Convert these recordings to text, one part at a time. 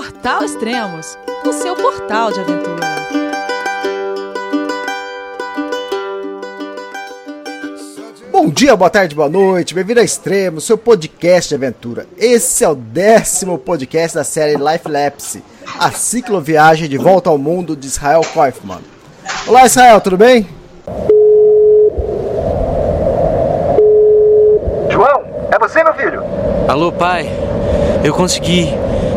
Portal Extremos, o seu portal de aventura. Bom dia, boa tarde, boa noite, bem-vindo a Extremos, seu podcast de aventura. Esse é o décimo podcast da série Life Lapse, a cicloviagem de volta ao mundo de Israel Kaufman. Olá, Israel, tudo bem? João, é você, meu filho? Alô, pai. Eu consegui.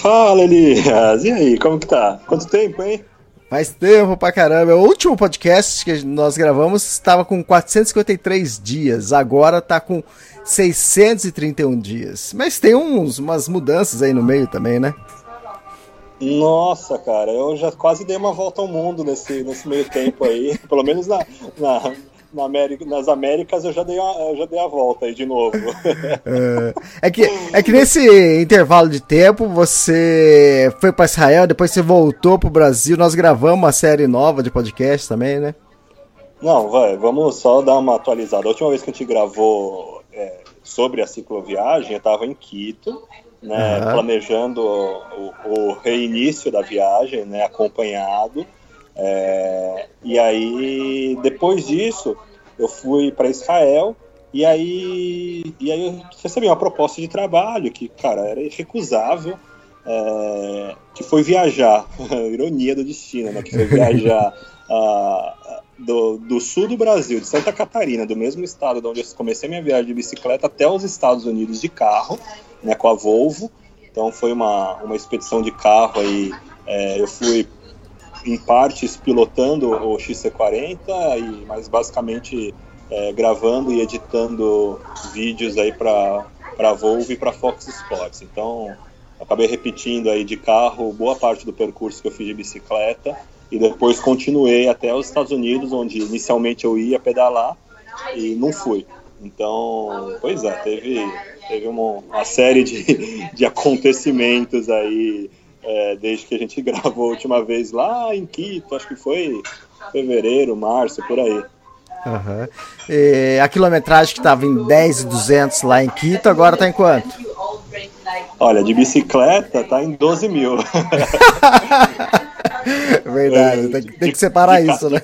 Fala, Elias. E aí, como que tá? Quanto tempo, hein? Faz tempo pra caramba. O último podcast que nós gravamos estava com 453 dias, agora tá com 631 dias. Mas tem uns, umas mudanças aí no meio também, né? Nossa, cara, eu já quase dei uma volta ao mundo nesse, nesse meio tempo aí. Pelo menos na, na, na América, nas Américas eu já, dei a, já dei a volta aí de novo. é, é, que, é que nesse intervalo de tempo você foi para Israel, depois você voltou para o Brasil. Nós gravamos uma série nova de podcast também, né? Não, vai, vamos só dar uma atualizada. A última vez que a gente gravou é, sobre a cicloviagem, eu estava em Quito, né, uhum. planejando o, o, reinício da viagem, né, acompanhado. É, e aí, depois disso, eu fui para Israel e aí, e aí eu recebi uma proposta de trabalho que, cara, era irrecusável, é, que foi viajar, ironia do destino, né? Que foi viajar do, do, sul do Brasil, de Santa Catarina, do mesmo estado de onde eu comecei minha viagem de bicicleta, até os Estados Unidos de carro, né? Com a Volvo. Então foi uma, uma expedição de carro aí. É, eu fui em partes pilotando o XC40 e mais basicamente é, gravando e editando vídeos aí para para Volvo e para Fox Sports. Então acabei repetindo aí de carro boa parte do percurso que eu fiz de bicicleta e depois continuei até os Estados Unidos, onde inicialmente eu ia pedalar e não fui. Então, pois é, teve, teve uma, uma série de, de acontecimentos aí é, desde que a gente gravou a última vez lá em Quito, acho que foi fevereiro, março, por aí. Uhum. E a quilometragem que estava em 10,200 lá em Quito, agora está em quanto? Olha, de bicicleta tá em 12 mil. Verdade, tem, tem de, que separar isso, né?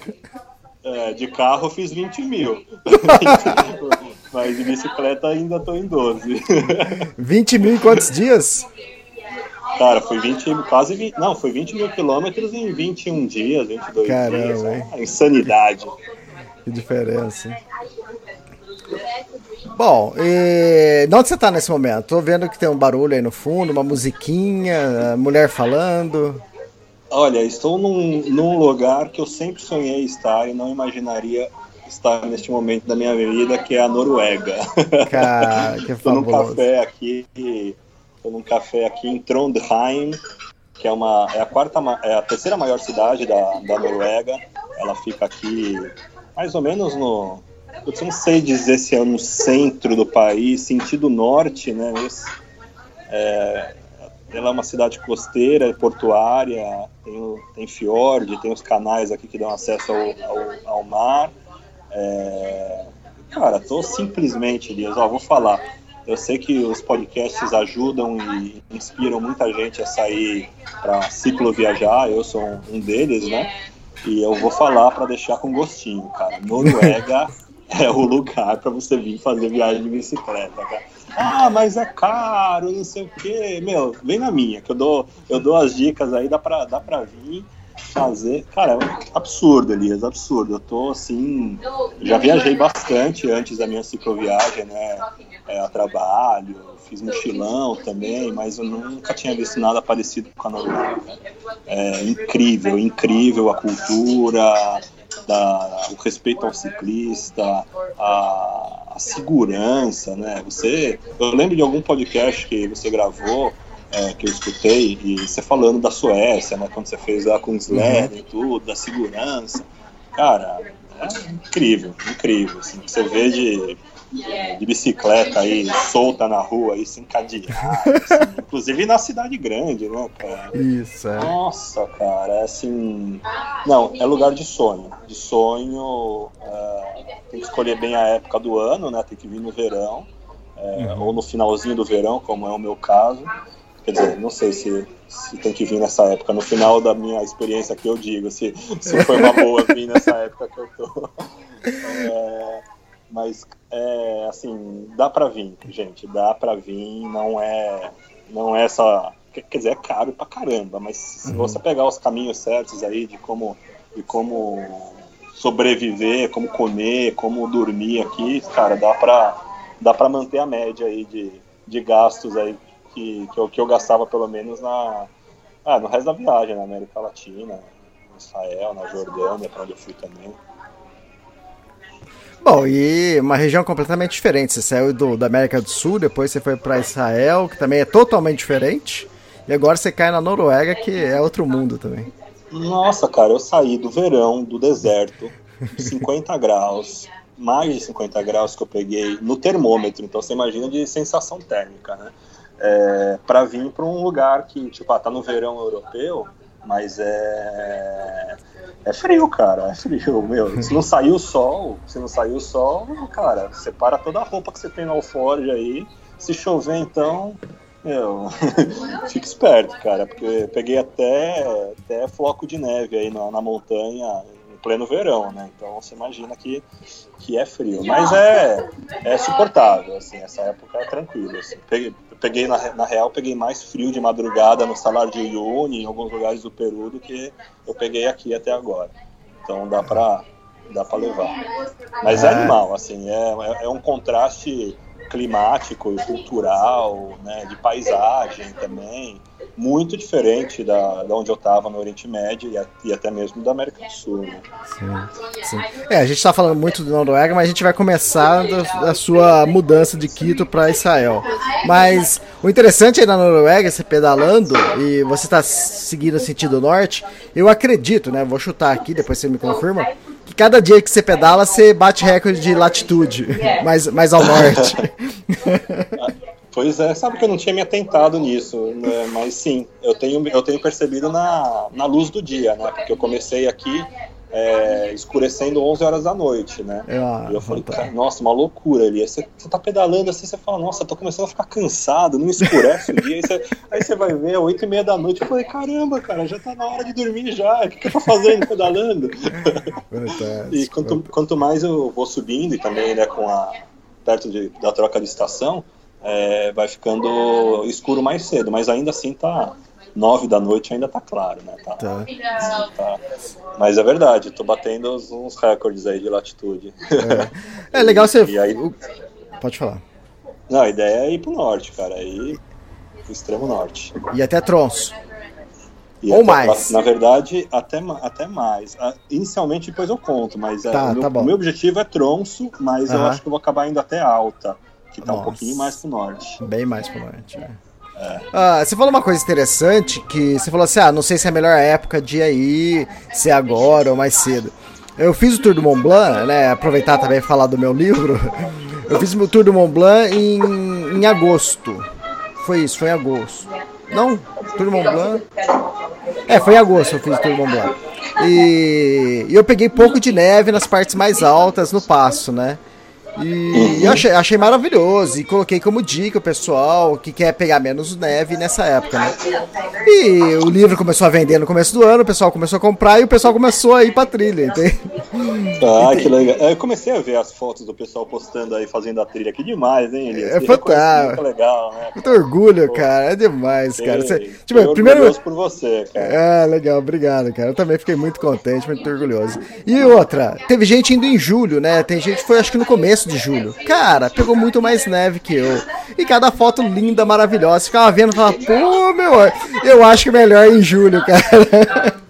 É, de carro fiz 20 mil. Mas de bicicleta ainda tô em 12. 20 mil em quantos dias? Cara, foi 20, quase 20, não, foi 20 mil quilômetros em 21 dias, 22 Caramba, dias. Hein? É insanidade. Que diferença. Bom, e... de onde você tá nesse momento? Tô vendo que tem um barulho aí no fundo, uma musiquinha, mulher falando. Olha, estou num, num lugar que eu sempre sonhei estar e não imaginaria estar neste momento da minha vida, que é a Noruega. Cara, que Estou num café aqui Estou num café aqui em Trondheim, que é, uma, é, a quarta, é a terceira maior cidade da, da Noruega. Ela fica aqui mais ou menos no. Eu não sei dizer se é no centro do país, sentido norte, né? É, ela é uma cidade costeira, portuária, tem, tem fiord, tem os canais aqui que dão acesso ao, ao, ao mar. É, cara, tô simplesmente, Elias, ó, vou falar. Eu sei que os podcasts ajudam e inspiram muita gente a sair para ciclo viajar. Eu sou um deles, né? E eu vou falar para deixar com gostinho, cara. Noruega é o lugar para você vir fazer viagem de bicicleta, cara. Ah, mas é caro, não sei o quê. Meu, vem na minha, que eu dou, eu dou as dicas aí, dá pra, dá vir fazer. Cara, é absurdo, Elias, absurdo. Eu tô assim. Já viajei bastante antes da minha cicloviagem, né? É, a trabalho, fiz mochilão também, mas eu nunca tinha visto nada parecido com a Noruega. É incrível, incrível a cultura, da, o respeito ao ciclista, a, a segurança, né? Você, eu lembro de algum podcast que você gravou é, que eu escutei, e você falando da Suécia, né, quando você fez a Kungsleden uhum. e tudo, da segurança, cara, é incrível, incrível, assim, você vê de, de bicicleta aí, solta na rua aí, sem cadear, assim, inclusive na cidade grande, né, cara? Isso, é. Nossa, cara, é assim, não, é lugar de sonho, de sonho, é, tem que escolher bem a época do ano, né, tem que vir no verão, é, uhum. ou no finalzinho do verão, como é o meu caso, Quer dizer, não sei se, se tem que vir nessa época. No final da minha experiência que eu digo, se, se foi uma boa vir nessa época que eu tô. É, mas, é, assim, dá pra vir, gente. Dá pra vir, não é, não é só... Quer dizer, é caro pra caramba, mas se uhum. você pegar os caminhos certos aí de como, de como sobreviver, como comer, como dormir aqui, cara, dá pra, dá pra manter a média aí de, de gastos aí que, que, eu, que eu gastava pelo menos na, ah, no resto da viagem, na América Latina, no Israel, na Jordânia, para onde eu fui também. Bom, e uma região completamente diferente. Você saiu do, da América do Sul, depois você foi para Israel, que também é totalmente diferente, e agora você cai na Noruega, que é outro mundo também. Nossa, cara, eu saí do verão, do deserto, 50 graus, mais de 50 graus que eu peguei no termômetro, então você imagina de sensação térmica, né? É, para vir para um lugar que, tipo, ah, tá no verão europeu, mas é. É frio, cara, é frio, meu. Se não saiu o sol, se não saiu o sol, cara, separa toda a roupa que você tem no alforge aí. Se chover, então, meu, fica esperto, cara, porque peguei até, até floco de neve aí na, na montanha em pleno verão, né? Então você imagina que, que é frio. Mas é, é suportável, assim, essa época é tranquila. Assim. Peguei, peguei na, na real, peguei mais frio de madrugada no salário de Uyuni, em alguns lugares do Peru, do que eu peguei aqui até agora. Então dá pra, dá pra levar. Mas é, é animal, assim, é, é, é um contraste climático e cultural, né, de paisagem também, muito diferente da, da onde eu estava no Oriente Médio e, e, até mesmo da América do Sul. Né? Sim, sim. É, a gente está falando muito de Noruega, mas a gente vai começar da, da sua mudança de Quito para Israel. Mas o interessante aí na Noruega, você pedalando e você está seguindo sentido norte, eu acredito, né? Vou chutar aqui, depois você me confirma cada dia que você pedala, você bate recorde de latitude, mais, mais ao norte. Pois é, sabe que eu não tinha me atentado nisso, né? mas sim, eu tenho, eu tenho percebido na, na luz do dia, né? Porque eu comecei aqui é, escurecendo 11 horas da noite, né? Ah, e eu falei, cara, nossa, uma loucura ali. Você, você tá pedalando assim, você fala, nossa, tô começando a ficar cansado, não escurece o dia. Aí você, aí você vai ver, 8 e meia da noite. Eu falei, caramba, cara, já tá na hora de dormir já. O que, que eu tô fazendo pedalando? e quanto, quanto mais eu vou subindo, e também, né, com a, perto de, da troca de estação, é, vai ficando escuro mais cedo, mas ainda assim tá nove da noite ainda tá claro, né? Tá, tá. tá. Mas é verdade, tô batendo uns, uns recordes aí de latitude. É, é legal você. Aí... Pode falar. Não, a ideia é ir pro norte, cara. Aí pro extremo norte. E até Tronço. E Ou mais. Na verdade, até, até mais. Ah, inicialmente, depois eu conto, mas é, tá, o, meu, tá o, meu, objetivo é Tronço, mas eu acho que eu vou acabar indo até Alta, que tá Nossa. um pouquinho mais pro norte. Bem mais pro norte, é. Ah, você falou uma coisa interessante que você falou assim, ah, não sei se é a melhor época de ir aí, se é agora ou mais cedo. Eu fiz o Tour do Mont Blanc, né? Aproveitar também falar do meu livro. Eu fiz o Tour do Mont Blanc em, em agosto. Foi isso, foi em agosto. Não, Tour do Mont Blanc. É, foi em agosto eu fiz o Tour do Mont Blanc. E, e eu peguei pouco de neve nas partes mais altas no passo, né? E eu achei, achei maravilhoso. E coloquei como dica o pessoal que quer pegar menos neve nessa época, né? E o livro começou a vender no começo do ano, o pessoal começou a comprar e o pessoal começou a ir pra trilha, entende? Ah, que legal. É, eu comecei a ver as fotos do pessoal postando aí, fazendo a trilha aqui demais, hein, Elias? É fantástico. legal, né? Muito orgulho, Pô. cara. É demais, cara. Você, tipo, primeiro... por você, cara. Ah, legal. Obrigado, cara. Eu também fiquei muito contente, muito orgulhoso. E outra, teve gente indo em julho, né? Tem gente que foi, acho que no começo de julho. Cara, pegou muito mais neve que eu. E cada foto linda, maravilhosa. Ficava vendo e falava, pô, meu, eu acho que é melhor em julho, cara.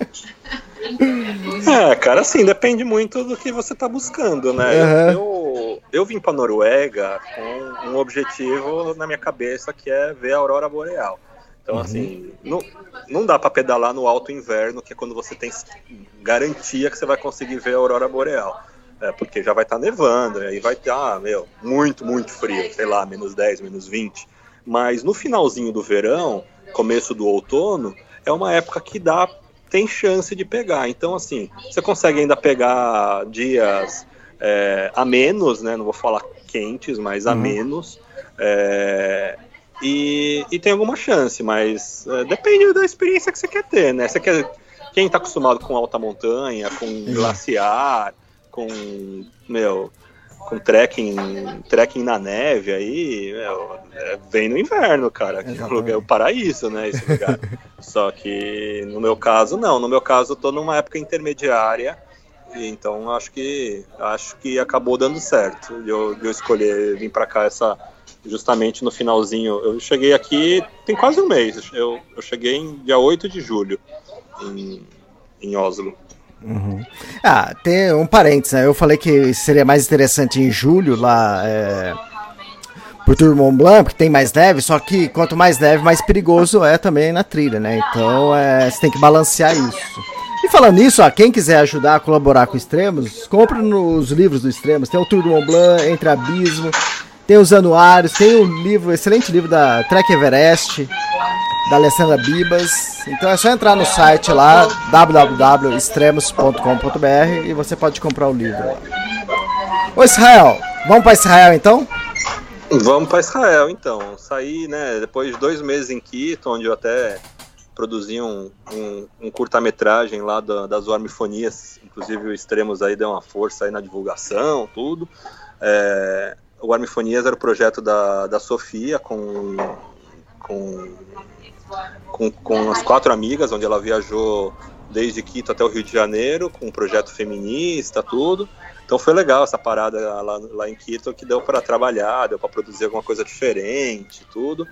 É, cara, assim, depende muito do que você tá buscando, né? Uhum. Eu, eu vim pra Noruega com um objetivo na minha cabeça que é ver a aurora boreal. Então, assim, não, não dá para pedalar no alto inverno, que é quando você tem garantia que você vai conseguir ver a aurora boreal. É, porque já vai estar tá nevando, e aí vai estar, ah, meu, muito, muito frio, sei lá, menos 10, menos 20. Mas no finalzinho do verão, começo do outono, é uma época que dá, tem chance de pegar. Então, assim, você consegue ainda pegar dias é, a menos, né? Não vou falar quentes, mas a uhum. menos. É, e, e, tem alguma chance, mas é, depende da experiência que você quer ter, né? Você quer, quem está acostumado com alta montanha, com glaciar, com, meu, com trekking, trekking na neve aí, meu, é, vem no inverno, cara. Que é o paraíso, né? Esse lugar. Só que no meu caso, não. No meu caso, eu tô numa época intermediária. Então acho que acho que acabou dando certo. Eu, eu escolher vir para cá essa justamente no finalzinho. Eu cheguei aqui tem quase um mês. Eu, eu cheguei em dia 8 de julho em, em Oslo. Uhum. Ah, tem um parênteses, né? Eu falei que seria mais interessante em julho lá é, por Tour Mont Blanc, porque tem mais neve, só que quanto mais neve, mais perigoso é também na trilha, né? Então é, você tem que balancear isso. E falando nisso, ó, quem quiser ajudar a colaborar com Extremos, compre nos livros do Extremos. Tem o Tour Mont Blanc, Entre Abismo, tem os anuários, tem o livro, excelente livro da Trek Everest, da Alessandra Bibas. Então é só entrar no site lá, www.extremos.com.br e você pode comprar o livro. Ô Israel, vamos para Israel então? Vamos para Israel então. Saí, né, depois de dois meses em Quito, onde eu até produzi um, um, um curta-metragem lá da, das Warmifonias, inclusive o Extremos aí deu uma força aí na divulgação, tudo. É, o Armifonias era o projeto da, da Sofia com, com, com, com as quatro amigas, onde ela viajou desde Quito até o Rio de Janeiro, com um projeto feminista, tudo. Então foi legal essa parada lá, lá em Quito, que deu para trabalhar, deu para produzir alguma coisa diferente, tudo.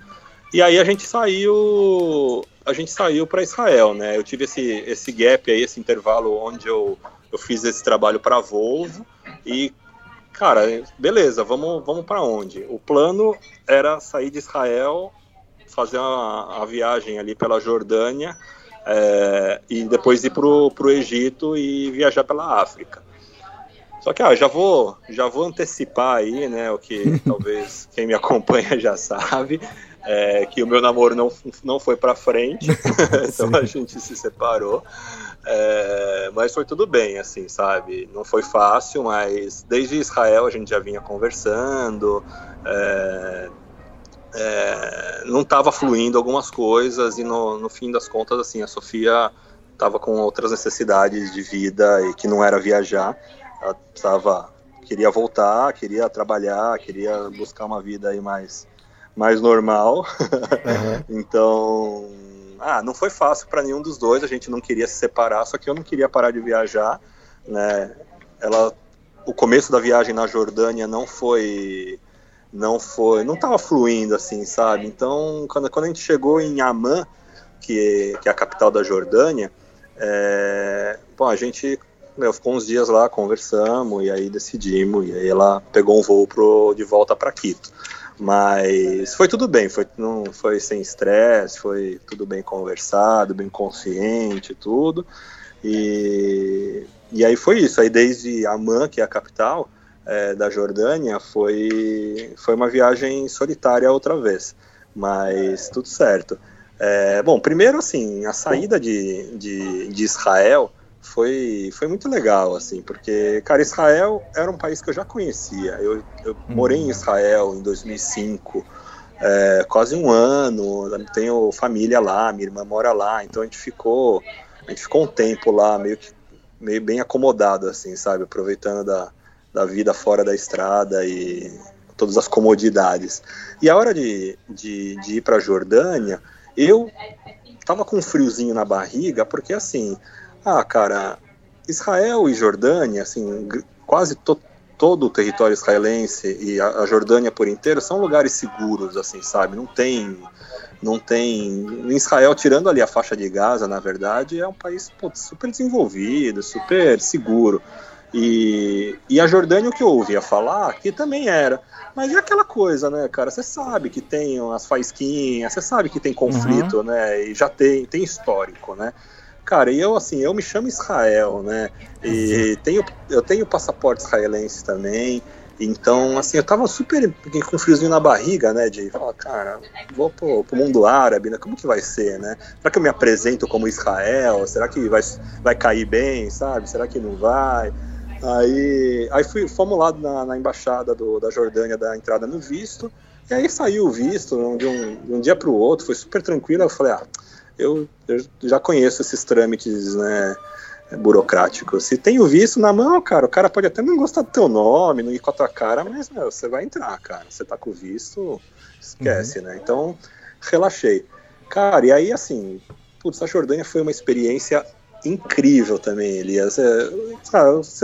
E aí a gente saiu, a gente saiu para Israel, né? Eu tive esse, esse gap aí, esse intervalo onde eu, eu fiz esse trabalho para Volvo e cara, beleza, vamos, vamos para onde? O plano era sair de Israel, fazer a, a viagem ali pela Jordânia é, e depois ir pro, pro Egito e viajar pela África. Só que ah, já vou já vou antecipar aí, né, o que talvez quem me acompanha já sabe, é, que o meu namoro não, não foi para frente, então a gente se separou. É, mas foi tudo bem, assim, sabe? Não foi fácil, mas desde Israel a gente já vinha conversando, é, é, não estava fluindo algumas coisas e no, no fim das contas, assim, a Sofia estava com outras necessidades de vida e que não era viajar, ela estava queria voltar, queria trabalhar, queria buscar uma vida aí mais mais normal. Uhum. então ah, não foi fácil para nenhum dos dois, a gente não queria se separar, só que eu não queria parar de viajar, né? Ela, o começo da viagem na Jordânia não foi, não foi, não estava fluindo assim, sabe? Então, quando, quando a gente chegou em Amman, que, que é a capital da Jordânia, é, bom, a gente meu, ficou uns dias lá, conversamos e aí decidimos, e aí ela pegou um voo pro, de volta para Quito. Mas foi tudo bem, foi, não, foi sem estresse, foi tudo bem conversado, bem consciente, tudo. E, e aí foi isso. Aí desde Amman, que é a capital é, da Jordânia, foi, foi uma viagem solitária outra vez. Mas tudo certo. É, bom, primeiro assim, a saída de, de, de Israel foi, foi muito legal, assim, porque, cara, Israel era um país que eu já conhecia. Eu, eu morei em uhum. Israel em 2005, é, quase um ano, tenho família lá, minha irmã mora lá, então a gente ficou, a gente ficou um tempo lá, meio que meio bem acomodado, assim, sabe, aproveitando da, da vida fora da estrada e todas as comodidades. E a hora de, de, de ir para a Jordânia, eu tava com um friozinho na barriga, porque assim, ah, cara, Israel e Jordânia, assim, quase to todo o território israelense e a, a, Jordânia por inteiro são lugares seguros, assim, sabe? Não tem, não tem. Israel, tirando ali a faixa de Gaza, na verdade, é um país pô, super desenvolvido, super seguro. E, e a Jordânia, o que eu ouvia falar, que também era. Mas é aquela coisa, né, cara? Você sabe que tem as faísquinhas, você sabe que tem conflito, uhum. né? E já tem, tem histórico, né? Cara, e eu assim, eu me chamo Israel, né? E tenho, eu tenho passaporte israelense também. Então, assim, eu tava super com friozinho na barriga, né? De falar, cara, vou pro, pro, mundo árabe, né? Como que vai ser, né? Será que eu me apresento como Israel? Será que vai, vai cair bem, sabe? Será que não vai? Aí, aí fui, fomos lá na, na embaixada do, da Jordânia da entrada no visto. E aí saiu o visto de um, de um dia para o outro, foi super tranquilo. Eu falei, ah, eu, eu já conheço esses trâmites, né? burocrático. Se tem o visto na mão, cara, o cara pode até não gostar do teu nome, não ir com a tua cara, mas meu, você vai entrar, cara. Você tá com o visto, esquece, uhum. né? Então, relaxei. Cara, e aí assim, putz, a Jordânia foi uma experiência incrível também, Elias. É,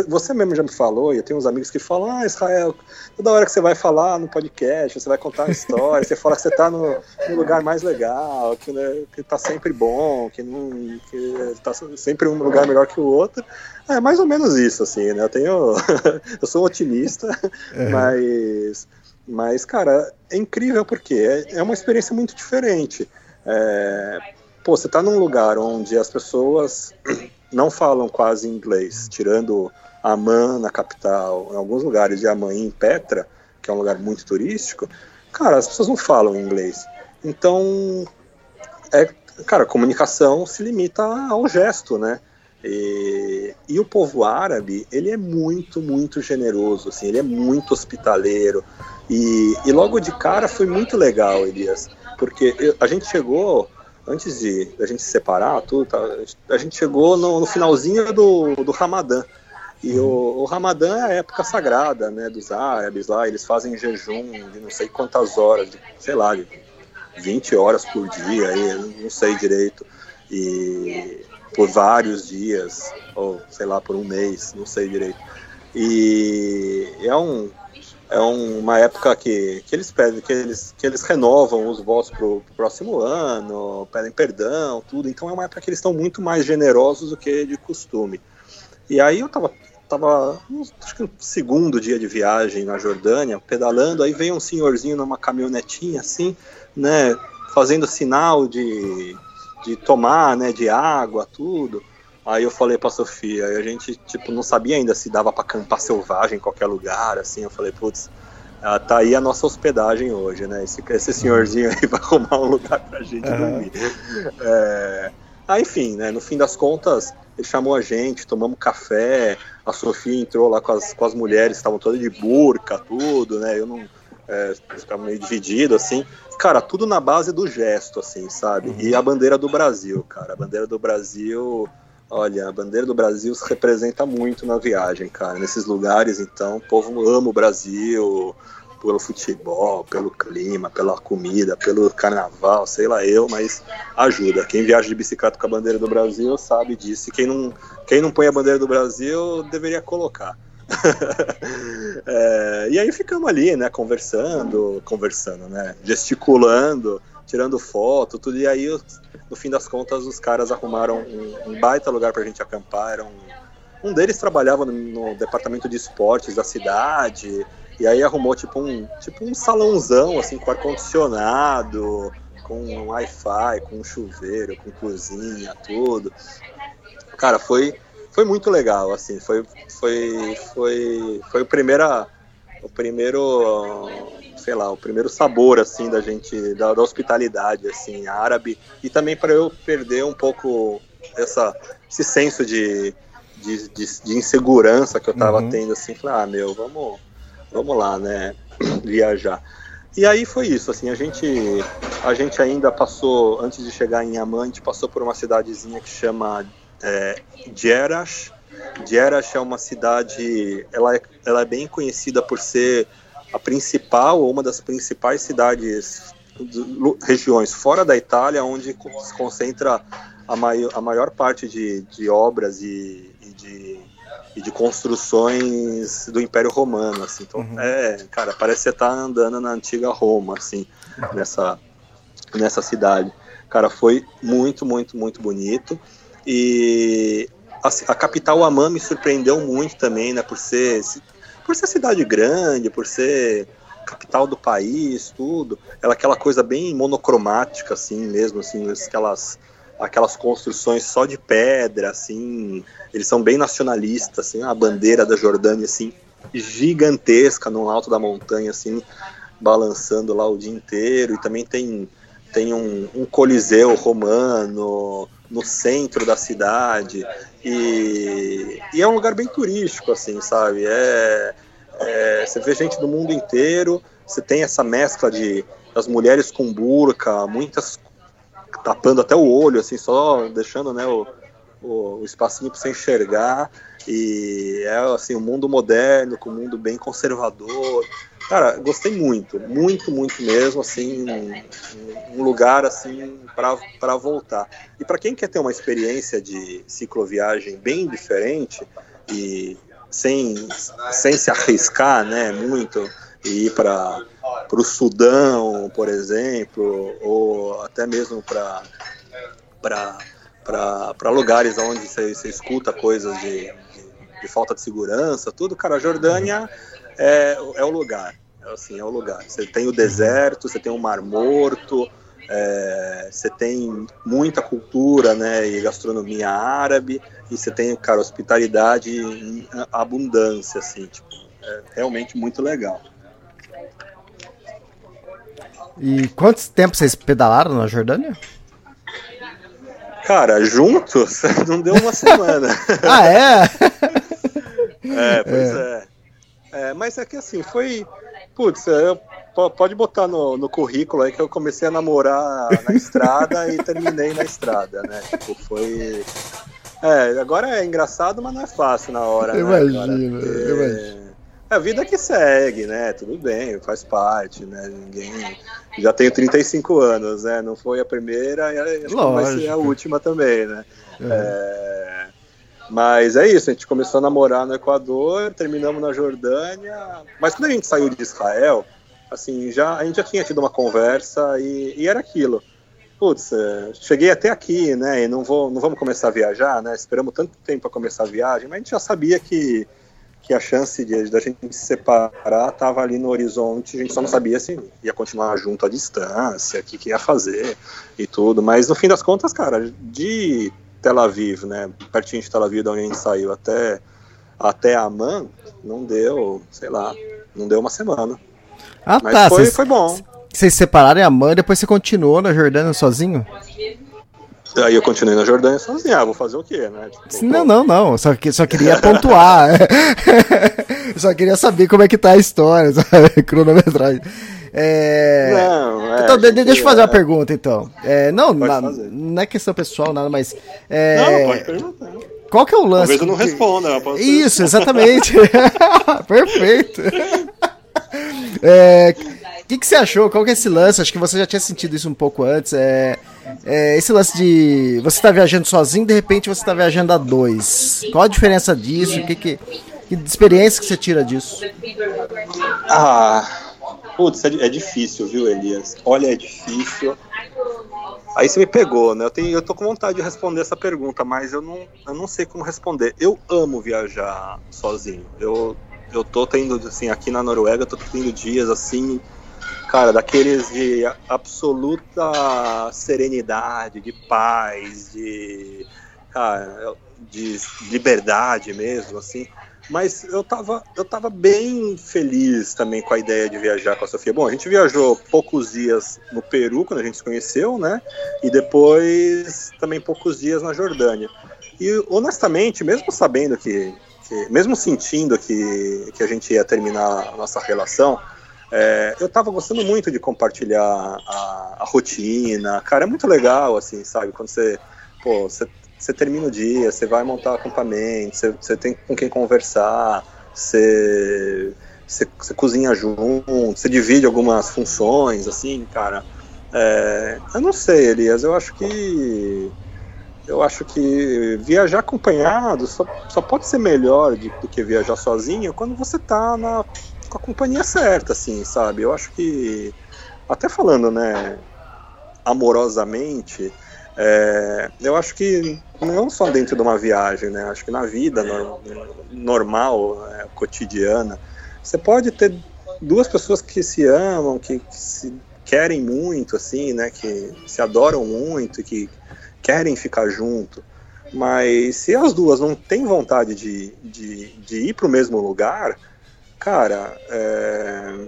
você mesmo já me falou, e eu tenho uns amigos que falam, ah, Israel, toda hora que você vai falar no podcast, você vai contar uma história, você fala que você está no, no, lugar mais legal, que, né, que tá sempre bom, que, não, que tá sempre um lugar melhor que o outro. É mais ou menos isso, assim, né? Eu tenho. eu sou otimista, é. mas. Mas, cara, é incrível porque é, é uma experiência muito diferente. É, pô, você tá num lugar onde as pessoas não falam quase inglês, tirando Amman na capital, em alguns lugares de Amman em Petra, que é um lugar muito turístico, cara, as pessoas não falam inglês. Então, é, cara, a comunicação se limita ao gesto, né? E, e, o povo árabe, ele é muito, muito generoso, assim, ele é muito hospitaleiro. E, e logo de cara foi muito legal, Elias, porque eu, a gente chegou antes de a gente se separar, tudo, tá, a gente chegou no, no finalzinho do, do Ramadã. E o, o, Ramadã é a época sagrada, né, dos árabes lá, eles fazem jejum de não sei quantas horas, de, sei lá, de 20 horas por dia, aí, não sei direito, e por vários dias, ou sei lá, por um mês, não sei direito. E é um, é uma época que, que eles pedem, que eles, que eles renovam os votos para o próximo ano, pedem perdão, tudo. Então é uma época que eles estão muito mais generosos do que de costume. E aí eu tava, tava acho que no segundo dia de viagem na Jordânia, pedalando, aí veio um senhorzinho numa caminhonetinha assim, né, fazendo sinal de, de tomar, né, de água, tudo. Aí eu falei pra Sofia, a gente, tipo, não sabia ainda se dava para acampar selvagem em qualquer lugar, assim, eu falei, putz, ah, tá aí a nossa hospedagem hoje, né? Esse, esse senhorzinho aí vai arrumar um lugar pra gente uhum. dormir. É... Ah, enfim, né? No fim das contas, ele chamou a gente, tomamos café, a Sofia entrou lá com as, com as mulheres, estavam todas de burca, tudo, né? Eu não. É, ficava meio dividido, assim. Cara, tudo na base do gesto, assim, sabe? E a bandeira do Brasil, cara. A bandeira do Brasil Olha, a bandeira do Brasil se representa muito na viagem, cara. Nesses lugares, então, o povo ama o Brasil pelo futebol, pelo clima, pela comida, pelo carnaval, sei lá eu, mas ajuda. Quem viaja de bicicleta com a bandeira do Brasil sabe disso. E quem não, quem não põe a bandeira do Brasil deveria colocar. é, e aí ficamos ali, né, conversando, conversando, né, gesticulando, tirando foto, tudo. E aí no fim das contas, os caras arrumaram um, um baita lugar pra gente acampar. Era um, um deles trabalhava no, no, departamento de esportes da cidade, e aí arrumou tipo um, tipo um salãozão, assim, com ar-condicionado, com Wi-Fi, com chuveiro, com cozinha, tudo. Cara, foi, foi muito legal, assim, foi, foi, foi, foi o primeira, o primeiro sei lá, o primeiro sabor, assim, da gente, da, da hospitalidade, assim, árabe, e também para eu perder um pouco essa, esse senso de, de, de, de insegurança que eu tava uhum. tendo, assim, falei, ah, meu, vamos, vamos lá, né, viajar. E aí foi isso, assim, a gente, a gente ainda passou, antes de chegar em Amman, a gente passou por uma cidadezinha que chama é, Jerash, Jerash é uma cidade, ela é, ela é bem conhecida por ser a principal ou uma das principais cidades, regiões fora da Itália, onde se concentra a maior, a maior parte de, de obras e, e, de, e de construções do Império Romano, assim. Então, uhum. é, cara, parece que você tá andando na antiga Roma, assim, nessa, nessa cidade. Cara, foi muito, muito, muito bonito. E a, a, capital Amman me surpreendeu muito também, né? Por ser, por ser cidade grande, por ser capital do país, tudo. Ela aquela coisa bem monocromática, assim mesmo, assim, aquelas, aquelas construções só de pedra, assim. Eles são bem nacionalistas, assim, a bandeira da Jordânia, assim, gigantesca no alto da montanha, assim, balançando lá o dia inteiro. E também tem, tem um, um coliseu romano no centro da cidade. E, e é um lugar bem turístico, assim, sabe? É, é, você vê gente do mundo inteiro, você tem essa mescla de as mulheres com burca, muitas tapando até o olho, assim, só deixando né, o, o, o espacinho para você enxergar. E é assim, um mundo moderno, com um mundo bem conservador. Cara, gostei muito, muito, muito mesmo, assim, um, lugar assim para voltar. E para quem quer ter uma experiência de cicloviagem bem diferente e sem, sem se arriscar né, muito e ir para o Sudão, por exemplo, ou até mesmo para para lugares onde você, você escuta coisas de, de, de, falta de segurança, tudo, cara, a Jordânia é, é o lugar. É, assim, é o lugar. Você tem o deserto, você tem o Mar Morto, é, você tem muita cultura né, e gastronomia árabe, e você tem, cara, hospitalidade em abundância, assim, tipo, é realmente muito legal. E quantos tempos vocês pedalaram na Jordânia? Cara, juntos não deu uma semana. ah, é? é, pois é. é. É. Mas é que assim, foi. Putz, eu pode botar no, no currículo aí que eu comecei a namorar na estrada e terminei na estrada, né? Tipo, foi. É, agora é engraçado, mas não é fácil na hora. Né, imagina. É a vida que segue, né? Tudo bem, faz parte, né? Ninguém. Já tenho 35 anos, né? Não foi a primeira e acho que vai ser a última também, né? É. É... Mas é isso, a gente começou a namorar no Equador, terminamos na Jordânia. Mas quando a gente saiu de Israel, assim, já, a gente já tinha tido uma conversa e, e era aquilo. Putz, é, cheguei até aqui, né? E não, vou, não vamos começar a viajar, né? Esperamos tanto tempo para começar a viagem, mas a gente já sabia que, que a chance de, a gente se separar estava ali no horizonte, a gente só não sabia se ia continuar junto à distância, o que, que ia fazer e tudo. Mas no fim das contas, cara, de Tel Aviv, né? Pertinho de Tel Aviv, da onde a gente saiu, até, até Amman, não deu, sei lá, não deu uma semana. Ah, Mas tá. Foi, cês, foi bom. Vocês separaram a mãe e depois você continuou na Jordânia sozinho? Aí eu continuei na Jordânia sozinho. Ah, vou fazer o quê, né? Tipo, não, não, não. Só, que, só queria pontuar. só queria saber como é que tá a história, sabe? Cronometragem. É... Não, é, então, deixa eu fazer uma pergunta, então. É, não, na, não é questão pessoal, nada, mas. É... Não, pode perguntar. Qual que é o lance? Talvez eu não responda. Eu Isso, exatamente. Perfeito. É, o que, que você achou? Qual que é esse lance? Acho que você já tinha sentido isso um pouco antes. É, é esse lance de você estar tá viajando sozinho, de repente você está viajando a dois. Qual a diferença disso? Que, que, que experiência que você tira disso? Ah, putz, é, é difícil, viu, Elias? Olha, é difícil. Aí você me pegou, né? Eu, tenho, eu tô com vontade de responder essa pergunta, mas eu não, eu não sei como responder. Eu amo viajar sozinho. Eu eu tô tendo, assim, aqui na Noruega, eu tô tendo dias assim, cara, daqueles de absoluta serenidade, de paz, de, cara, de liberdade mesmo, assim. Mas eu tava, eu tava bem feliz também com a ideia de viajar com a Sofia. Bom, a gente viajou poucos dias no Peru, quando a gente se conheceu, né? E depois também poucos dias na Jordânia. E honestamente, mesmo sabendo que que, mesmo sentindo que, que a gente ia terminar a nossa relação, é, eu tava gostando muito de compartilhar a, a, rotina. Cara, é muito legal, assim, sabe? Quando você, pô, você, você termina o dia, você vai montar acampamento, você, você tem com quem conversar, você, você, você cozinha junto, você divide algumas funções, assim, cara. É, eu não sei, Elias, eu acho que eu acho que viajar acompanhado só, só pode ser melhor de, do que viajar sozinho quando você tá na, com a companhia certa, assim, sabe? Eu acho que, até falando, né, amorosamente, É, eu acho que não só dentro de uma viagem, né? Acho que na vida no, normal, é, cotidiana, você pode ter duas pessoas que se amam, que, que, se querem muito, assim, né? Que se adoram muito que querem ficar junto. Mas se as duas não têm vontade de, de, de ir para o mesmo lugar, cara, é,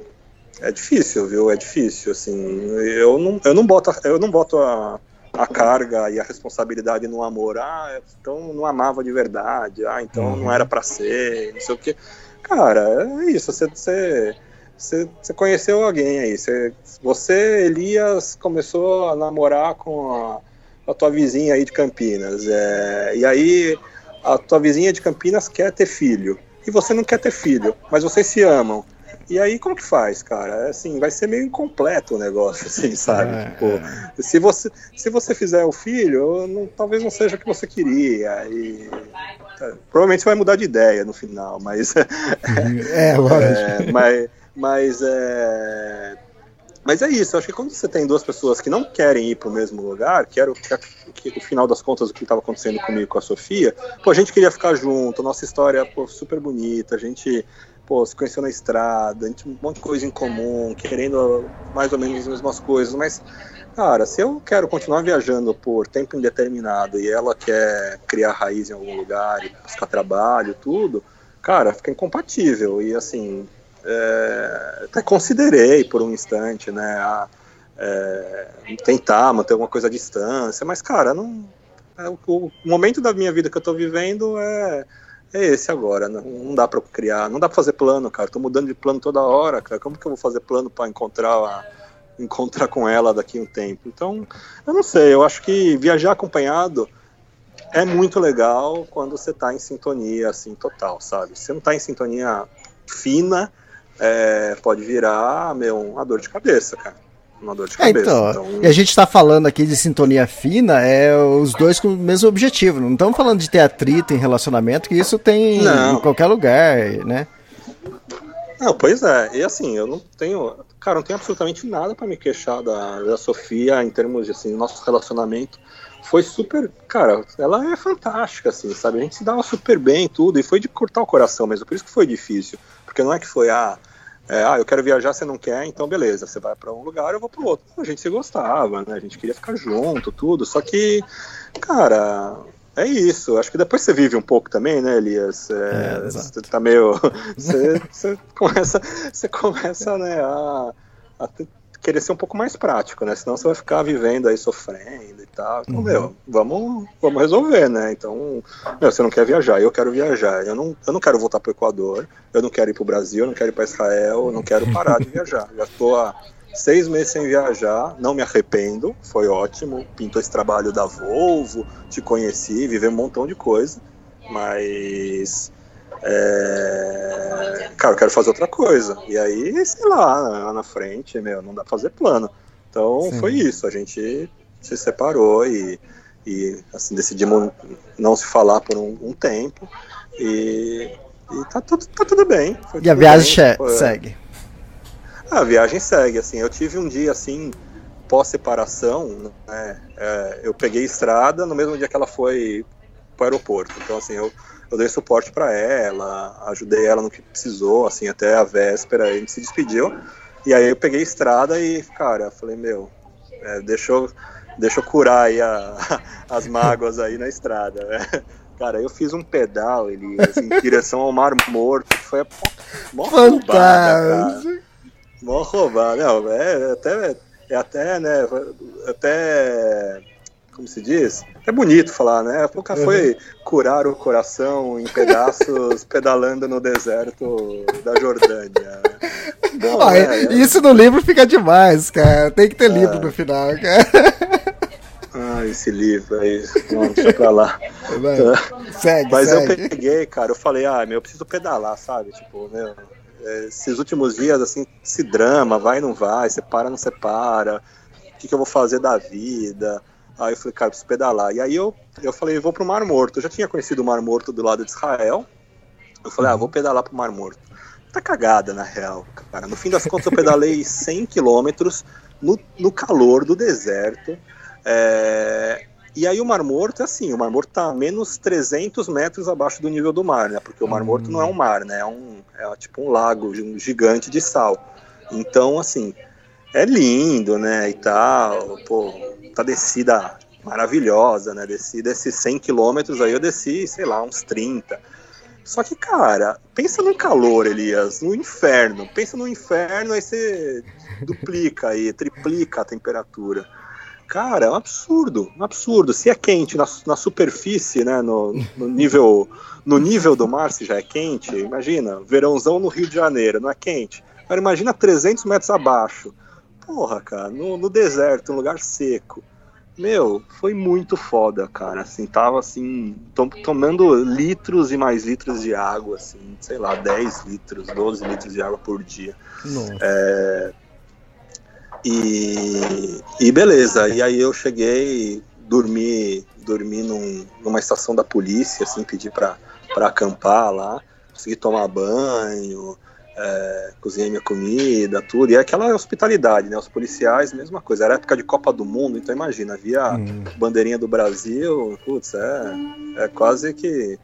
é difícil, viu? É difícil, assim. Eu não, eu não boto, eu não boto a, a carga e a responsabilidade no amor. Ah, então não amava de verdade. Ah, então uhum. não era para ser, não sei o quê. Cara, é isso. Você, você, você, você conheceu alguém aí. Você, você, Elias, começou a namorar com a, a tua vizinha aí de Campinas. É, e aí a tua vizinha de Campinas quer ter filho. E você não quer ter filho, mas vocês se amam. E aí, como que faz, cara? É assim, vai ser meio incompleto o negócio, assim, sabe? É, tipo, é. Se, você, se você fizer o filho, não, talvez não seja o que você queria. E, tá, provavelmente você vai mudar de ideia no final, mas. é, lógico. É, mas, mas é. Mas é isso, acho que quando você tem duas pessoas que não querem ir para o mesmo lugar, que era o, que, que, o final das contas o que estava acontecendo comigo com a Sofia, pô, a gente queria ficar junto, nossa história pô, super bonita, a gente pô, se conheceu na estrada, a gente um monte de coisa em comum, querendo mais ou menos as mesmas coisas, mas, cara, se eu quero continuar viajando por tempo indeterminado e ela quer criar raiz em algum lugar, buscar trabalho, tudo, cara, fica incompatível. E assim, é, até considerei por um instante, né, a, é, tentar manter alguma coisa à distância, mas, cara, não. É, o, o momento da minha vida que eu tô vivendo é é esse agora. Não, não dá para criar, não dá para fazer plano, cara. Tô mudando de plano toda hora, cara. Como que eu vou fazer plano para encontrar encontrar com ela daqui a um tempo? Então, eu não sei. Eu acho que viajar acompanhado é muito legal quando você tá em sintonia assim total, sabe? Se não tá em sintonia fina, é, pode virar meu uma dor de cabeça, cara uma dor de é, cabeça. É, então, então, E a gente está falando aqui de sintonia fina, é os dois com o mesmo objetivo. Não estamos falando de ter atrito em relacionamento, que isso tem não. em qualquer lugar, né? Não, pois é. E assim, eu não tenho. Cara, não tenho absolutamente nada para me queixar da, da Sofia em termos de assim, nosso relacionamento foi super. Cara, ela é fantástica, assim, sabe? A gente se dava super bem tudo, e foi de cortar o coração mesmo, por isso que foi difícil. Porque não é que foi, ah, é, ah, eu quero viajar, você não quer, então beleza, você vai para um lugar, eu vou para outro. A gente se gostava, né? A gente queria ficar junto, tudo. Só que, cara, é isso. Acho que depois você vive um pouco também, né, Elias? É, é, você tá meio. Você, você começa, você começa, né, a, a querer ser um pouco mais prático, né? Senão você vai ficar vivendo aí sofrendo e tal. Então, uhum. meu, vamos, vamos resolver, né? Então, meu, você não quer viajar, eu quero viajar. Eu não, eu não quero voltar para o Equador, eu não quero ir para o Brasil, eu não quero ir para Israel, eu não quero parar de viajar. Já estou há seis meses sem viajar, não me arrependo, foi ótimo. Pintou esse trabalho da Volvo, te conheci, vivi um montão de coisa, mas é... Cara, eu quero fazer outra coisa. E aí, sei lá, lá na frente, meu, não dá pra fazer plano. Então Sim. foi isso, a gente se separou e, e assim, decidimos não se falar por um, um tempo. E, e tá, tudo, tá tudo bem. e tudo a viagem bem, foi... segue? A viagem segue, assim, eu tive um dia assim, pós-separação, né, é, eu peguei estrada no mesmo dia que ela foi pro aeroporto. Então, assim, eu eu dei suporte para ela, ajudei ela no que precisou, assim, até a véspera, a gente se despediu. E aí eu peguei a estrada e, cara, falei, meu, é, deixa, eu, deixa eu curar aí a, as mágoas aí na estrada. Né? Cara, eu fiz um pedal, ele assim, em direção ao Mar Morto, foi a mó roubada, Mó roubada, não, é até, é até, né, até como se diz? É bonito falar, né? O cara foi uhum. curar o coração em pedaços pedalando no deserto da Jordânia. Ah, é, isso no livro fica demais, cara. Tem que ter ah. livro no final, cara. Ah, esse livro aí, não, deixa pra lá. Vai, segue, Mas segue. eu peguei, cara, eu falei, ah, meu, eu preciso pedalar, sabe? Tipo, meu, é, esses últimos dias, assim, se drama, vai não vai, separa não separa, o que, que eu vou fazer da vida? Aí eu falei, cara, preciso pedalar. E aí eu, eu falei, vou pro Mar Morto. Eu já tinha conhecido o Mar Morto do lado de Israel. Eu falei, ah, vou pedalar pro Mar Morto. Tá cagada, na real, cara. No fim das contas, eu pedalei 100 quilômetros no, no calor do deserto. É, E aí o Mar Morto é assim, o Mar Morto está a menos 300 metros abaixo do nível do mar, né? Porque o Mar Morto não é um mar, né? É, um, é tipo um lago um gigante de sal. Então, assim, é lindo, né? E tal, pô, tá descida maravilhosa, né? Desci desses 100 quilômetros, aí eu desci, sei lá, uns 30. Só que, cara, pensa no calor, Elias, no inferno. Pensa no inferno, aí você duplica aí, triplica a temperatura. Cara, é um absurdo, um absurdo. Se é quente na, na superfície, né, no, no, nível, no nível do mar, se já é quente, imagina, verãozão no Rio de Janeiro, não é quente. Agora imagina 300 metros abaixo. Porra, cara, no, no deserto, um lugar seco. Meu, foi muito foda, cara. Assim, tava assim, tom, tomando litros e mais litros de água, assim, sei lá, 10 litros, 12 litros de água por dia. Nossa. É, e, e beleza, e aí eu cheguei, dormi, dormi num, numa estação da polícia, assim, pedi pra, pra acampar lá, consegui tomar banho, é, cozinhei minha comida, tudo, e é aquela hospitalidade, né? Os policiais, mesma coisa. Era época de Copa do Mundo, então imagina, havia hum. bandeirinha do Brasil, putz, é, é quase que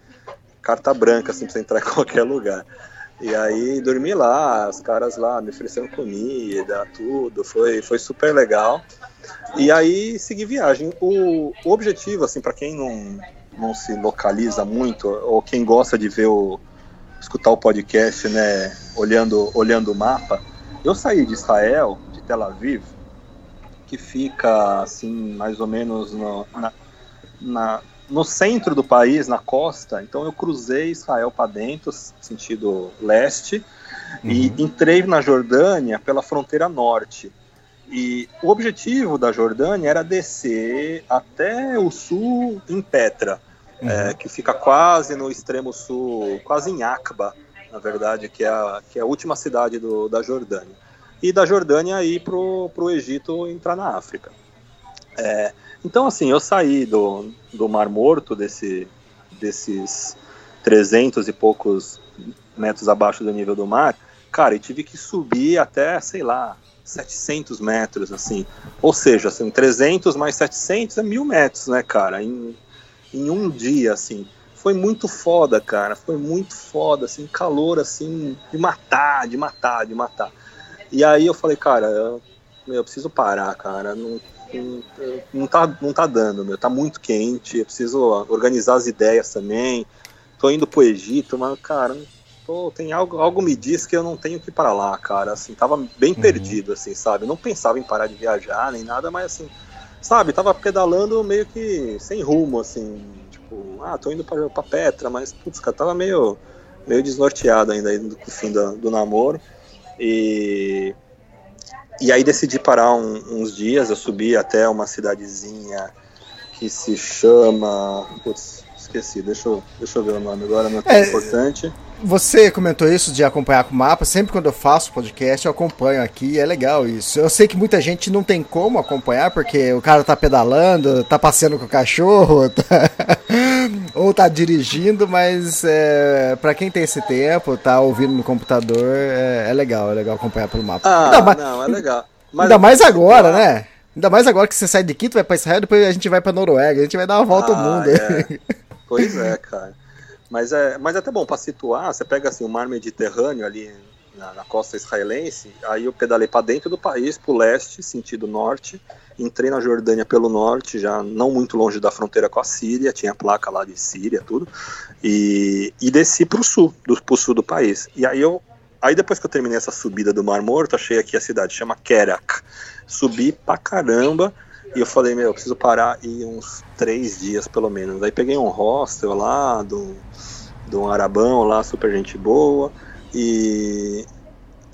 carta branca, assim, pra você entrar em qualquer lugar. E aí dormi lá, os caras lá me ofereceram comida, tudo, foi, foi super legal. E aí segui viagem. O, o objetivo, assim, para quem não, não se localiza muito, ou quem gosta de ver o. escutar o podcast, né, olhando, olhando o mapa, eu saí de Israel, de Tel Aviv, que fica assim, mais ou menos no, na, na no centro do país, na costa, então eu cruzei Israel para dentro, sentido leste, uhum. e entrei na Jordânia pela fronteira norte. E o objetivo da Jordânia era descer até o sul em Petra. É, que fica quase no extremo sul, quase em Aqba, na verdade, que é a, que é a última cidade do, da Jordânia. E da Jordânia ir para o Egito entrar na África. É, então, assim, eu saí do, do Mar Morto, desse, desses 300 e poucos metros abaixo do nível do mar, cara, e tive que subir até, sei lá, 700 metros, assim. Ou seja, assim, 300 mais 700 é mil metros, né, cara? Em, em um dia, assim. Foi muito foda, cara. Foi muito foda, assim, calor, assim, de matar, de matar, de matar. E aí eu falei, cara, eu, eu preciso parar, cara. Não, não, tá, não tá dando, meu. Tá muito quente, eu preciso organizar as ideias também. Tô indo pro Egito, mas, cara, tô, tem algo, algo me diz que eu não tenho que ir para lá, cara. Assim, tava bem uhum. perdido, assim, sabe? Não pensava em parar de viajar nem nada, mas assim, sabe, tava pedalando meio que sem rumo, assim, tipo, ah, tô indo pra, pra Petra, mas, putz, cara, tava meio, meio desnorteado ainda aí no fim do, do namoro. E e aí decidi parar um, uns dias, eu subi até uma cidadezinha que se chama. Putz, esqueci, deixa eu, deixa eu ver o nome agora, não é tão é, importante. Você comentou isso de acompanhar com o mapa. Sempre quando eu faço podcast, eu acompanho aqui. É legal isso. Eu sei que muita gente não tem como acompanhar, porque o cara tá pedalando, tá passeando com o cachorro, tá... ou tá dirigindo, mas é, para quem tem esse tempo, tá ouvindo no computador, é, é legal, é legal acompanhar pelo mapa. Ah, ainda mais, não, é legal. Mas ainda mais agora, né? Ainda mais agora que você sai de Quito, vai pra Israel, depois a gente vai pra Noruega, a gente vai dar uma volta ah, ao mundo. É. Pois é, cara. Mas é, mas é até bom para situar, você pega assim o mar Mediterrâneo ali na, na costa israelense, aí eu pedalei para dentro do país, para o leste, sentido norte, entrei na Jordânia pelo norte, já não muito longe da fronteira com a Síria, tinha placa lá de Síria, tudo, e, e desci para o sul, do pro sul do país. E aí eu, aí depois que eu terminei essa subida do Mar Morto, achei aqui a cidade, chama Kerak. Subi pra caramba, e eu falei, meu, eu preciso parar e uns três dias pelo menos. Aí peguei um hostel lá, do, de um arabão lá, super gente boa. E,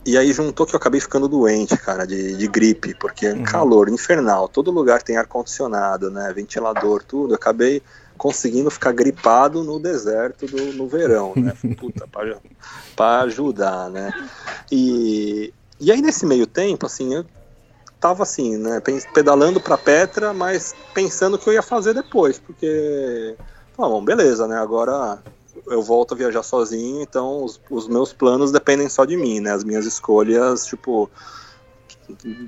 e aí juntou que eu acabei ficando doente, cara, de, de gripe, porque uhum. calor infernal, todo lugar tem ar-condicionado, né? Ventilador, tudo. Eu acabei conseguindo ficar gripado no deserto do, no verão, né? Puta, pra, pra ajudar, né? E, e aí nesse meio tempo, assim, eu tava assim, né, pedalando para Petra, mas pensando o que eu ia fazer depois, porque, tá bom, beleza, né, agora eu volto a viajar sozinho, então os, os meus planos dependem só de mim, né, as minhas escolhas, tipo,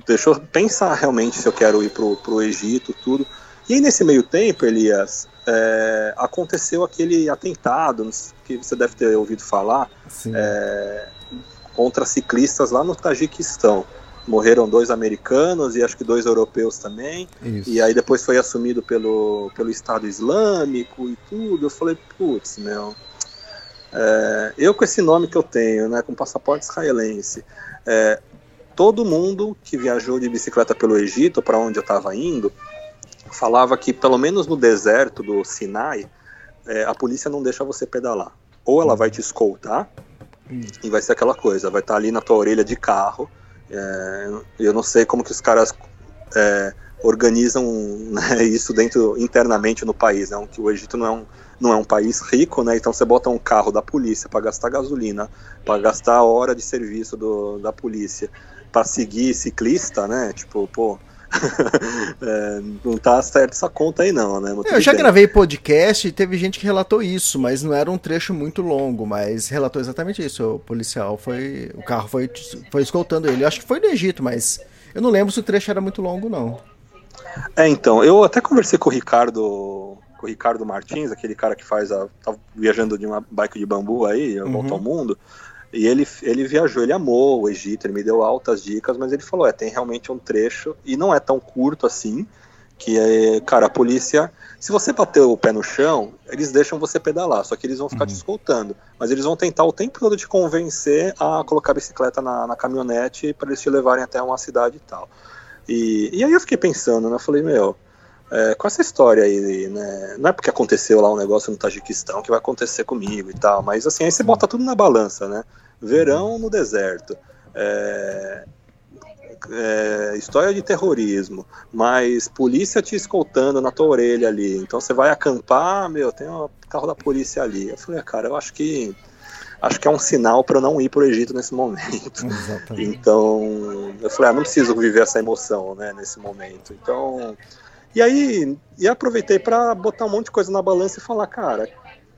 deixa eu pensar realmente se eu quero ir pro, pro Egito, tudo, E aí, nesse meio tempo, Elias, é, aconteceu aquele atentado que você deve ter ouvido falar é, contra ciclistas lá no Tajiquistão. Morreram dois americanos e acho que dois europeus também. Isso. E aí depois foi assumido pelo, pelo Estado Islâmico e tudo. Eu falei, putz, meu. É, eu com esse nome que eu tenho, né, com passaporte israelense, é, todo mundo que viajou de bicicleta pelo Egito, para onde eu estava indo, falava que pelo menos no deserto do Sinai, é, a polícia não deixa você pedalar. Ou ela vai te escoltar, hum. e vai ser aquela coisa, vai estar ali na tua orelha de carro. É, eu não sei como que os caras é, organizam né, isso dentro internamente no país, né? Que o Egito não é um não é um país rico, né? Então você bota um carro da polícia para gastar gasolina, para gastar a hora de serviço do, da polícia, para seguir ciclista, né? Tipo, pô, é, não tá certo essa conta aí não, né? eu já gravei podcast e teve gente que relatou isso, mas não era um trecho muito longo, mas relatou exatamente isso. O policial foi, o carro foi, foi escoltando ele. Eu acho que foi do Egito, mas eu não lembro se o trecho era muito longo não. É, então, eu até conversei com o Ricardo, com o Ricardo Martins, aquele cara que faz a, tá viajando de uma bike de bambu aí, uhum. volta ao mundo. E ele, ele viajou, ele amou o Egito, ele me deu altas dicas, mas ele falou: é, tem realmente um trecho, e não é tão curto assim, que é, cara, a polícia, se você bater o pé no chão, eles deixam você pedalar, só que eles vão ficar uhum. te escoltando, mas eles vão tentar o tempo todo te convencer a colocar a bicicleta na, na caminhonete para eles te levarem até uma cidade e tal. E, e aí eu fiquei pensando, né, eu falei, meu, é, com essa história aí, né? Não é porque aconteceu lá um negócio no Tajiquistão que vai acontecer comigo e tal, mas assim, aí você bota tudo na balança, né? Verão no deserto. É, é, história de terrorismo, mas polícia te escoltando na tua orelha ali. Então você vai acampar, meu, tem um carro da polícia ali. Eu falei, ah, cara, eu acho que acho que é um sinal para eu não ir para o Egito nesse momento. Exatamente. Então eu falei, ah, não preciso viver essa emoção, né, nesse momento. Então e aí, e aproveitei para botar um monte de coisa na balança e falar, cara,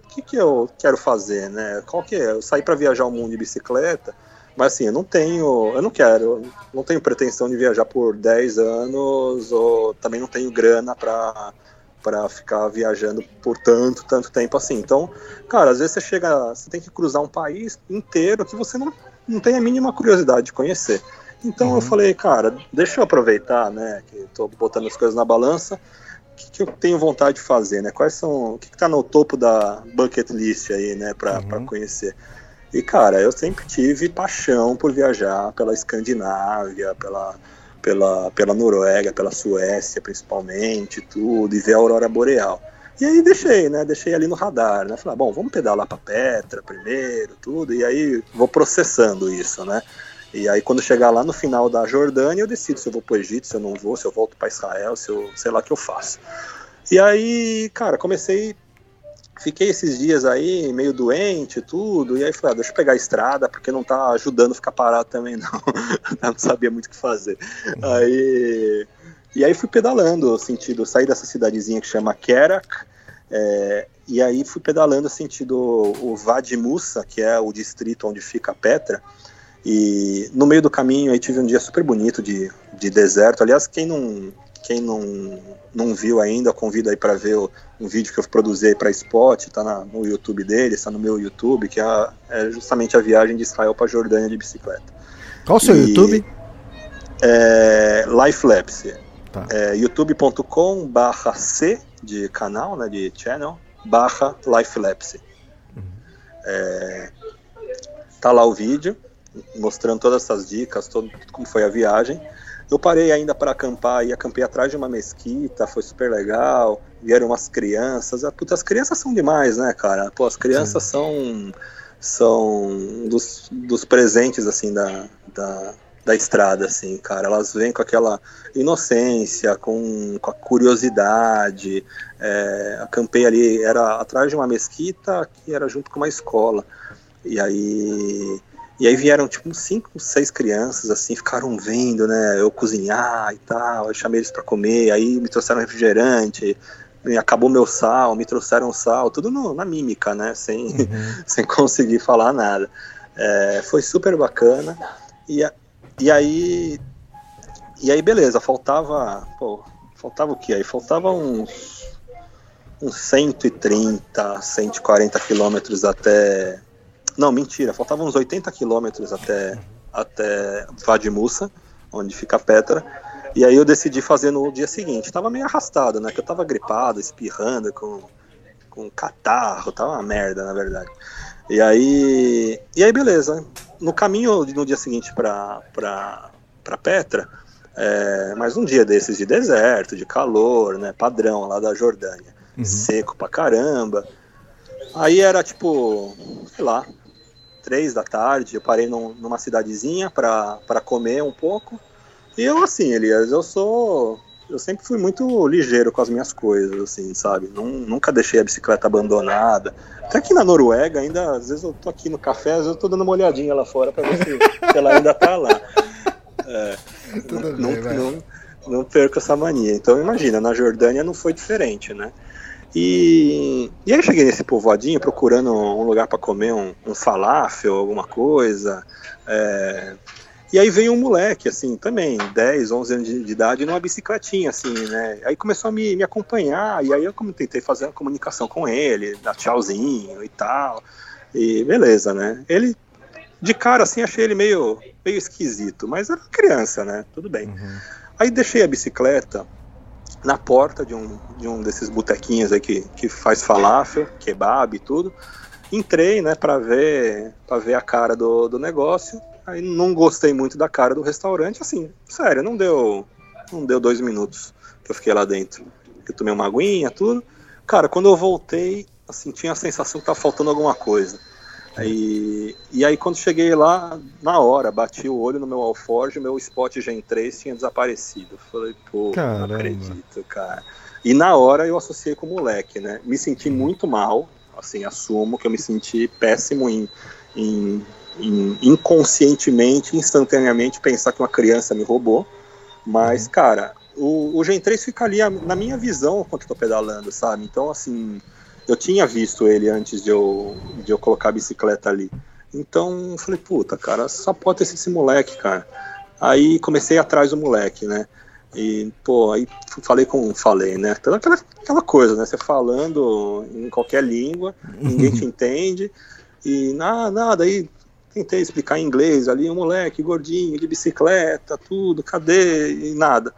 o que, que eu quero fazer, né? Qual que é? Eu saí para viajar o mundo de bicicleta, mas assim, eu não tenho, eu não quero, não tenho pretensão de viajar por 10 anos, ou também não tenho grana para para ficar viajando por tanto, tanto tempo assim. Então, cara, às vezes você chega, você tem que cruzar um país inteiro que você não, não tem a mínima curiosidade de conhecer. Então uhum. eu falei, cara, deixa eu aproveitar, né, que estou botando as coisas na balança, o que, que, eu tenho vontade de fazer, né? Quais são, o que, está no topo da bucket list aí, né, para uhum. conhecer? E cara, eu sempre tive paixão por viajar pela Escandinávia, pela pela, pela Noruega, pela Suécia principalmente, tudo, e ver a aurora boreal. E aí deixei, né? Deixei ali no radar, né? Falei, ah, bom, vamos pedalar para Petra primeiro, tudo, e aí vou processando isso, né? E aí, quando chegar lá no final da Jordânia, eu decido se eu vou para o Egito, se eu não vou, se eu volto para Israel, se eu sei lá o que eu faço. E aí, cara, comecei. Fiquei esses dias aí meio doente tudo, e aí falei, ah, deixa eu pegar a estrada, porque não tá ajudando a ficar parado também, não. não sabia muito o que fazer. Aí. E aí fui pedalando, sentido, saí dessa cidadezinha que chama Kerak, é, e aí fui pedalando sentido o Vadi Musa, que é o distrito onde fica Petra, e no meio do caminho aí tive um dia super bonito de, de deserto. Aliás, quem não quem não, não viu ainda, convido aí para ver o, um vídeo que eu produzi para Spot, tá na, no YouTube dele, está no meu YouTube, que é, é, justamente a viagem de Israel para Jordânia de bicicleta. Qual o seu e, YouTube? É, Lifelapse. Tá. É, youtube.com barra C de canal, né, de channel, barra Lifelapse. Uhum. É, tá lá o vídeo mostrando todas essas dicas, todo, como foi a viagem. Eu parei ainda para acampar e acampei atrás de uma mesquita, foi super legal. Vieram umas crianças. Ah, puta, as crianças são demais, né, cara? Pô, as crianças Sim. são são dos, dos presentes assim da, da, da estrada, assim, cara. Elas vêm com aquela inocência, com, com a curiosidade. É, acampei ali, era atrás de uma mesquita que era junto com uma escola. E aí e aí vieram, tipo, cinco, seis crianças, assim, ficaram vendo, né, eu cozinhar e tal, eu chamei eles para comer, aí me trouxeram refrigerante, acabou meu sal, me trouxeram sal, tudo no, na mímica, né, sem, uhum. sem conseguir falar nada. É, foi super bacana, e, e aí, e aí beleza, faltava, pô, faltava o que aí? Faltava uns, uns 130, 140 quilômetros até. Não, mentira, faltavam uns 80 quilômetros até, até Vadimusa, onde fica Petra. E aí eu decidi fazer no dia seguinte. Tava meio arrastado, né? Que eu tava gripado, espirrando, com, com catarro, tava uma merda, na verdade. E aí, e aí beleza. No caminho no dia seguinte para para Petra, é, mais um dia desses de deserto, de calor, né, padrão lá da Jordânia, uhum. seco pra caramba. Aí era tipo, sei lá, três da tarde, eu parei num, numa cidadezinha para comer um pouco. E eu assim, Elias, eu sou eu sempre fui muito ligeiro com as minhas coisas, assim, sabe? nunca deixei a bicicleta abandonada. Até aqui na Noruega, ainda, às vezes eu tô aqui no café, às vezes eu tô dando uma olhadinha lá fora para ver se, se, ela ainda tá lá. É, Tudo não, bem, não, não, não perco essa mania. Então imagina, na Jordânia não foi diferente, né? E, e aí eu cheguei nesse povoadinho procurando um lugar para comer um, um falafel, alguma coisa. É, e aí veio um moleque, assim, também, 10, 11 anos de, de, idade, numa bicicletinha, assim, né? Aí começou a me, me acompanhar, e aí eu tentei fazer uma comunicação com ele, dar tchauzinho e tal. E beleza, né? Ele, de cara, assim, achei ele meio, meio esquisito, mas era criança, né? Tudo bem. Uhum. Aí deixei a bicicleta na porta de um, de um desses botequinhos aí que, que faz falafel, kebab e tudo. Entrei, né, para ver, pra ver a cara do, do negócio Aí não gostei muito da cara do restaurante, assim, sério, não deu, não deu dois minutos que eu fiquei lá dentro. Eu tomei uma aguinha, tudo. Cara, quando eu voltei, assim, tinha a sensação que tava faltando alguma coisa. Aí, e aí quando cheguei lá, na hora, bati o olho no meu alforge, meu spot Gen 3 tinha desaparecido. Falei, pô, Caramba. não acredito, cara. E na hora eu associei com o moleque, né? Me senti muito mal, assim, assumo que eu me senti péssimo em, em inconscientemente, instantaneamente, pensar que uma criança me roubou. Mas, uhum. cara, o, o Gen 3 fica ali na minha visão enquanto estou pedalando, sabe? Então, assim, eu tinha visto ele antes de eu, de eu colocar a bicicleta ali. Então, falei, puta, cara, só pode ter sido esse moleque, cara. Aí comecei atrás do moleque, né? E, pô, aí falei com. Falei, né? Aquela, aquela coisa, né? Você falando em qualquer língua, ninguém te entende. E nada, nada, aí Tentei explicar em inglês ali, um moleque gordinho, de bicicleta, tudo, cadê? E nada.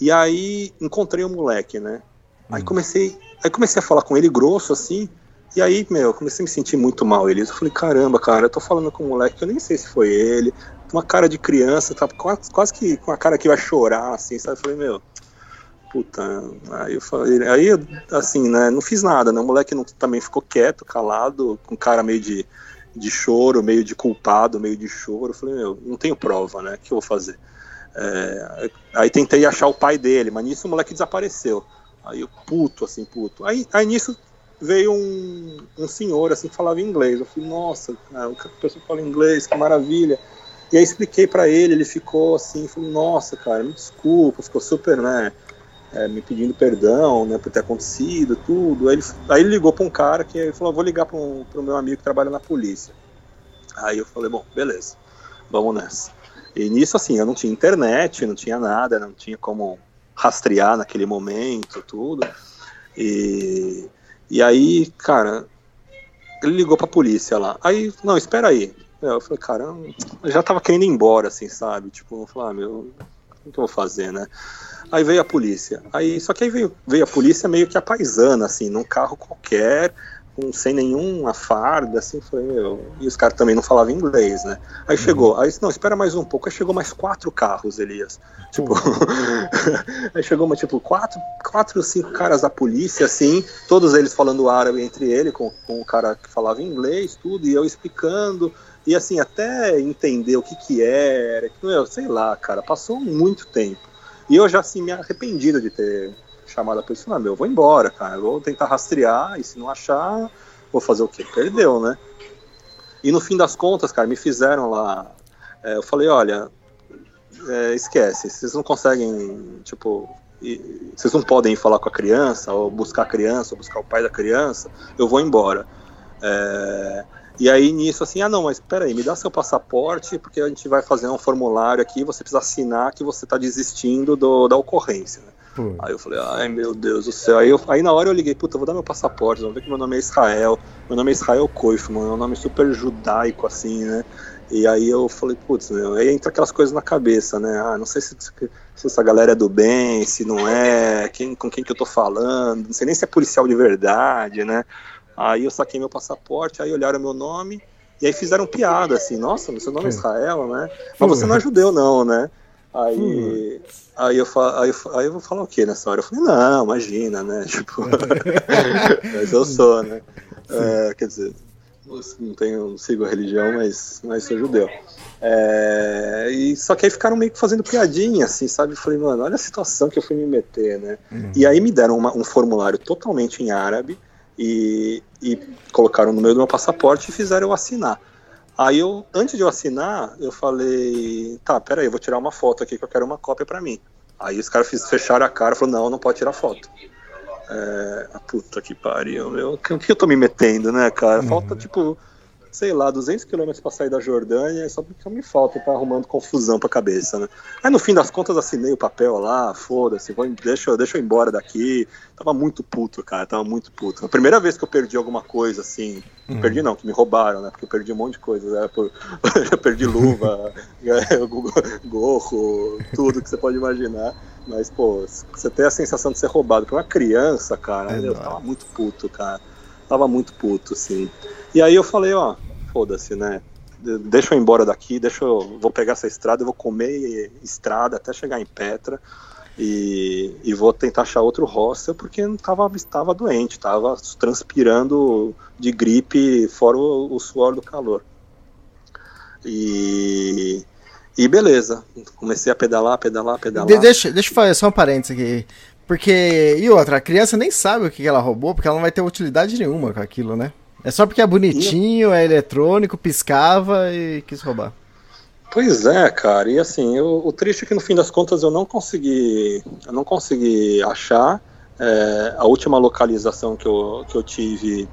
E aí encontrei o um moleque, né? Aí hum. comecei, aí comecei a falar com ele grosso assim, e aí, meu, comecei a me sentir muito mal ele. Eu falei, caramba, cara, eu tô falando com um moleque que eu nem sei se foi ele, uma cara de criança, tá quase, quase que com a cara que vai chorar, assim, sabe? Eu falei, meu, puta. Aí eu falei, aí, assim, né, não fiz nada, né? O moleque não, também ficou quieto, calado, com cara meio de de choro, meio de culpado, meio de choro. Eu falei, meu, não tenho prova, né? O que eu vou fazer? É, aí tentei achar o pai dele, mas nisso o moleque desapareceu. Aí eu, puto, assim, puto. Aí, aí nisso veio um, um senhor, assim, que falava inglês. Eu falei, nossa, cara, a pessoa fala inglês, que maravilha. E aí expliquei para ele, ele ficou assim, falou, nossa, cara, me desculpa, ficou super, né, é, me pedindo perdão, né, por ter acontecido, tudo. Aí ele, aí ele ligou para um cara que ele falou, vou ligar para o meu amigo que trabalha na polícia. Aí eu falei, bom, beleza, vamos nessa. E nisso, assim, eu não tinha internet, não tinha nada, não tinha como rastrear naquele momento, tudo. E, e aí, cara, ele ligou pra polícia lá. Aí, não, espera aí. Eu falei, cara, eu já tava querendo ir embora, assim, sabe? Tipo, eu falei, ah, meu, o que eu vou fazer, né? Aí veio a polícia. Aí, só que aí veio, veio a polícia meio que a paisana, assim, num carro qualquer, com, sem nenhuma farda, assim, foi, meu, e os caras também não falavam inglês, né? Aí uhum. chegou, aí não, espera mais um pouco, aí chegou mais quatro carros, Elias. Tipo, uhum. aí chegou, uma, tipo, quatro, quatro ou cinco caras da polícia, assim, todos eles falando árabe entre ele, com, com o cara que falava inglês, tudo, e eu explicando, e assim, até entender o que que era, que, meu, sei lá, cara, passou muito tempo. E eu já, assim, me arrependido de ter chamado a polícia. Não, meu, eu vou embora, cara. Eu vou tentar rastrear e se não achar, vou fazer o quê? Perdeu, né? E no fim das contas, cara, me fizeram lá. É, eu falei, olha, é, esquece, vocês não conseguem, tipo, e, vocês não podem falar com a criança, ou buscar a criança, ou buscar o pai da criança, eu vou embora. É, e aí nisso assim, ah não, mas peraí, me dá seu passaporte, porque a gente vai fazer um formulário aqui, você precisa assinar que você está desistindo do, da ocorrência. Né? Pô. Aí eu falei, ai meu Deus do céu. Aí, eu, aí na hora eu liguei, puta, vou dar meu passaporte, vamos ver que meu nome é Israel. Meu nome é Israel Koifman, é um nome super judaico, assim, né? E aí eu falei, putz, meu, aí entra aquelas coisas na cabeça, né? Ah, não sei se, se essa galera é do bem, se não é, quem, com quem que eu tô falando, não sei nem se é policial de verdade, né? Aí eu saquei meu passaporte, aí olharam meu nome, e aí fizeram piada, assim, nossa, seu nome é Israel, né? Mas você não é judeu, não, né? Aí, aí, eu, aí, eu, aí eu vou falar o quê nessa hora? Eu falei, não, imagina, né? Tipo, mas eu sou, né? É, quer dizer, não tenho, não sigo a religião, mas, mas sou judeu. É, e só que aí ficaram meio que fazendo piadinha, assim, sabe? Eu falei, mano, olha a situação que eu fui me meter, né? Uhum. E aí me deram uma, um formulário totalmente em árabe e, e colocaram no meio do meu passaporte e fizeram eu assinar. Aí eu, antes de eu assinar, eu falei, tá, peraí, eu vou tirar uma foto aqui que eu quero uma cópia para mim. Aí os caras fecharam a cara e falaram, não, não pode tirar foto. É, a puta que pariu, meu. O que eu tô me metendo, né, cara? Falta, uhum. tipo, sei lá, 200 quilômetros para sair da Jordânia, só porque me falta tá arrumando confusão pra cabeça, né? Aí no fim das contas assinei o papel lá, foda-se, deixa, deixa eu ir embora daqui. Tava muito puto, cara, tava muito puto. A primeira vez que eu perdi alguma coisa, assim, uhum. perdi não, que me roubaram, né? Porque eu perdi um monte de coisa, né? Por, eu perdi luva, gorro, tudo que você pode imaginar. Mas, pô, você tem a sensação de ser roubado por uma criança, cara, é eu tava muito puto, cara. Tava muito puto, assim. E aí eu falei, ó, foda-se, né? Deixa eu ir embora daqui, deixa eu. Vou pegar essa estrada, eu vou comer estrada até chegar em Petra. E, e vou tentar achar outro hostel porque estava estava doente, estava transpirando de gripe, fora o, o suor do calor. E, e beleza, comecei a pedalar, pedalar, pedalar. De, deixa, deixa eu fazer só um parênteses aqui. Porque, e outra, a criança nem sabe o que ela roubou, porque ela não vai ter utilidade nenhuma com aquilo, né? É só porque é bonitinho, é eletrônico, piscava e quis roubar. Pois é, cara. E assim, eu, o triste é que no fim das contas eu não consegui, eu não consegui achar é, a última localização que eu, que eu tive.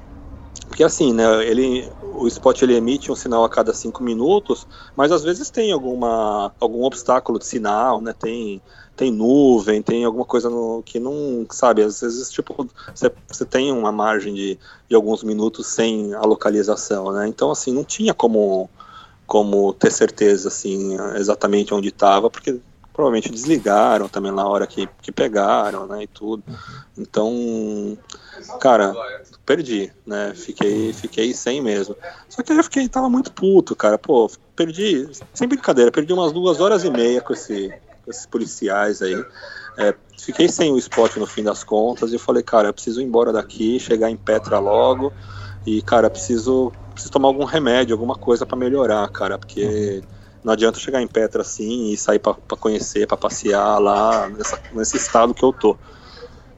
Porque assim, né, ele, o spot ele emite um sinal a cada cinco minutos, mas às vezes tem alguma, algum obstáculo de sinal, né? Tem tem nuvem, tem alguma coisa no, que não, sabe, às vezes, tipo, você tem uma margem de, de alguns minutos sem a localização, né? Então, assim, não tinha como, como ter certeza, assim, exatamente onde estava, porque provavelmente desligaram também na hora que, que pegaram, né, e tudo. Então, cara, perdi, né, fiquei, fiquei sem mesmo. Só que aí eu fiquei, tava muito puto, cara, pô, perdi, sem brincadeira, perdi umas duas horas e meia com esse, esses policiais aí. É, fiquei sem o spot no fim das contas e falei, cara, eu preciso ir embora daqui, chegar em Petra logo e, cara, preciso, preciso tomar algum remédio, alguma coisa para melhorar, cara, porque não adianta chegar em Petra assim e sair para conhecer, para passear lá nessa, nesse estado que eu tô.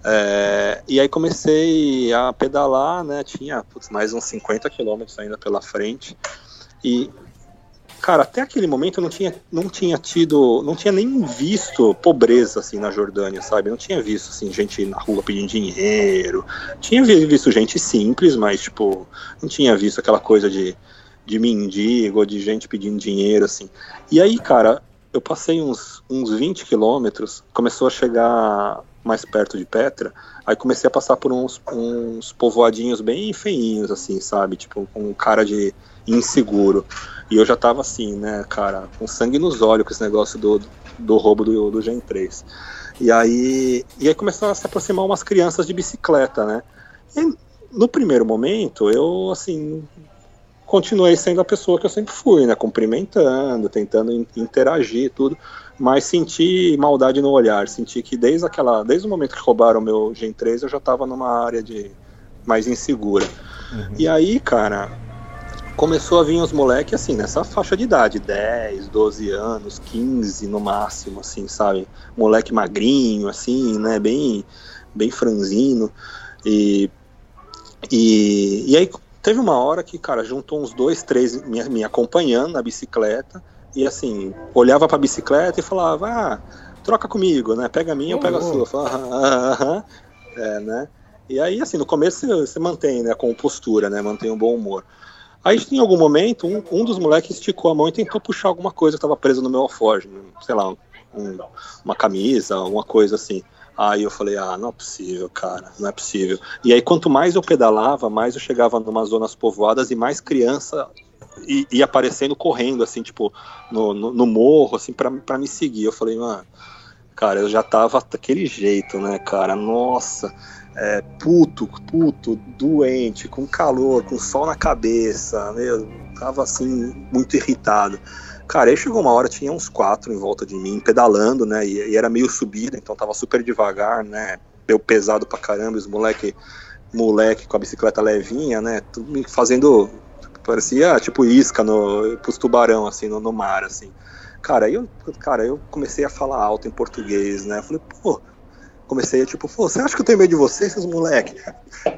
É, e aí comecei a pedalar, né? Tinha putz, mais uns 50 quilômetros ainda pela frente. E cara, até aquele momento eu não tinha, não tinha tido, não tinha nem visto pobreza assim na Jordânia, sabe? Não tinha visto assim gente na rua pedindo dinheiro. Tinha visto gente simples, mas tipo, não tinha visto aquela coisa de de mendigo, de gente pedindo dinheiro assim. E aí, cara, eu passei uns uns 20 quilômetros, começou a chegar mais perto de Petra, aí comecei a passar por uns, uns povoadinhos bem feinhos, assim, sabe? Tipo, com um cara de inseguro. E eu já tava assim, né, cara, com sangue nos olhos com esse negócio do, do roubo do, do Gen 3. E aí, e aí começaram a se aproximar umas crianças de bicicleta, né? E no primeiro momento, eu, assim, continuei sendo a pessoa que eu sempre fui, né? Cumprimentando, tentando interagir tudo, mas senti maldade no olhar, senti que desde aquela, desde o momento que roubaram o meu Gen 3, eu já estava numa área de mais insegura. Uhum. E aí, cara, começou a vir os moleques assim, nessa faixa de idade, 10, 12 anos, 15 no máximo, assim, sabe? Moleque magrinho, assim, né? Bem, bem franzino. E, e, e aí teve uma hora que, cara, juntou uns dois, três me, me acompanhando na bicicleta. E assim, olhava pra bicicleta e falava, ah, troca comigo, né? Pega a minha, eu pego a sua. Falava, ah, ah, ah. É, né? E aí, assim, no começo você, você mantém, né, com postura, né, mantém um bom humor. Aí, em algum momento, um, um dos moleques esticou a mão e tentou puxar alguma coisa que estava presa no meu alforje, sei lá, um, uma camisa, alguma coisa assim. Aí eu falei, ah, não é possível, cara, não é possível. E aí, quanto mais eu pedalava, mais eu chegava numas zonas povoadas e mais criança ia aparecendo correndo, assim, tipo, no, no, no morro, assim, pra me seguir. Eu falei, mano, cara, eu já tava daquele jeito, né, cara? Nossa, é, puto, puto, doente, com calor, com sol na cabeça, meu, tava assim, muito irritado. Cara, aí chegou uma hora, tinha uns quatro em volta de mim, pedalando, né? E, e era meio subida, então tava super devagar, né? Deu pesado pra caramba, os moleque, moleque com a bicicleta levinha, né? Tudo fazendo. Parecia tipo isca no, pros tubarão, assim, no, no mar, assim. Cara, aí eu, cara, eu comecei a falar alto em português, né? Falei, pô, comecei a tipo, pô, você acha que eu tenho medo de vocês, seus moleque?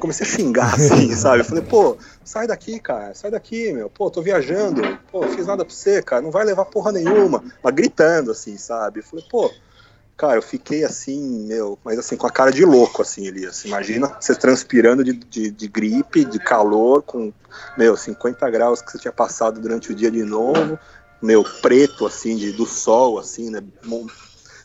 Comecei a xingar, assim, sabe? Falei, pô, sai daqui, cara, sai daqui, meu, pô, tô viajando, pô, não fiz nada pra você, cara, não vai levar porra nenhuma, mas gritando, assim, sabe? Falei, pô, cara, eu fiquei assim, meu, mas assim, com a cara de louco, assim, Elias. Imagina você transpirando de, de, de gripe, de calor, com, meu, 50 graus que você tinha passado durante o dia de novo, meu, preto, assim, de, do sol, assim, né?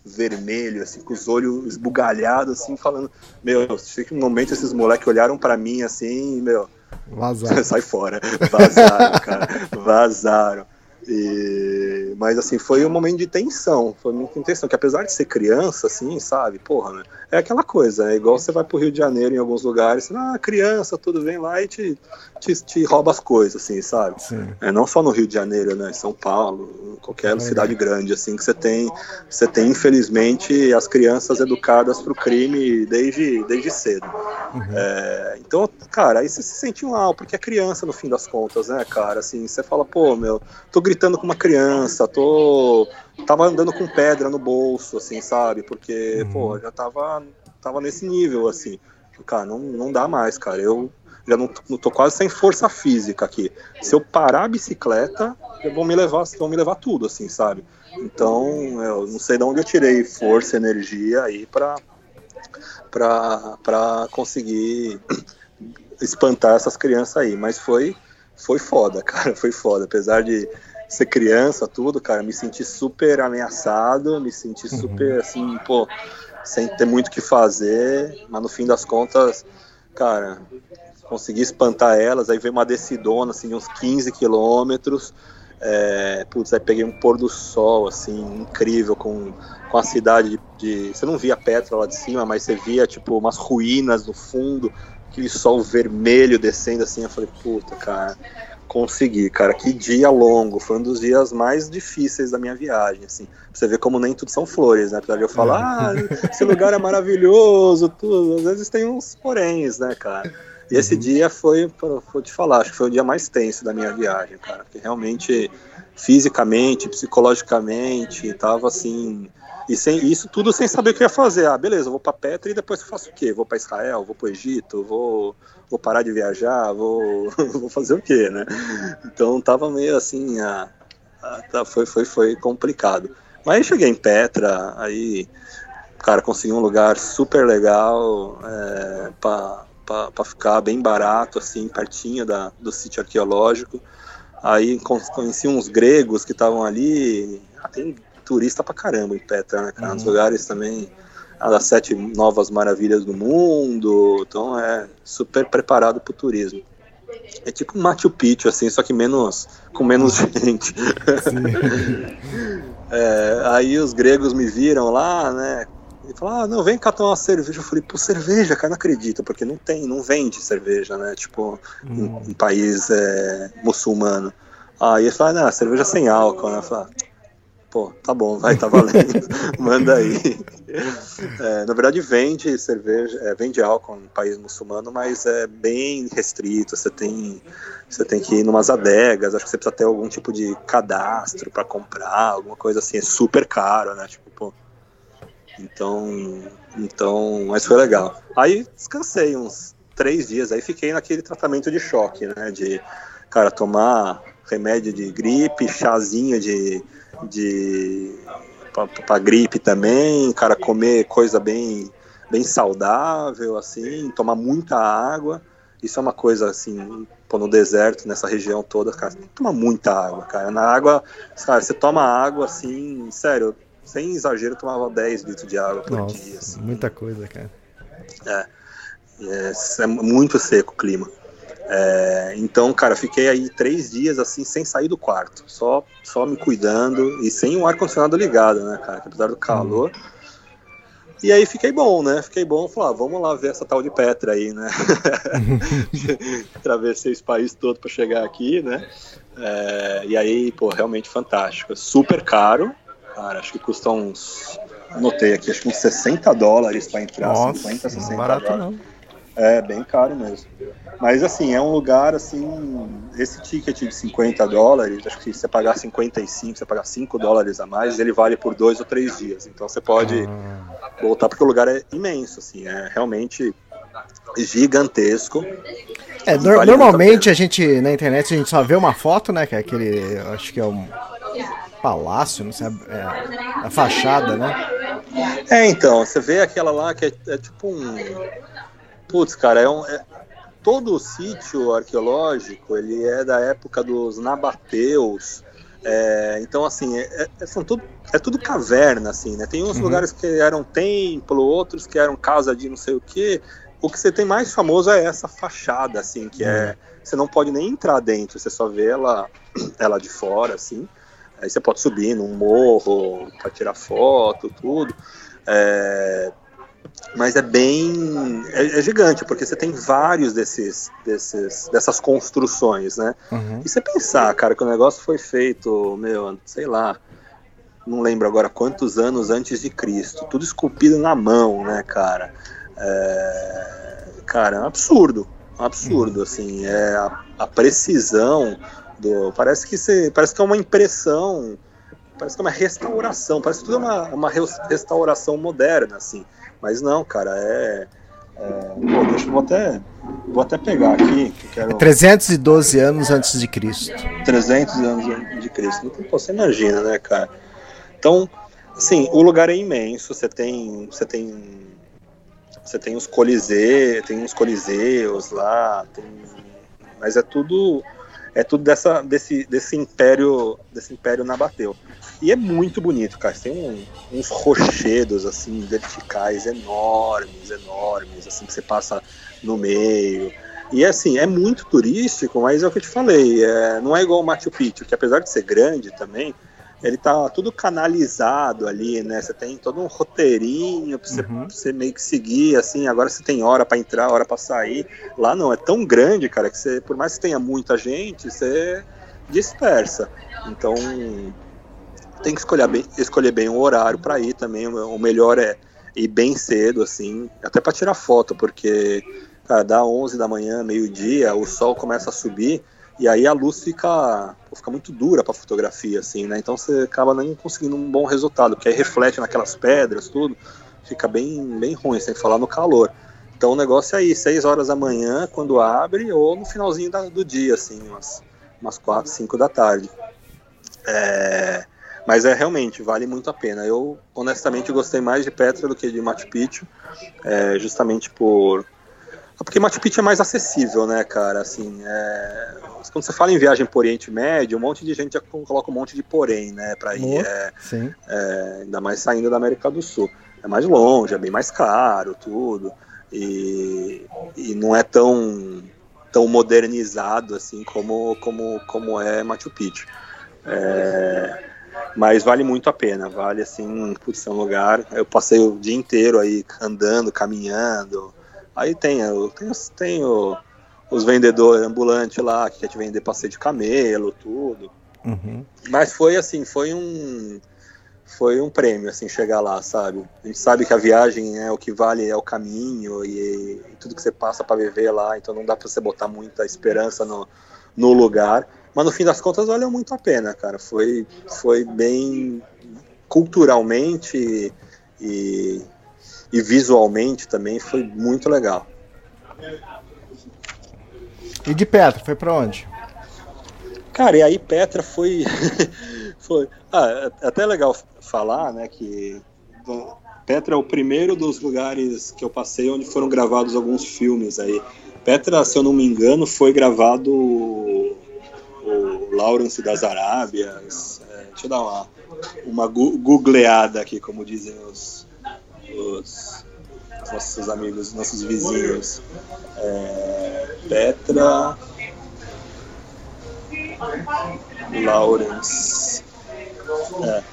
Vermelho, assim, com os olhos esbugalhados, assim, falando, meu, sei que um momento esses moleques olharam para mim assim, meu, vazaram. sai fora, vazaram, cara, vazaram. E, mas assim, foi um momento de tensão, foi muita tensão, que apesar de ser criança, assim, sabe, porra, né? É aquela coisa, é igual você vai pro Rio de Janeiro em alguns lugares, ah, criança, tudo vem lá e te, te, te rouba as coisas, assim, sabe? Sim. É não só no Rio de Janeiro, né? São Paulo, qualquer é. cidade grande, assim, que você tem, você tem, infelizmente, as crianças educadas pro crime desde, desde cedo. Uhum. É, então, cara, aí você se sente mal, porque é criança no fim das contas, né, cara? Assim, você fala, pô, meu, tô gritando com uma criança, tô. Tava andando com pedra no bolso, assim, sabe? Porque, uhum. pô, já tava, tava nesse nível, assim. Cara, não, não dá mais, cara. Eu já não, não tô quase sem força física aqui. Se eu parar a bicicleta, vão me levar, vão me levar tudo, assim, sabe? Então, eu não sei de onde eu tirei força, energia aí para para conseguir espantar essas crianças aí, mas foi foi foda, cara, foi foda, apesar de ser criança, tudo, cara, me senti super ameaçado, me senti uhum. super assim, pô, sem ter muito o que fazer, mas no fim das contas, cara, consegui espantar elas, aí veio uma decidona, assim, de uns 15 quilômetros, é, putz, aí peguei um pôr do sol, assim, incrível, com, com a cidade de, de, Você não via Petra lá de cima, mas você via, tipo, umas ruínas no fundo, aquele sol vermelho descendo, assim, eu falei, puta, cara, consegui, cara, que dia longo, foi um dos dias mais difíceis da minha viagem, assim, você vê como nem tudo são flores, né, apesar de eu falar, é. ah, esse lugar é maravilhoso, tudo, às vezes tem uns poréns, né, cara, e esse uhum. dia foi, vou te falar, acho que foi o dia mais tenso da minha viagem, cara. Porque realmente, fisicamente, psicologicamente, tava assim. E sem, isso tudo sem saber o que ia fazer. Ah, beleza, vou para Petra e depois faço o quê? Vou para Israel, vou para o Egito, vou, vou parar de viajar, vou, vou fazer o quê, né? Então tava meio assim, ah, foi, foi, foi complicado. Mas aí cheguei em Petra, aí, cara, consegui um lugar super legal é, para para ficar bem barato, assim, pertinho da, do sítio arqueológico. Aí conheci uns gregos que estavam ali. Ah, tem turista pra caramba em Petra, né, cara? Uhum. Uns lugares também das sete novas maravilhas do mundo. Então é super preparado pro turismo. É tipo um Machu Picchu, assim, só que menos com menos gente. é, aí os gregos me viram lá, né? Ele falou, ah, não, vem cá tomar uma cerveja. Eu falei, pô, cerveja, cara, não acredito, porque não tem, não vende cerveja, né? Tipo, hum. em, em, país é, muçulmano. Aí ele falou, ah, não, cerveja sem álcool, né? Eu falei, ah, pô, tá bom, vai, tá valendo, manda aí. É, na verdade, vende cerveja, é, vende álcool em país muçulmano, mas é bem restrito. Você tem, você tem que ir numas adegas, acho que você precisa ter algum tipo de cadastro para comprar, alguma coisa assim, é super caro, né? Tipo, pô, então, então, mas foi legal. Aí descansei uns três dias, aí fiquei naquele tratamento de choque, né? De, cara, tomar remédio de gripe, chazinho de, de para gripe também, cara, comer coisa bem, bem saudável, assim, tomar muita água. Isso é uma coisa assim, pô, no deserto, nessa região toda, cara, tem que tomar muita água, cara. Na água, cara, você toma água assim, sério, sem exagero, eu tomava 10 litros de água por Nossa, dia. assim. muita coisa, cara. É, é, é muito seco o clima. É, então, cara, fiquei aí três dias assim sem sair do quarto, só, só me cuidando e sem o ar condicionado ligado, né, cara? Apesar do calor. E aí fiquei bom, né? Fiquei bom, falei, ah, vamos lá ver essa tal de Petra aí, né? Atravessei esse país todo para chegar aqui, né? É, e aí, pô, realmente fantástico. Super caro, cara, acho que custa uns. Anotei aqui, acho que uns 60 dólares para entrar, Nossa, 50, 60 não é barato dólares. não. É, bem caro mesmo. Mas assim, é um lugar assim. Esse ticket de 50 dólares, acho que se você pagar 55, você pagar 5 dólares a mais, ele vale por dois ou três dias. Então você pode Ah, voltar porque o lugar é imenso, assim, é realmente gigantesco. É, nor- vale muito a normalmente a gente, na internet, a gente só vê uma foto, né? Que é aquele, acho que é um palácio, não sei, é, a fachada, né? É, então, você vê aquela lá que é, é tipo um. Putz, cara, é um. é- Todo o sítio arqueológico ele é da época dos nabateus. é, então, assim, é, é- são tudo, é tudo caverna, assim, né? Tem uns lugares que eram templo, outros que eram casa de não sei o quê. O que você tem mais famoso é essa fachada, assim, que é. Você não pode nem entrar dentro, você só vê ela, ela de fora, assim. Aí você pode subir num morro para tirar foto, tudo. É, mas é bem. É, é gigante, porque você tem vários desses, desses, dessas construções, né? Uhum. E você pensar, cara, que o negócio foi feito, meu, sei lá, não lembro agora quantos anos antes de Cristo, tudo esculpido na mão, né, cara? É, cara, é um absurdo, um absurdo, assim, é a, a precisão do, parece que parece que é uma impressão, parece que é uma restauração, parece que tudo é uma, uma res- restauração moderna, assim, mas não, cara, é, é pô, deixa eu vou até, vou até pegar aqui, que quero 312 anos antes de Cristo. 300 anos antes de Cristo. Então, pô, você imagina, né, cara? Então, assim, o lugar é imenso. Você tem, você tem, você tem os coliseus, tem uns coliseus lá, tem, mas é tudo, é tudo dessa, desse, desse império, desse império nabateu. E é muito bonito, cara. Tem um- uns rochedos assim verticais enormes, enormes, assim que você passa no meio. E assim, é muito turístico, mas é o que eu te falei, é, não é igual o Machu Picchu, que apesar de ser grande também, ele tá tudo canalizado ali, né? Você tem todo um roteirinho pra você, Uhum. pra você meio que seguir, assim, agora você tem hora pra entrar, hora pra sair. Lá não, é tão grande, cara, que você, por mais que tenha muita gente, você dispersa. Então, tem que escolher bem, escolher bem o horário para ir também. O melhor é ir bem cedo, assim, até para tirar foto, porque cara, dá 11 da manhã, meio-dia, o sol começa a subir e aí a luz fica, fica muito dura para fotografia, assim, né? Então você acaba nem conseguindo um bom resultado, porque aí reflete naquelas pedras, tudo, fica bem, bem ruim, sem falar no calor. Então o negócio é aí, 6 horas da manhã, quando abre, ou no finalzinho da- do dia, assim, umas, umas 4, 5 da tarde. É, mas é realmente, vale muito a pena. Eu, honestamente, gostei mais de Petra do que de Machu Picchu, é, justamente por. Porque Machu Picchu é mais acessível, né, cara? Assim, é, quando você fala em viagem por Oriente Médio, um monte de gente já coloca um monte de porém, né, pra ir. É, Sim. é, ainda mais saindo da América do Sul. É mais longe, é bem mais caro, tudo. E, e não é tão, tão modernizado assim como, como, como é Machu Picchu. É, mas vale muito a pena, vale assim, putz, é um lugar. Eu passei o dia inteiro aí andando, caminhando. Aí tem, eu- tem, os- tem o- os vendedores ambulantes lá que quer te vender passeio de camelo, tudo. Uhum. Mas foi assim, foi um foi um prêmio assim chegar lá, sabe? A gente sabe que a viagem é o que vale é o caminho e, e tudo que você passa para viver lá, então não dá para você botar muita esperança no, no lugar, mas no fim das contas valeu muito a pena, cara. Foi foi bem culturalmente e, e visualmente também foi muito legal. E de Petra, foi pra onde? Cara, e aí Petra foi. foi ah, é até legal falar, né, que Petra é o primeiro dos lugares que eu passei onde foram gravados alguns filmes aí. Petra, se eu não me engano, foi gravado o, Lawrence das Arábias. é, deixa eu dar uma, uma googleada aqui, como dizem os, os nossos amigos, nossos vizinhos. É, Petra Lawrence. É.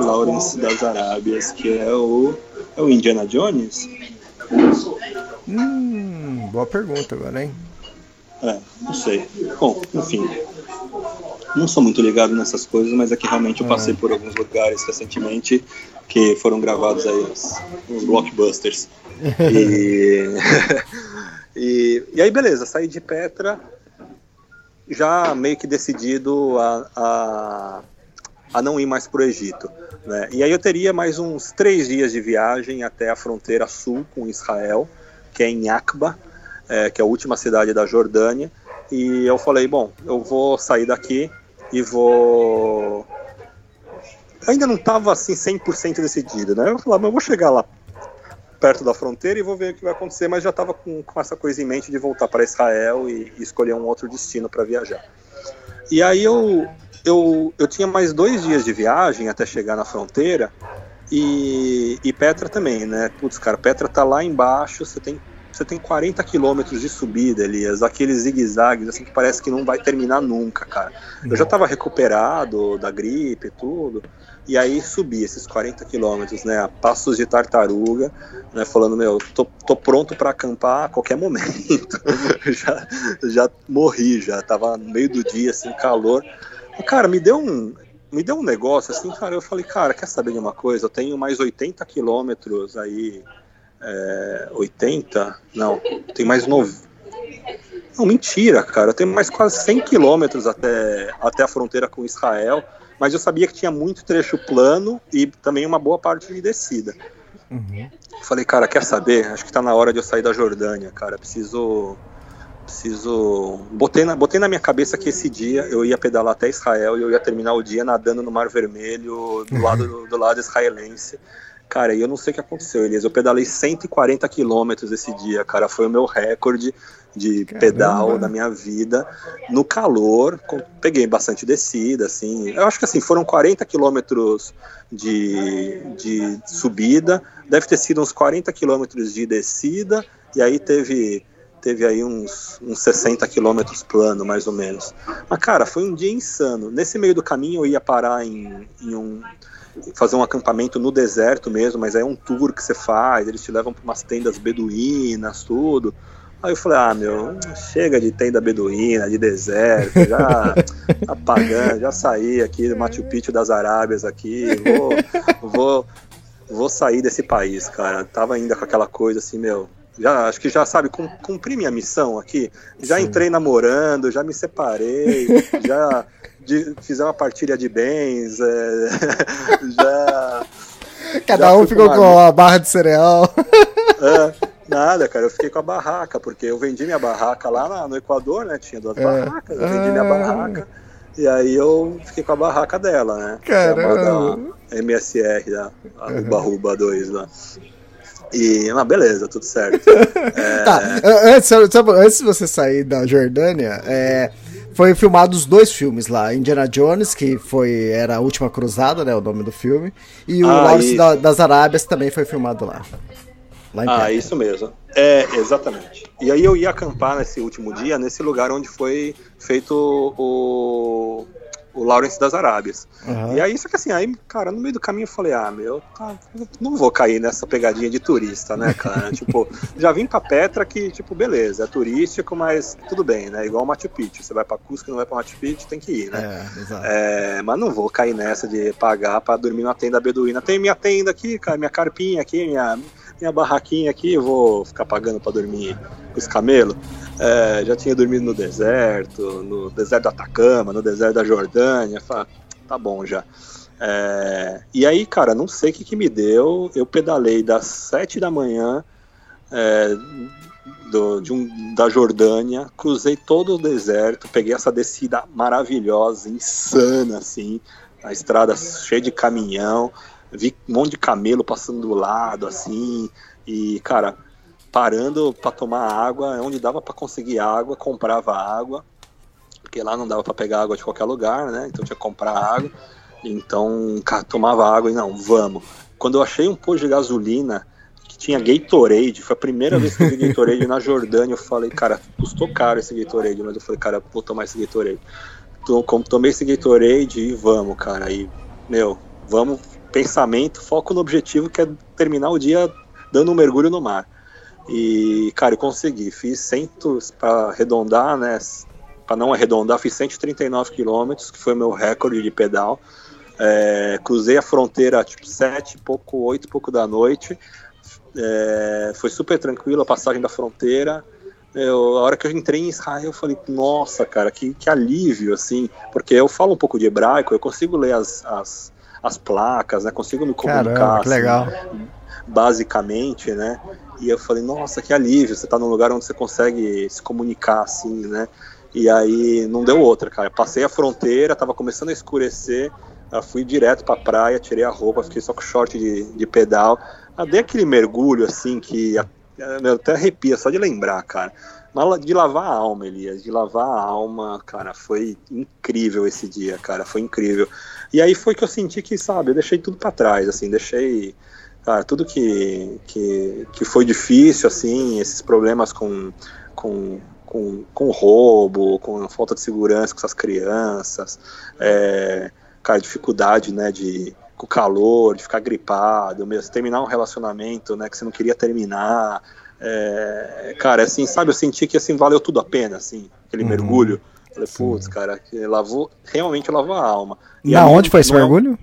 Lawrence das Arábias, que é o, é o Indiana Jones? Hum, boa pergunta agora, hein? É, não sei. Bom, enfim. Não sou muito ligado nessas coisas, mas é que realmente eu passei é. por alguns lugares recentemente que foram gravados aí os, os blockbusters. e, e, e, aí, beleza, saí de Petra já meio que decidido a, a, a não ir mais para o Egito. Né? E aí eu teria mais uns três dias de viagem até a fronteira sul com Israel, que é em Aqba, é, que é a última cidade da Jordânia. E eu falei, bom, eu vou sair daqui e vou. Ainda não estava assim 100% decidido, né? Eu falei, mas eu vou chegar lá perto da fronteira e vou ver o que vai acontecer, mas já estava com, com, essa coisa em mente de voltar para Israel e, e, escolher um outro destino para viajar. E aí eu, eu, eu tinha mais dois dias de viagem até chegar na fronteira e, e Petra também, né? Putz, cara, Petra tá lá embaixo, você tem você tem 40 quilômetros de subida, Elias, aqueles zigue-zagues, assim, que parece que não vai terminar nunca, cara. Eu já estava recuperado da gripe e tudo, e aí subi esses 40 quilômetros, né, a passos de tartaruga, né, falando, meu, tô, tô pronto para acampar a qualquer momento. já, já morri, já tava no meio do dia, assim, calor. Cara, me deu um, me deu um negócio assim, cara, eu falei, cara, quer saber de uma coisa? Eu tenho mais 80 quilômetros aí é, 80, não, tem mais 9. Não, mentira, cara, eu tenho mais quase 100 quilômetros até, até a fronteira com Israel, mas eu sabia que tinha muito trecho plano e também uma boa parte de descida. Uhum. Falei, cara, quer saber? Acho que tá na hora de eu sair da Jordânia, cara. Preciso. Preciso. Botei na, botei na minha cabeça que esse dia eu ia pedalar até Israel e eu ia terminar o dia nadando no Mar Vermelho, do lado, do, do lado israelense. Cara, e eu não sei o que aconteceu, Elias. Eu pedalei 140 quilômetros esse dia, cara. Foi o meu recorde de Caramba. pedal da minha vida. No calor, peguei bastante descida, assim. Eu acho que assim, foram 40 quilômetros de, de subida, deve ter sido uns 40 quilômetros de descida, e aí teve teve aí uns, uns 60 quilômetros plano, mais ou menos. Mas, cara, foi um dia insano. Nesse meio do caminho eu ia parar em, em um fazer um acampamento no deserto mesmo, mas é um tour que você faz, eles te levam para umas tendas beduínas, tudo. Aí eu falei, ah, meu, chega de tenda beduína, de deserto, já apagando, já saí aqui do Machu Picchu das Arábias aqui, vou, vou, vou sair desse país, cara. Tava ainda com aquela coisa assim, meu, já acho que já sabe cumpri minha missão aqui já Sim. entrei namorando já me separei já de, fizer uma partilha de bens, é, já. Cada já um ficou com a barra de cereal. É, nada, cara, eu fiquei com a barraca, porque eu vendi minha barraca lá no Equador, né? Tinha duas é. barracas, eu vendi ah. minha barraca. E aí eu fiquei com a barraca dela, né? Caramba. Da MSR, da, uhum. Ruba 2 lá. E, mas beleza, tudo certo. é... Tá, antes, antes de você sair da Jordânia, é, foi filmado os dois filmes lá, Indiana Jones, que foi era a última cruzada, né, o nome do filme, e o ah, Lawrence da, das Arábias também foi filmado lá. lá ah, isso mesmo. É, exatamente. E aí eu ia acampar nesse último dia, nesse lugar onde foi feito o o Lawrence das Arábias. Uhum. E aí, só que assim, aí, cara, no meio do caminho eu falei, ah, meu, tá, não vou cair nessa pegadinha de turista, né, cara? tipo, já vim pra Petra que, tipo, beleza, é turístico, mas tudo bem, né? Igual Machu Picchu. Você vai pra Cusco, não vai pra Machu Picchu, tem que ir, né? É. É, mas não vou cair nessa de pagar pra dormir numa tenda beduína. Tem minha tenda aqui, cara, minha carpinha aqui, minha, minha barraquinha aqui, eu vou ficar pagando pra dormir com os camelos. É, já tinha dormido no deserto, no deserto do Atacama, no deserto da Jordânia. Falei, tá bom já. É, e aí, cara, não sei o que, que me deu. Eu pedalei das 7 da manhã é, do, de um, da Jordânia, cruzei todo o deserto, peguei essa descida maravilhosa, insana, assim, a estrada cheia de caminhão, vi um monte de camelo passando do lado, assim, e, cara, parando para tomar água, onde dava para conseguir água, comprava água, porque lá não dava para pegar água de qualquer lugar, né? Então tinha que comprar água. Então, cara, tomava água e não, vamos. Quando eu achei um posto de gasolina que tinha Gatorade, foi a primeira vez que eu vi Gatorade na Jordânia, eu falei, cara, custou caro esse Gatorade, mas eu falei, cara, vou tomar esse Gatorade. Então, tomei esse Gatorade e vamos, cara. Aí, meu, vamos, pensamento, foco no objetivo que é terminar o dia dando um mergulho no mar. E, cara, eu consegui. Fiz centos para arredondar, né? Para não arredondar, fiz 139 quilômetros, que foi meu recorde de pedal. É, cruzei a fronteira tipo sete, pouco, oito, pouco da noite. É, foi super tranquilo a passagem da fronteira. Eu, a hora que eu entrei em Israel, eu falei, nossa, cara, que, que alívio, assim, porque eu falo um pouco de hebraico, eu consigo ler as, as, as placas, né, consigo me comunicar. Caramba, que legal. Assim, basicamente, né, e eu falei, nossa, que alívio, você tá num lugar onde você consegue se comunicar, assim, né, e aí não deu outra, cara, passei a fronteira, tava começando a escurecer, eu fui direto pra praia, tirei a roupa, fiquei só com short de, de pedal, ah, dei aquele mergulho, assim, que meu, até arrepia só de lembrar, cara. Mas de lavar a alma, Elias, de lavar a alma, cara, foi incrível esse dia, cara, foi incrível. E aí foi que eu senti que, sabe, eu deixei tudo para trás, assim, deixei, cara, tudo que, que, que foi difícil, assim, esses problemas com, com, com, com roubo, com falta de segurança com essas crianças, é, cara, dificuldade, né, de com o calor, de ficar gripado, mesmo terminar um relacionamento, né, que você não queria terminar. É, cara, assim, sabe, eu senti que assim valeu tudo a pena, assim, aquele uhum. mergulho. Falei, putz, cara, lavou, realmente lavou a alma. E Na onde foi esse mergulho?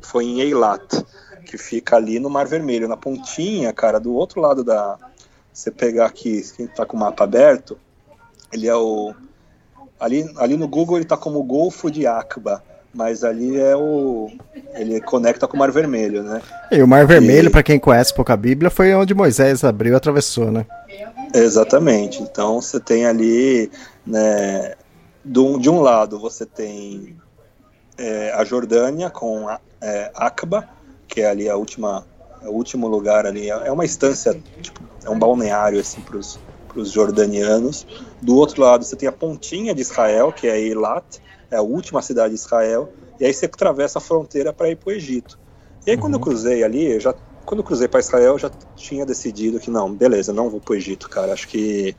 Foi em Eilat, que fica ali no Mar Vermelho, na pontinha, cara, do outro lado da. Você pegar aqui, quem tá com o mapa aberto, ele é o. Ali, ali no Google ele tá como Golfo de Aqaba mas ali é o ele conecta com o Mar Vermelho, né? E o Mar Vermelho, e... para quem conhece pouco a Bíblia, foi onde Moisés abriu e atravessou, né? Exatamente. Então você tem ali, né, do, de um lado você tem é, a Jordânia com a, é, que é ali a última, é o último lugar ali, é uma instância, tipo, é um balneário assim para os jordanianos. Do outro lado você tem a pontinha de Israel, que é Eilat, é a última cidade de Israel, e aí você atravessa a fronteira para ir para o Egito. E aí uhum. quando eu uhum. cruzei ali, já quando eu cruzei para Israel, eu já tinha decidido que não, beleza, não vou para o Egito, cara. Acho que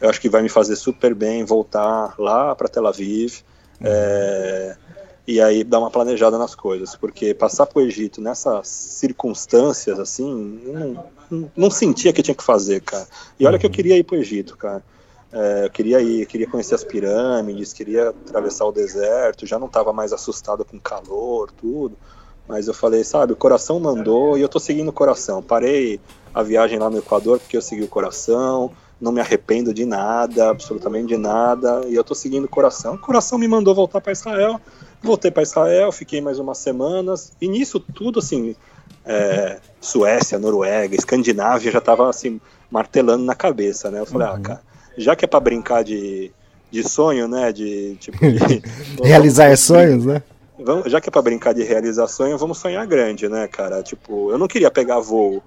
eu acho que vai me fazer super bem voltar lá para Tel Aviv. Uhum. É, e aí dar uma planejada nas coisas, porque passar para o Egito nessas circunstâncias assim, não, não, não, sentia que tinha que fazer, cara. E olha que eu queria ir para o Egito, cara. É, eu queria ir, queria conhecer as pirâmides, queria atravessar o deserto, já não estava mais assustado com calor, tudo. Mas eu falei, sabe, o coração mandou e eu estou seguindo o coração. Parei a viagem lá no Equador porque eu segui o coração, não me arrependo de nada, absolutamente de nada, e eu estou seguindo o coração. O coração me mandou voltar para Israel, voltei para Israel, fiquei mais umas semanas, e nisso tudo, assim, é, Suécia, Noruega, Escandinávia já estava assim martelando na cabeça, né? Eu falei, ah, uhum. ah, cara, já que é para brincar de, de sonho, né? De tipo de, realizar sonhos, né? Vamos, já que é para brincar de realizar sonho, vamos sonhar grande, né, cara? Tipo, eu não queria pegar voo,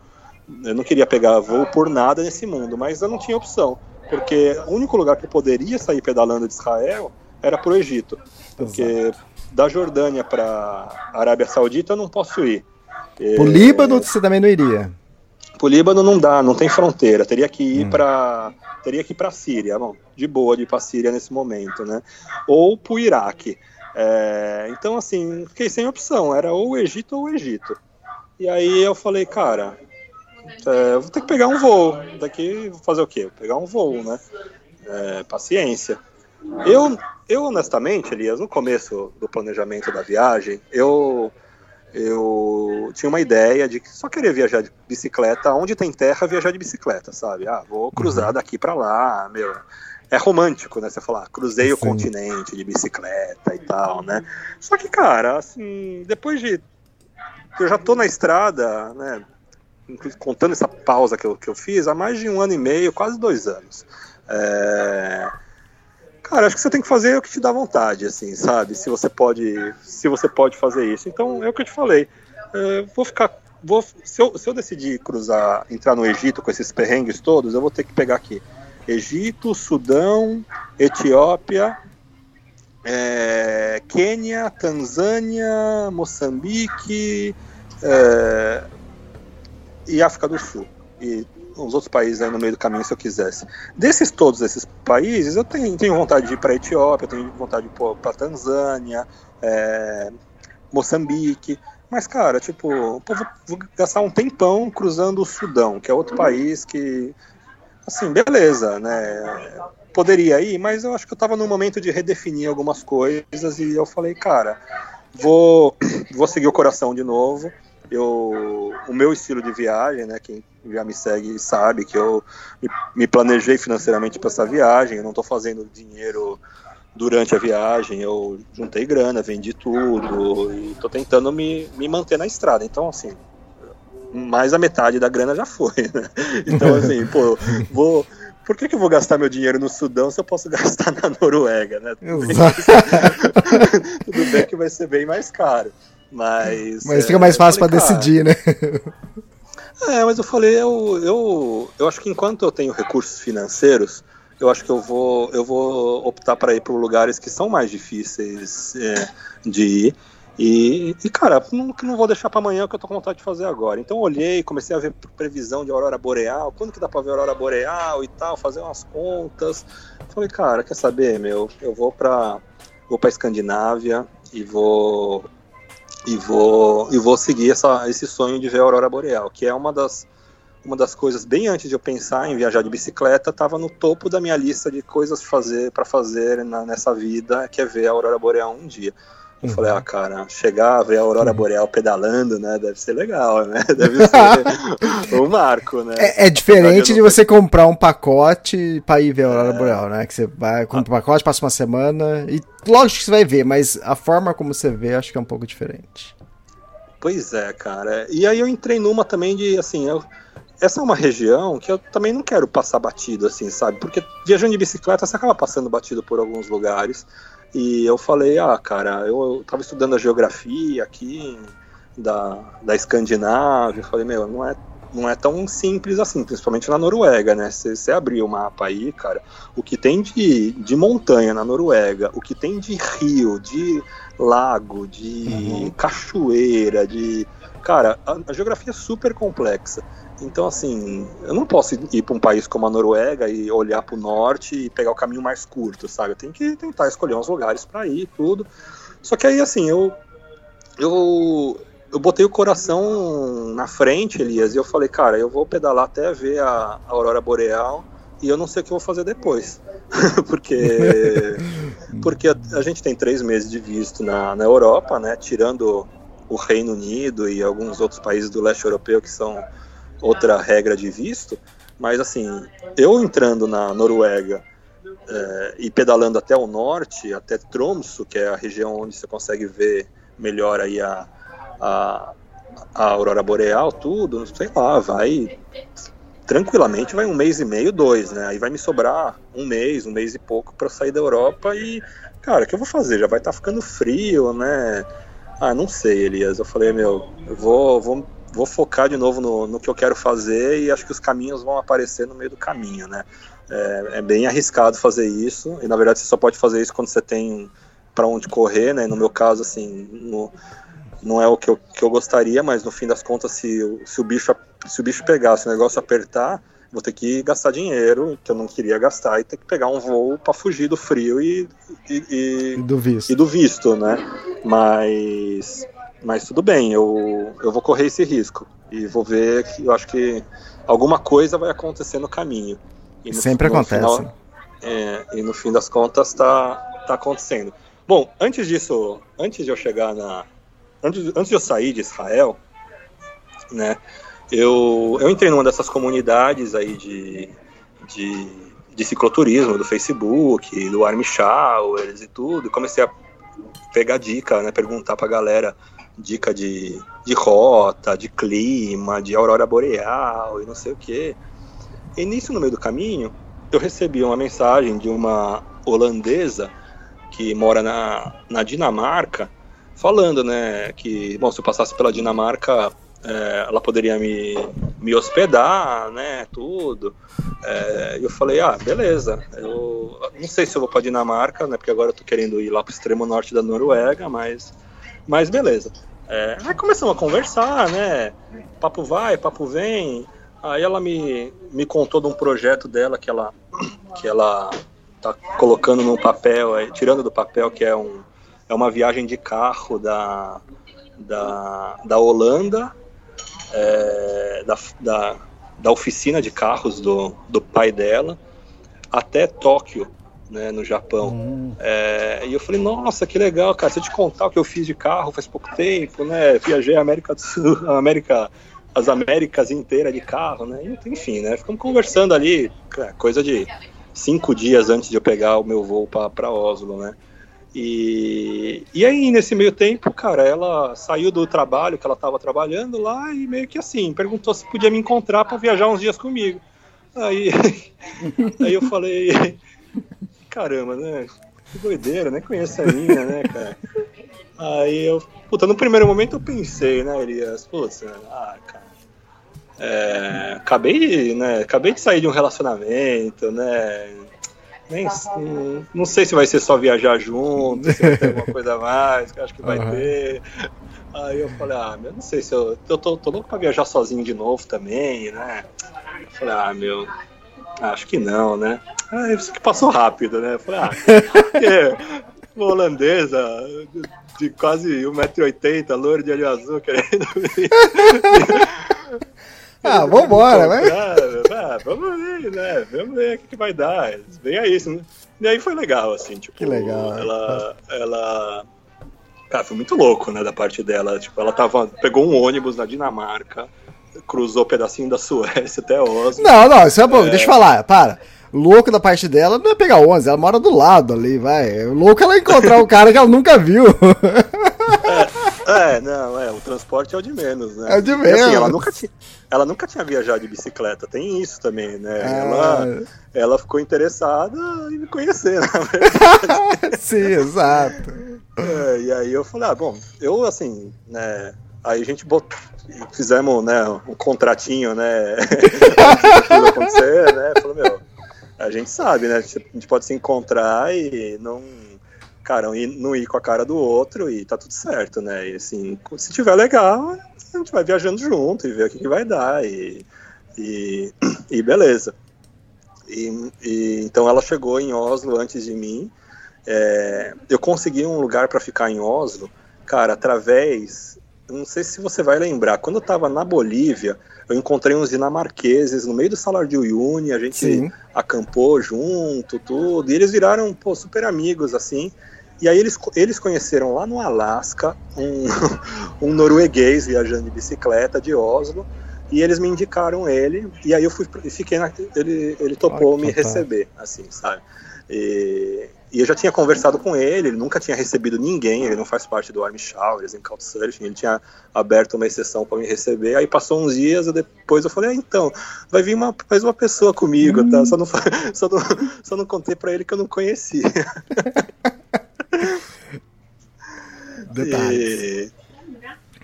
eu não queria pegar voo por nada nesse mundo, mas eu não tinha opção, porque o único lugar que eu poderia sair pedalando de Israel era pro Egito, porque Exato. Da Jordânia para Arábia Saudita eu não posso ir. O Líbano você também não iria? Pro Líbano não dá, não tem fronteira. Teria que ir hum. para teria que ir para Síria, bom, de boa de ir para Síria nesse momento, né? Ou para o Iraque. É, então assim, fiquei sem opção. Era ou o Egito ou o Egito. E aí eu falei, cara, é, vou ter que pegar um voo. Daqui vou fazer o quê? Vou pegar um voo, né? É, paciência. Eu, eu honestamente, Elias, no começo do planejamento da viagem, eu eu tinha uma ideia de só querer viajar de bicicleta, onde tem terra, viajar de bicicleta, sabe? Ah, vou cruzar uhum. daqui para lá, meu. É romântico, né? Você falar, cruzei Sim. o continente de bicicleta e tal, né? Só que, cara, assim, depois de. Eu já tô na estrada, né? Contando essa pausa que eu, que eu fiz, há mais de um ano e meio, quase dois anos. É Cara, acho que você tem que fazer o que te dá vontade, assim, sabe? Se você pode, se você pode fazer isso. Então, é o que eu te falei. É, vou ficar, vou, se eu, se eu decidir cruzar, entrar no Egito com esses perrengues todos, eu vou ter que pegar aqui Egito, Sudão, Etiópia, é, Quênia, Tanzânia, Moçambique é, e África do Sul. E os outros países aí no meio do caminho se eu quisesse. Desses todos esses países, eu tenho, tenho vontade de ir para a Etiópia, tenho vontade de ir para Tanzânia, é, Moçambique. Mas, cara, tipo, pô, vou, vou, gastar um tempão cruzando o Sudão, que é outro país que, assim, beleza, né? Poderia ir, mas eu acho que eu tava no momento de redefinir algumas coisas e eu falei, cara, vou, vou seguir o coração de novo. Eu, o meu estilo de viagem, né? Quem já me segue sabe que eu me, me planejei financeiramente para essa viagem. Eu não estou fazendo dinheiro durante a viagem. Eu juntei grana, vendi tudo e estou tentando me, me manter na estrada. Então, assim, mais a metade da grana já foi, né? Então, assim, pô, vou. Por que, que eu vou gastar meu dinheiro no Sudão se eu posso gastar na Noruega, né? Tudo bem, Tudo bem que vai ser bem mais caro. Mas. Mas fica mais fácil para decidir, né? É, mas eu falei, eu, eu, eu acho que enquanto eu tenho recursos financeiros, eu acho que eu vou, eu vou optar para ir para lugares que são mais difíceis é, de ir. E, e, cara, não, não vou deixar para amanhã o que eu tô com vontade de fazer agora. Então olhei, comecei a ver previsão de aurora boreal, quando que dá para ver aurora boreal e tal, fazer umas contas. Falei, cara, quer saber, meu? Eu vou para vou para Escandinávia e vou e vou e vou seguir essa, esse sonho de ver a aurora boreal, que é uma das uma das coisas bem antes de eu pensar em viajar de bicicleta, estava no topo da minha lista de coisas fazer para fazer na, nessa vida, que é ver a aurora boreal um dia. Eu uhum. falei, ah, cara, chegar ver a Aurora. Boreal pedalando, né? Deve ser legal, né? Deve ser um marco, né? É, é diferente de você comprar um pacote para ir ver a Aurora é... Boreal, né? Que você vai, compra um pacote, passa uma semana e lógico que você vai ver, mas a forma como você vê acho que é um pouco diferente. Pois é, cara. E aí eu entrei numa também de, assim, eu, essa é uma região que eu também não quero passar batido, assim, sabe? Porque viajando de bicicleta você acaba passando batido por alguns lugares. E eu falei, ah, cara, eu, eu tava estudando a geografia aqui da, da Escandinávia. Eu falei, meu, não é, não é tão simples assim, principalmente na Noruega, né? Você abrir o mapa aí, cara, o que tem de, de montanha na Noruega, o que tem de rio, de lago, de uhum. cachoeira, de. Cara, a, a geografia é super complexa. Então, assim, eu não posso ir para um país como a Noruega e olhar para o norte e pegar o caminho mais curto, sabe? Eu tenho que tentar escolher uns lugares para ir, tudo. Só que aí, assim, eu, eu, eu botei o coração na frente, Elias, e eu falei, cara, eu vou pedalar até ver a, a aurora boreal e eu não sei o que eu vou fazer depois. porque porque a, a, gente tem três meses de visto na, na Europa, né? Tirando o Reino Unido e alguns outros países do leste europeu que são outra regra de visto, mas assim, eu entrando na Noruega é, e pedalando até o norte, até Tromsø, que é a região onde você consegue ver melhor aí a, a, a aurora boreal, tudo, sei lá, vai tranquilamente vai um mês e meio, dois, né? Aí vai me sobrar um mês, um mês e pouco para sair da Europa e, cara, o que eu vou fazer? Já vai estar tá ficando frio, né? Ah, não sei, Elias. Eu falei, meu, eu vou, vou vou focar de novo no, no que eu quero fazer e acho que os caminhos vão aparecer no meio do caminho, né? É, é, bem arriscado fazer isso e na verdade você só pode fazer isso quando você tem para onde correr, né? No meu caso, assim, no, não é o que eu, que eu gostaria, mas no fim das contas, se, se, o bicho se o bicho pegar, se o negócio apertar, vou ter que gastar dinheiro que eu não queria gastar e ter que pegar um voo para fugir do frio e, e, e, do visto. e do visto, né? Mas mas tudo bem, eu, eu vou correr esse risco. E vou ver que eu acho que alguma coisa vai acontecer no caminho. No, Sempre no acontece. Final, é, e no fim das contas tá, tá acontecendo. Bom, antes disso, antes de eu chegar na. Antes, antes de eu sair de Israel, né? Eu, eu entrei numa dessas comunidades aí de, de, de cicloturismo do Facebook, do Army Showers e tudo, e comecei a pegar dica, né? Perguntar pra galera dica de, de rota, de clima, de aurora boreal e não sei o que. E nisso, no meio do caminho, eu recebi uma mensagem de uma holandesa que mora na, na Dinamarca, falando, né, que, bom, se eu passasse pela Dinamarca, é, ela poderia me, me hospedar, né, tudo. É, eu falei, ah, beleza. Eu não sei se eu vou para Dinamarca, né, porque agora eu tô querendo ir lá pro extremo norte da Noruega, mas, mas beleza. É, aí começamos a conversar, né, papo vai, papo vem. Aí ela me, me contou de um projeto dela que ela, que ela tá colocando no papel, tirando do papel, que é, um, é uma viagem de carro da, da, da Holanda é, da, da, da, oficina de carros do, do pai dela até Tóquio, né, no Japão. Hum. É, e eu falei, nossa, que legal, cara. Se eu te contar o que eu fiz de carro faz pouco tempo, né? Viajei a América do Sul, a América, as Américas inteiras de carro, né? Enfim, né? Ficamos conversando ali, coisa de cinco dias antes de eu pegar o meu voo para Oslo, né? E, e aí, nesse meio tempo, cara, ela saiu do trabalho que ela estava trabalhando lá e meio que assim, perguntou se podia me encontrar para viajar uns dias comigo. Aí, aí eu falei, caramba, né? Que doideira, nem conheço a minha, né, cara? Aí eu, puta, no primeiro momento eu pensei, né, Elias, putz, ah, cara, é, acabei, né, acabei de sair de um relacionamento, né, nem, não, não sei se vai ser só viajar junto, se vai ter alguma coisa a mais, que acho que vai uhum. ter. Aí eu falei, ah, meu, não sei se eu. Eu tô, tô louco pra viajar sozinho de novo também, né? Eu falei, ah, meu, acho que não, né? Ah, isso que passou rápido, né? Falei, ah, porque uma holandesa de quase 1,80m, loiro de olho azul, querendo. Ah, vambora, né? Ah, vamos ver, né? Vamos ver o que, que vai dar. Vem aí, isso, né? E aí foi legal, assim, tipo. Que legal. Ela. ela Cara, foi muito louco, né, da parte dela. Tipo, ela tava. Pegou um ônibus na Dinamarca, cruzou um pedacinho da Suécia até Oslo. Não, não, isso é bom, é... deixa eu falar, para louco da parte dela não é pegar 11, ela mora do lado ali, vai. Louco ela encontrar um cara que ela nunca viu. É, é, não, é, o transporte é o de menos, né? É o de menos. E, assim, ela, nunca tinha, ela nunca tinha viajado de bicicleta, tem isso também, né? Ah. Ela, ela ficou interessada em me conhecer, na verdade. Sim, exato. É, e aí eu falei, ah, bom, eu assim, né? Aí a gente botou, fizemos né, um contratinho, né? tudo acontecer, né? Falou, meu, a gente sabe, né? A gente pode se encontrar e não, cara, não ir com a cara do outro e tá tudo certo, né? E assim, se tiver legal, a gente vai viajando junto e ver o que, que vai dar e, e, e beleza. E, e, então ela chegou em Oslo antes de mim. É, eu consegui um lugar para ficar em Oslo, cara, através. Não sei se você vai lembrar. Quando eu estava na Bolívia, eu encontrei uns dinamarqueses no meio do Salar de Uyuni, a gente Sim. acampou junto, tudo, e eles viraram pô, super amigos, assim. E aí eles, eles conheceram lá no Alasca um, um norueguês viajando de bicicleta de Oslo, e eles me indicaram ele, e aí eu fui, fiquei na, ele, ele topou Ai, me receber, assim, sabe? E, e eu já tinha conversado com ele, ele nunca tinha recebido ninguém, ele não faz parte do Army Showers, em Couchsurfing, ele tinha aberto uma exceção para me receber. Aí passou uns dias e depois eu falei: ah, então, vai vir uma, mais uma pessoa comigo, tá? Só não, só não, só não contei para ele que eu não conhecia. E,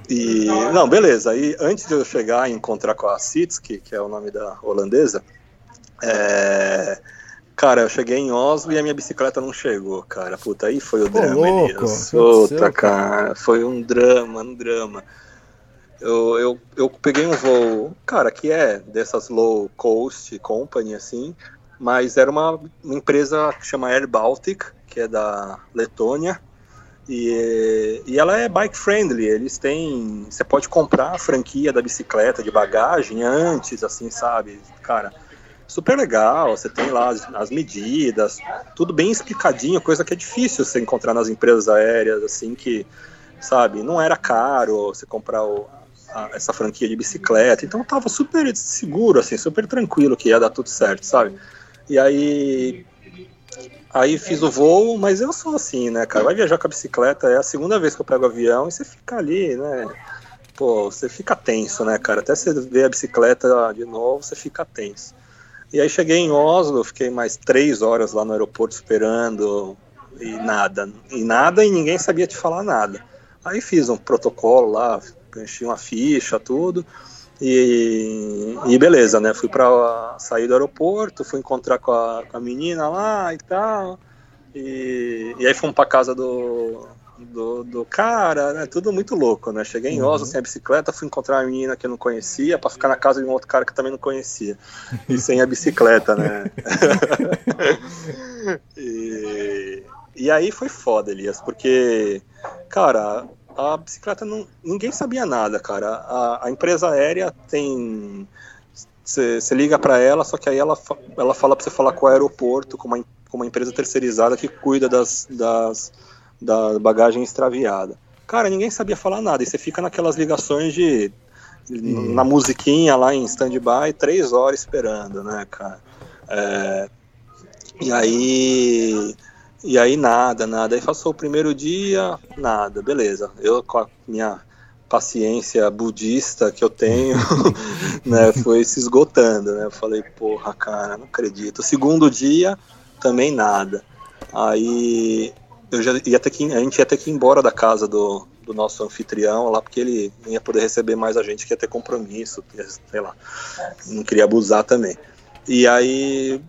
e, não, beleza. E antes de eu chegar e encontrar com a Sitski, que é o nome da holandesa, é, Cara, eu cheguei em Oslo e a minha bicicleta não chegou, cara. Puta, aí foi o drama, louco, Elias. Puta, cara, foi um drama, um drama. Eu, eu, eu peguei um voo, cara, que é dessas low cost company, assim, mas era uma, uma empresa que chama Air Baltic, que é da Letônia, e, e ela é bike friendly. Eles têm. Você pode comprar a franquia da bicicleta de bagagem antes, assim, sabe? Cara, super legal, você tem lá as, as, medidas, tudo bem explicadinho, coisa que é difícil você encontrar nas empresas aéreas, assim, que, sabe, não era caro você comprar o, a, essa franquia de bicicleta, então tava super seguro, assim, super tranquilo que ia dar tudo certo, sabe? E aí, aí fiz o voo, mas eu sou assim, né, cara, vai viajar com a bicicleta, é a segunda vez que eu pego avião e você fica ali, né, pô, você fica tenso, né, cara, até você ver a bicicleta de novo, você fica tenso. E aí cheguei em Oslo, fiquei mais três horas lá no aeroporto esperando e nada, e nada e ninguém sabia te falar nada. Aí fiz um protocolo lá, enchi uma ficha, tudo. E, e beleza, né? Fui para sair do aeroporto, fui encontrar com a, com a menina lá e tal. E, e aí fomos para casa do, do, do, cara, né? Tudo muito louco, né? Cheguei em Oslo uhum. sem a bicicleta, fui encontrar uma menina que eu não conhecia para ficar na casa de um outro cara que também não conhecia. E sem a bicicleta, né? e, e aí foi foda, Elias, porque, cara, a bicicleta não. Ninguém sabia nada, cara. A, a empresa aérea tem. Você liga para ela, só que aí ela, ela fala para você falar com o aeroporto, com uma, com uma empresa terceirizada que cuida das, das, da bagagem extraviada. Cara, ninguém sabia falar nada. E você fica naquelas ligações de. Hum. Na musiquinha lá em stand-by, três horas esperando, né, cara? É, e aí e aí nada, nada. Aí passou o primeiro dia, nada, beleza. Eu com a minha paciência budista que eu tenho, né, foi se esgotando, né? Eu falei, porra, cara, não acredito. O segundo dia, também nada. Aí eu já ia ter que, a gente ia ter que ir embora da casa do, do nosso anfitrião lá, porque ele não ia poder receber mais a gente, que ia ter compromisso, sei lá. Não queria abusar também. E aí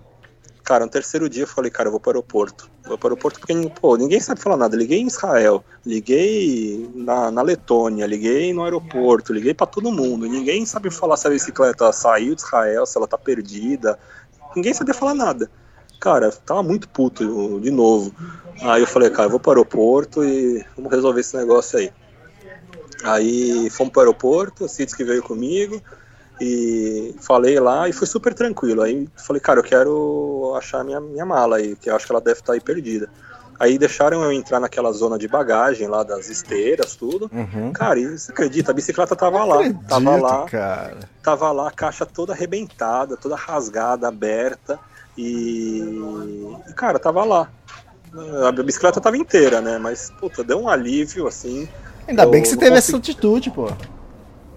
Cara, no terceiro dia eu falei, cara, eu vou para o aeroporto. Vou para o aeroporto porque pô, ninguém sabe falar nada. Liguei em Israel, liguei na, na Letônia, liguei no aeroporto, liguei para todo mundo. Ninguém sabe falar se a bicicleta saiu de Israel, se ela tá perdida. Ninguém sabia falar nada. Cara, tava muito puto de novo. Aí eu falei, cara, eu vou para o aeroporto e vamos resolver esse negócio aí. Aí fomos para o aeroporto, o Cids que veio comigo e falei lá e foi super tranquilo. Aí falei, cara, eu quero achar minha, minha mala aí, que eu acho que ela deve estar tá aí perdida. Aí deixaram eu entrar naquela zona de bagagem lá das esteiras, tudo. Uhum. Cara, e você acredita? A bicicleta tava lá. Acredito, tava lá. Cara. Tava lá, a caixa toda arrebentada, toda rasgada, aberta. E. e cara, tava lá. A bicicleta tava inteira, né? Mas, puta, deu um alívio, assim. Ainda bem que você teve consegui... essa atitude, pô.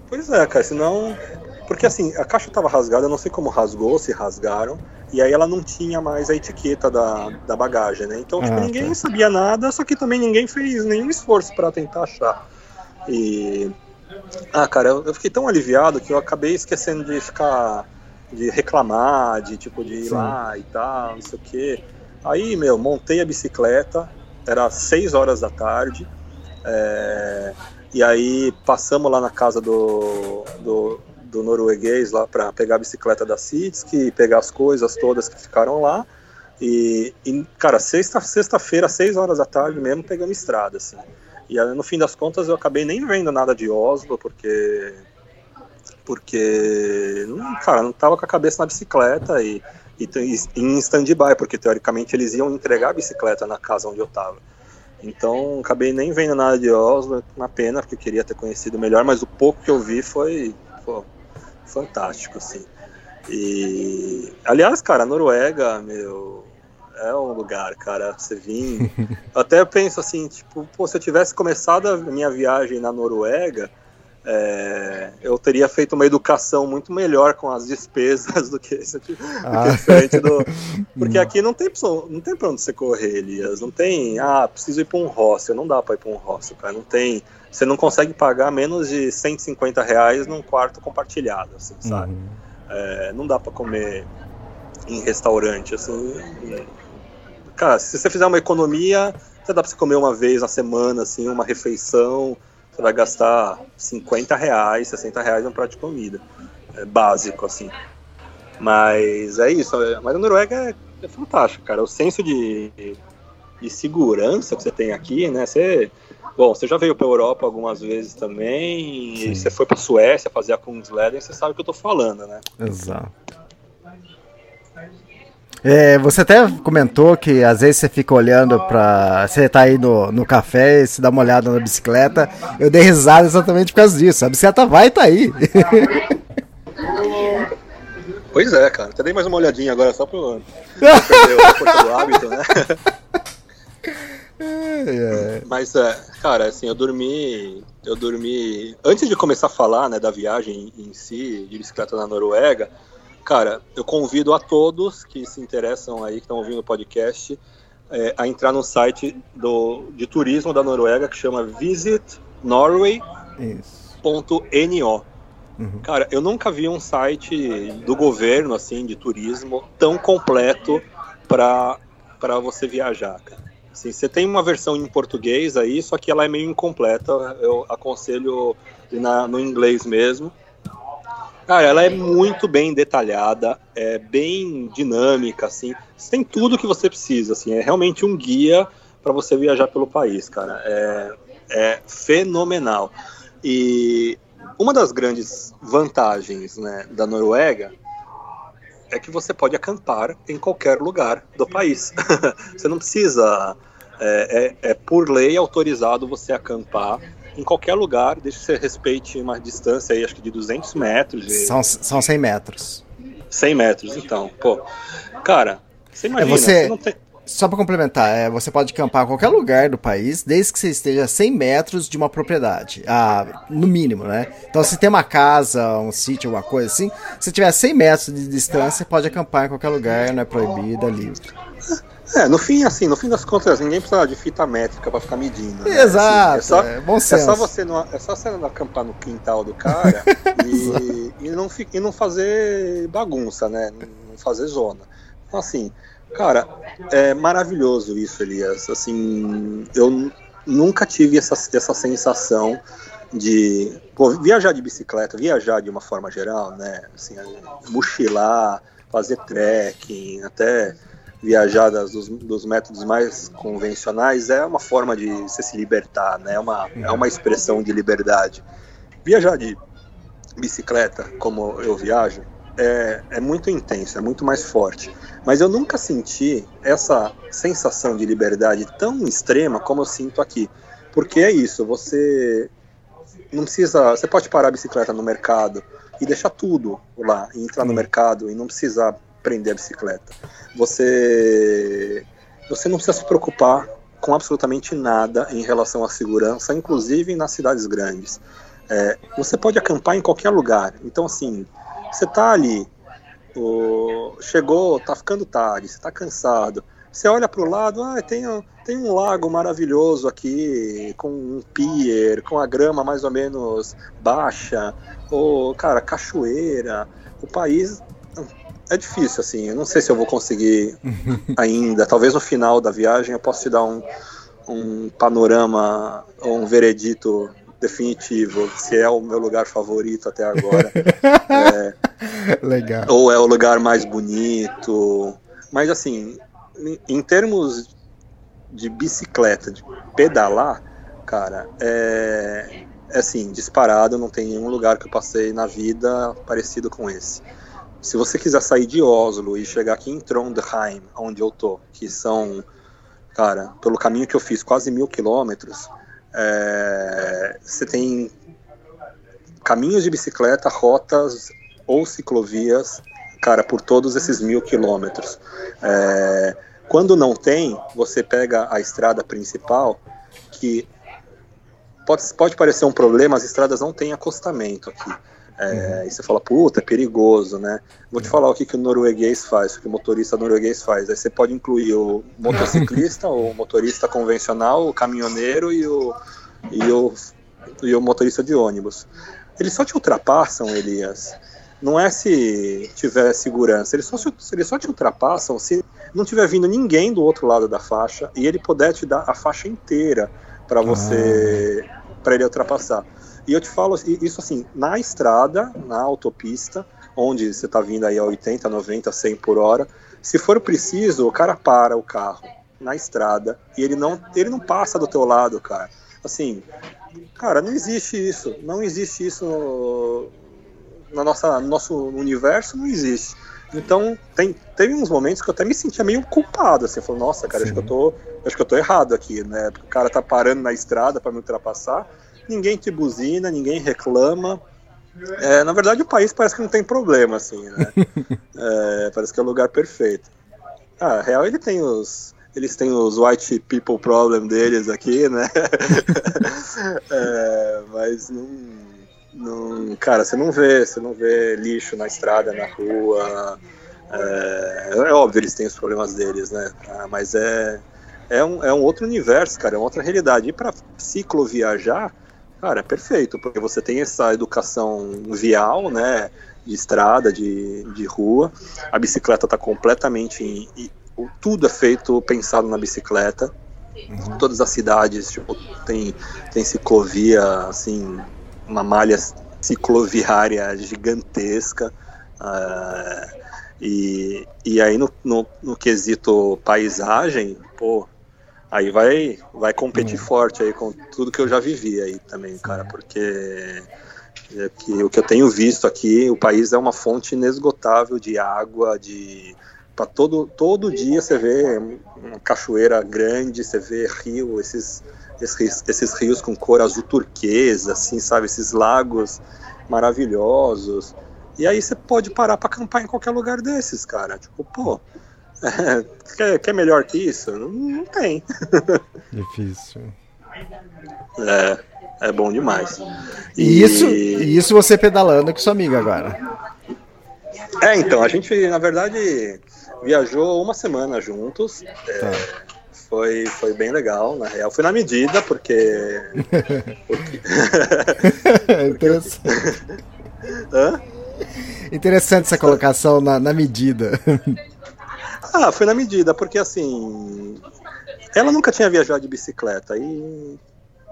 Pois é, cara, senão porque assim, a caixa estava rasgada, eu não sei como rasgou, se rasgaram, e aí ela não tinha mais a etiqueta da, da bagagem, né? Então, tipo, ah, ninguém tá. sabia nada, só que também ninguém fez nenhum esforço para tentar achar. E. Ah, cara, eu, eu, fiquei tão aliviado que eu acabei esquecendo de ficar. De reclamar, de tipo, de ir Sim. lá e tal, não sei o quê. Aí, meu, montei a bicicleta, era 6 horas da tarde. É, e aí passamos lá na casa do, do, do norueguês lá para pegar a bicicleta da Citski, pegar as coisas todas que ficaram lá. E, e cara, sexta, sexta-feira, seis horas da tarde mesmo, pegamos estrada, assim. E aí, no fim das contas eu acabei nem vendo nada de Oslo, porque. Porque. Cara, não tava com a cabeça na bicicleta e, e, e em stand-by, porque teoricamente eles iam entregar a bicicleta na casa onde eu tava. Então, acabei nem vendo nada de Oslo, uma pena, porque eu queria ter conhecido melhor, mas o pouco que eu vi foi, pô, fantástico, assim. E, aliás, cara, a Noruega, meu, é um lugar, cara, você vir. Eu até penso assim, tipo, pô, se eu tivesse começado a minha viagem na Noruega, é, eu teria feito uma educação muito melhor com as despesas do que, esse, ah. do do. Porque aqui não tem, não tem pra onde você correr, Elias. Não tem, ah, preciso ir pra um hostel. Não dá pra ir pra um hostel, cara. Não tem você não consegue pagar menos de 150 reais num quarto compartilhado, assim, sabe? Uhum. É, não dá para comer em restaurante, assim. Cara, se você fizer uma economia, você dá para você comer uma vez na semana, assim, uma refeição, você vai gastar 50 reais, 60 reais num prato de comida. É básico, assim. Mas é isso. Mas a Noruega é, é fantástico, cara. O senso de, de segurança que você tem aqui, né? Você Bom, você já veio para a Europa algumas vezes também, Sim. e você foi para Suécia fazer a Kungsleden, você sabe o que eu estou falando, né? Exato. É, você até comentou que às vezes você fica olhando para. Você tá aí no, no café e se dá uma olhada na bicicleta. Eu dei risada exatamente por causa disso. A bicicleta vai e tá aí. Pois é, cara. Até dei mais uma olhadinha agora só pro. pra perder o hábito, né? É. Mas, cara, assim, eu dormi. Eu dormi. Antes de começar a falar né, da viagem em si, de bicicleta na Noruega, cara, eu convido a todos que se interessam aí, que estão ouvindo o podcast, é, a entrar no site do, de turismo da Noruega que chama visitnorway.no. Uhum. Cara, eu nunca vi um site do governo, assim, de turismo, tão completo para você viajar, cara. Assim, você tem uma versão em português aí, só que ela é meio incompleta. Eu aconselho na, no inglês mesmo. Cara, ela é muito bem detalhada, é bem dinâmica, assim. Tem tudo que você precisa, assim. É realmente um guia para você viajar pelo país, cara. É, é fenomenal. E uma das grandes vantagens né, da Noruega é que você pode acampar em qualquer lugar do país. você não precisa. É, é, é, por lei autorizado você acampar em qualquer lugar, desde que você respeite uma distância aí, acho que de 200 metros. De... São, são 100 metros. 100 metros, então. Pô, cara, você imagina, é você... você tem... Só para complementar, é, você pode acampar em qualquer lugar do país, desde que você esteja a 100 metros de uma propriedade, ah, no mínimo, né? Então, se tem uma casa, um sítio, alguma coisa assim, se tiver 100 metros de distância, pode acampar em qualquer lugar, não é proibido, é livre. É, no fim, assim, no fim das contas, ninguém precisa de fita métrica para ficar medindo. Né? Exato, assim, é, só, é bom senso. É só você não, é só você não acampar no quintal do cara e, e, não, e não fazer bagunça, né? Não fazer zona. Então, assim, Cara, é maravilhoso isso, Elias. Assim, eu nunca tive essa, essa sensação de pô, viajar de bicicleta, viajar de uma forma geral, né? Assim, mochilar, fazer trekking, até viajar das, dos, dos, métodos mais convencionais é uma forma de você se libertar, né? É uma, é uma expressão de liberdade. Viajar de bicicleta, como eu viajo, é, é muito intenso, é muito mais forte. Mas eu nunca senti essa sensação de liberdade tão extrema como eu sinto aqui. Porque é isso, você não precisa. Você pode parar a bicicleta no mercado e deixar tudo lá, e entrar no mercado e não precisar prender a bicicleta. Você, você não precisa se preocupar com absolutamente nada em relação à segurança, inclusive nas cidades grandes. É, você pode acampar em qualquer lugar. Então, assim, você tá ali, o, chegou, tá ficando tarde, você tá cansado. Você olha para o lado, ah, tem, tem um lago maravilhoso aqui, com um pier, com a grama mais ou menos baixa, ou, cara, cachoeira. O país é difícil, assim. Eu não sei se eu vou conseguir ainda. Talvez no final da viagem eu possa te dar um, um panorama, um veredito definitivo, se é o meu lugar favorito até agora. é, Legal. Ou é o lugar mais bonito. Mas assim, em termos de bicicleta, de pedalar, cara, é, é assim, disparado, não tem nenhum lugar que eu passei na vida parecido com esse. Se você quiser sair de Oslo e chegar aqui em Trondheim, onde eu tô, que são, cara, pelo caminho que eu fiz, quase mil quilômetros, é, você tem caminhos de bicicleta, rotas ou ciclovias, cara, por todos esses mil quilômetros. É, quando não tem, você pega a estrada principal, que pode, pode parecer um problema, as estradas não têm acostamento aqui. É, uhum. E você fala, puta, é perigoso, né? Vou te falar o que, que o norueguês faz, o que o motorista norueguês faz. Aí você pode incluir o motociclista, o motorista convencional, o caminhoneiro e o, e o, e o motorista de ônibus. Eles só te ultrapassam, Elias. Não é se tiver segurança, eles só, eles só te ultrapassam se não tiver vindo ninguém do outro lado da faixa e ele puder te dar a faixa inteira para você, ah. para ele ultrapassar. E eu te falo isso assim, na estrada, na autopista, onde você está vindo aí a 80, 90, 100 por hora, se for preciso, o cara para o carro na estrada e ele não, ele não passa do teu lado, cara. Assim, cara, não existe isso. Não existe isso no, na nossa, no nosso universo, não existe. Então, tem, teve uns momentos que eu até me sentia meio culpado, assim, falou, nossa, cara, acho que eu tô, acho que eu tô errado aqui, né? Porque o cara tá parando na estrada para me ultrapassar ninguém te buzina, ninguém reclama. É, na verdade, o país parece que não tem problema, assim, né? é, parece que é o lugar perfeito. Ah, real, ele tem os, eles têm os white people problem deles aqui, né? é, mas não, não, cara, você não vê, você não vê lixo na estrada, na rua. É, é óbvio, eles têm os problemas deles, né? Ah, mas é, é um, é um outro universo, cara, é uma outra realidade. E para ciclo viajar, cara, é perfeito, porque você tem essa educação vial, né? De estrada, de, de rua. A bicicleta está completamente. Em, tudo é feito pensado na bicicleta. Uhum. Todas as cidades tipo, tem, tem ciclovia, assim, uma malha cicloviária gigantesca. Uh, e, e aí no, no, no, quesito paisagem, pô, aí vai, vai competir uhum. forte aí com tudo que eu já vivi aí também, cara, porque é que, o que eu tenho visto aqui, o país é uma fonte inesgotável de água, de para todo todo dia você vê uma cachoeira grande, você vê rio, esses esses, esses rios com cor azul turquesa, assim, sabe, esses lagos maravilhosos. E aí você pode parar para acampar em qualquer lugar desses, cara. Tipo, pô, é, quer, quer melhor que isso? Não, não tem. Difícil. É, é bom demais. E, isso, isso você pedalando com sua amiga agora. É, então, a gente, na verdade, viajou uma semana juntos. É, tá. foi, foi bem legal, na real. Foi na medida, porque. porque... Interessante. Hã? Interessante essa colocação na, na medida. Ah, foi na medida, porque assim. Ela nunca tinha viajado de bicicleta e.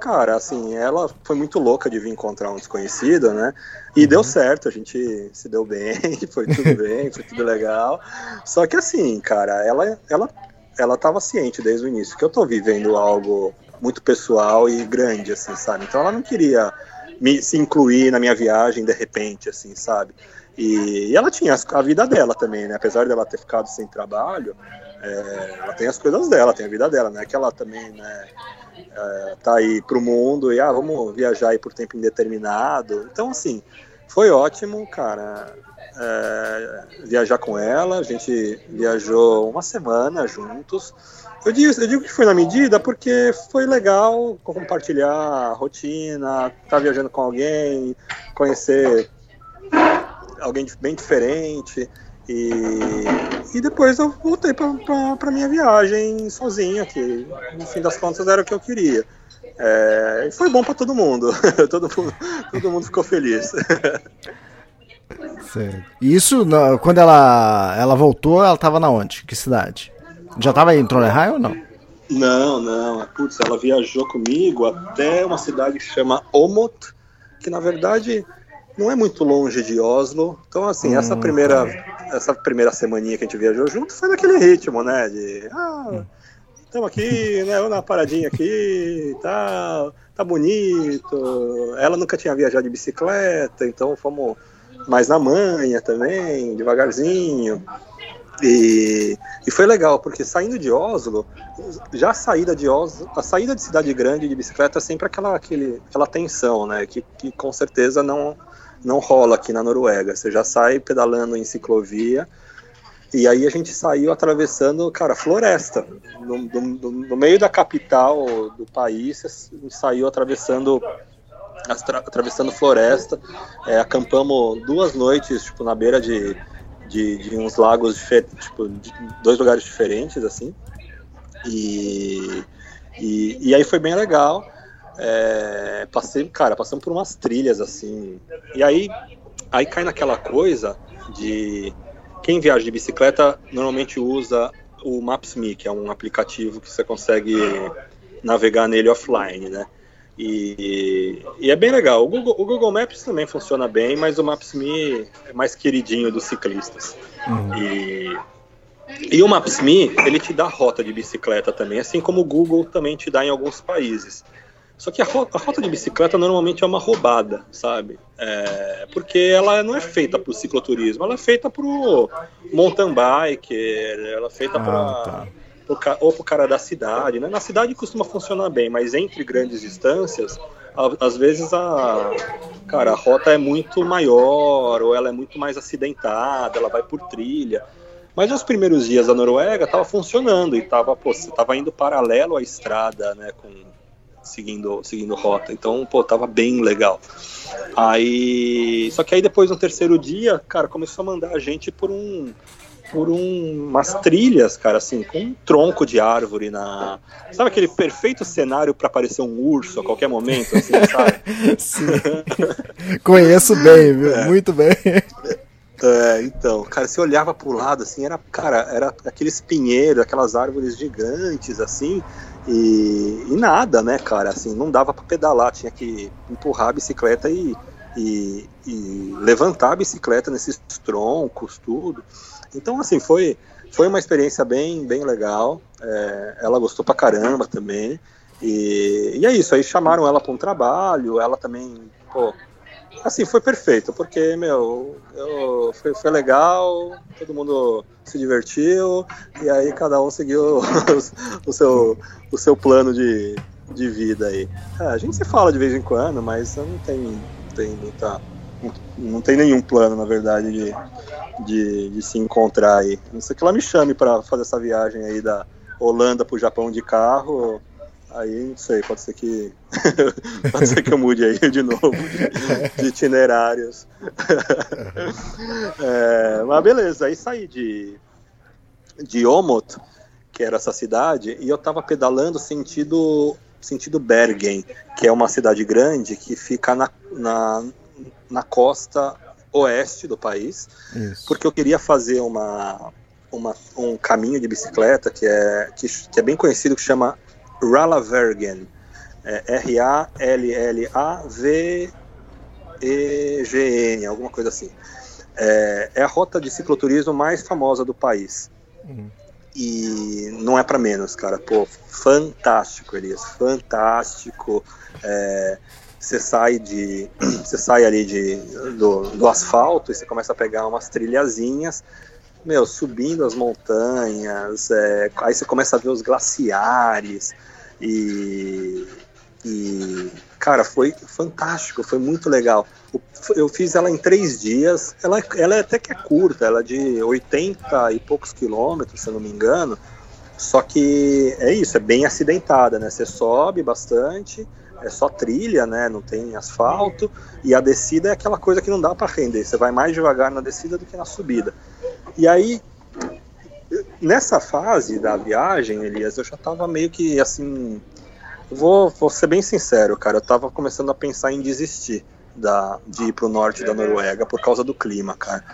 Cara, assim, ela foi muito louca de vir encontrar um desconhecido, né? E uhum. deu certo, a gente se deu bem, foi tudo bem, foi tudo legal. Só que assim, cara, ela, ela, ela tava ciente desde o início que eu tô vivendo algo muito pessoal e grande, assim, sabe? Então ela não queria me, se incluir na minha viagem de repente, assim, sabe? E, ela tinha a vida dela também, né? Apesar dela ter ficado sem trabalho, é, ela tem as coisas dela, tem a vida dela, né? Que ela também, né? É, tá aí pro mundo e ah, vamos viajar aí por tempo indeterminado. Então, assim, foi ótimo, cara. É, viajar com ela, a gente viajou uma semana juntos. Eu digo, eu digo que foi na medida porque foi legal compartilhar a rotina, estar tá viajando com alguém, conhecer alguém bem diferente. E, e depois eu voltei para minha viagem sozinho, que no fim das contas era o que eu queria. É, e foi bom para todo mundo. todo mundo. Todo mundo ficou feliz. Certo. E isso, quando ela, ela voltou, ela estava na onde? Que cidade? Já estava em Trondheim ou não? Não, não. Putz, ela viajou comigo até uma cidade que se chama Omot, que na verdade não é muito longe de Oslo. Então, assim, hum, essa primeira essa primeira semaninha que a gente viajou junto foi naquele ritmo, né? De ah, estamos aqui, né? Na paradinha aqui, tá, tá bonito. Ela nunca tinha viajado de bicicleta, então fomos mais na manha também, devagarzinho. E, e foi legal, porque saindo de Oslo, já a saída de Oslo, a saída de cidade grande de bicicleta é sempre aquela, aquele, aquela tensão, né? Que, que com certeza não, não rola aqui na Noruega. Você já sai pedalando em ciclovia. E aí a gente saiu atravessando, cara, floresta. No, no, no meio da capital do país, saiu atravessando atravessando floresta. É, acampamos duas noites, tipo, na beira de, de, de uns lagos tipo, de dois lugares diferentes, assim. E, e, e aí foi bem legal. É, passei, cara, passamos por umas trilhas assim. E aí, aí cai naquela coisa de quem viaja de bicicleta normalmente usa o Maps.me, que é um aplicativo que você consegue navegar nele offline, né? E, e é bem legal. O Google, o Google, Maps também funciona bem, mas o Maps.me é mais queridinho dos ciclistas. Uhum. E, e o Maps.me, ele te dá rota de bicicleta também, assim como o Google também te dá em alguns países. Só que a rota, a rota de bicicleta normalmente é uma roubada, sabe? É, porque ela não é feita para o cicloturismo, ela é feita para o mountain biker, ela é feita ah, para tá. ou para o cara da cidade. Né? Na cidade costuma funcionar bem, mas entre grandes distâncias, às vezes a, cara, a rota é muito maior ou ela é muito mais acidentada, ela vai por trilha. Mas nos primeiros dias da Noruega estava funcionando e estava, você estava indo paralelo à estrada, né, com seguindo, seguindo rota. Então, pô, tava bem legal. Aí. Só que aí depois no terceiro dia, cara, começou a mandar a gente por um. por um, umas trilhas, cara, assim, com um tronco de árvore na. Sabe aquele perfeito cenário para aparecer um urso a qualquer momento, assim, sabe? Sim. Conheço bem, viu? É. Muito bem. É, então, cara, você olhava pro lado, assim, era, cara, era aqueles pinheiros, aquelas árvores gigantes, assim, e, e nada, né, cara, assim, não dava para pedalar, tinha que empurrar a bicicleta e, e, e levantar a bicicleta nesses troncos, tudo. Então, assim, foi, foi uma experiência bem, bem legal. É, ela gostou pra caramba também. E, e é isso, aí chamaram ela para um trabalho, ela também, pô, assim, foi perfeito, porque, meu, eu, foi, foi legal, todo mundo se divertiu, e aí cada um seguiu o, o seu, o seu plano de, de vida aí. É, a gente se fala de vez em quando, mas não tem, não muita. Não tem nenhum plano, na verdade, de, de, de se encontrar aí. Não sei que ela me chame para fazer essa viagem aí da Holanda para o Japão de carro. Aí não sei, pode ser que pode ser que eu mude aí de novo de, de itinerários. é, mas beleza, aí saí de, de Omot, que era essa cidade, e eu tava pedalando sentido sentido Bergen, que é uma cidade grande que fica na, na, na costa oeste do país, Isso. porque eu queria fazer uma, uma, um caminho de bicicleta que é, que, que é bem conhecido, que chama Ralavergen. É R-A-L-L-A-V-E-G-N, alguma coisa assim. É, é, a rota de cicloturismo mais famosa do país. Uhum. E não é para menos, cara. Pô, fantástico, Elias. Fantástico. É, você sai de você sai ali de, do, do asfalto e você começa a pegar umas trilhazinhas meu subindo as montanhas é, aí você começa a ver os glaciares e, e cara foi fantástico foi muito legal eu fiz ela em três dias ela, ela é até que é curta ela é de 80 e poucos quilômetros se eu não me engano só que é isso é bem acidentada né você sobe bastante é só trilha, né? Não tem asfalto e a descida é aquela coisa que não dá para render. Você vai mais devagar na descida do que na subida. E aí nessa fase da viagem, Elias, eu já tava meio que assim, vou, vou ser bem sincero, cara, eu tava começando a pensar em desistir da, de ir pro norte da Noruega por causa do clima, cara.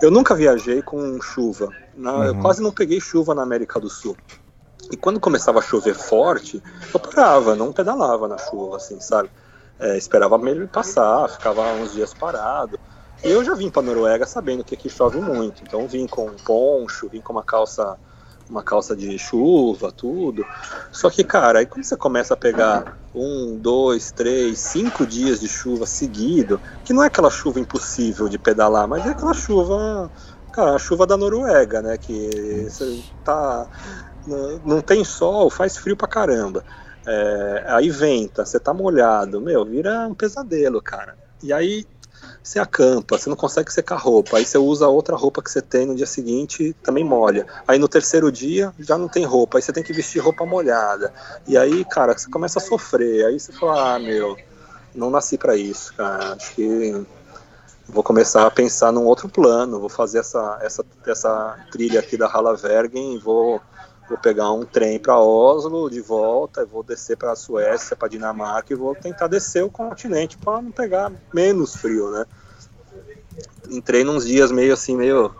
Eu nunca viajei com chuva, né? uhum. eu quase não peguei chuva na América do Sul. E quando começava a chover forte, eu parava, não pedalava na chuva, assim, sabe? É, esperava ele passar, ficava uns dias parado. E eu já vim para Noruega sabendo que aqui chove muito, então vim com um poncho, vim com uma calça uma calça de chuva, tudo. Só que, cara, aí quando você começa a pegar um, dois, três, cinco dias de chuva seguido, que não é aquela chuva impossível de pedalar, mas é aquela chuva, cara, a chuva da Noruega, né? Que você tá não tem sol, faz frio pra caramba. É, aí venta, você tá molhado, meu, vira um pesadelo, cara. E aí você acampa, você não consegue secar roupa, aí você usa outra roupa que você tem no dia seguinte, também molha. Aí no terceiro dia já não tem roupa, aí você tem que vestir roupa molhada. E aí, cara, você começa a sofrer. Aí você fala, ah, meu, não nasci para isso, cara. Acho que vou começar a pensar num outro plano, vou fazer essa, essa, essa trilha aqui da Halavergen e vou vou pegar um trem para Oslo de volta, vou descer para a Suécia, para Dinamarca e vou tentar descer o continente para não pegar menos frio, né? Entrei nos dias meio assim, meio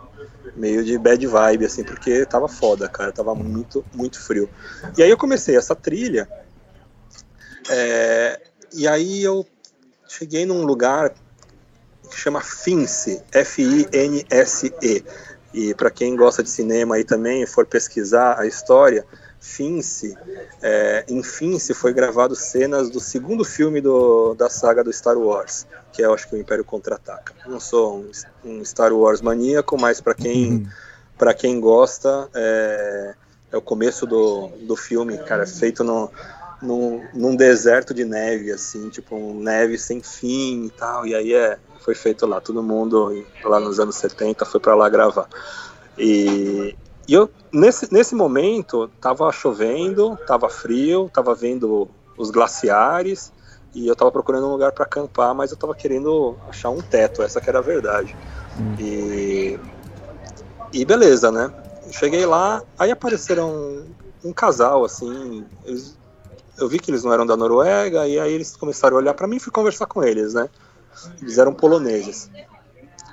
meio de bad vibe assim, porque tava foda, cara, tava muito muito frio. E aí eu comecei essa trilha. É, e aí eu cheguei num lugar que chama Finse, F-I-N-S-E e para quem gosta de cinema aí também, for pesquisar a história, Finse, é, em Finse foi gravado cenas do segundo filme do, da saga do Star Wars, que é, eu acho que o Império Contra-Ataca. Não sou um, um, Star Wars maníaco, mas para quem, uhum. Pra quem gosta, é, é, o começo do, do filme, cara, feito no, no, num deserto de neve, assim, tipo, um neve sem fim e tal, e aí é, foi feito lá. Todo mundo, lá nos anos 70, foi para lá gravar. E, e eu, nesse, nesse momento, tava chovendo, tava frio, tava vendo os glaciares, e eu tava procurando um lugar para acampar, mas eu tava querendo achar um teto, essa que era a verdade. Hum. E, E beleza, né? Cheguei lá, aí apareceram um, um casal, assim. Eles, eu vi que eles não eram da Noruega, e aí eles começaram a olhar para mim e fui conversar com eles, né? Eles eram poloneses.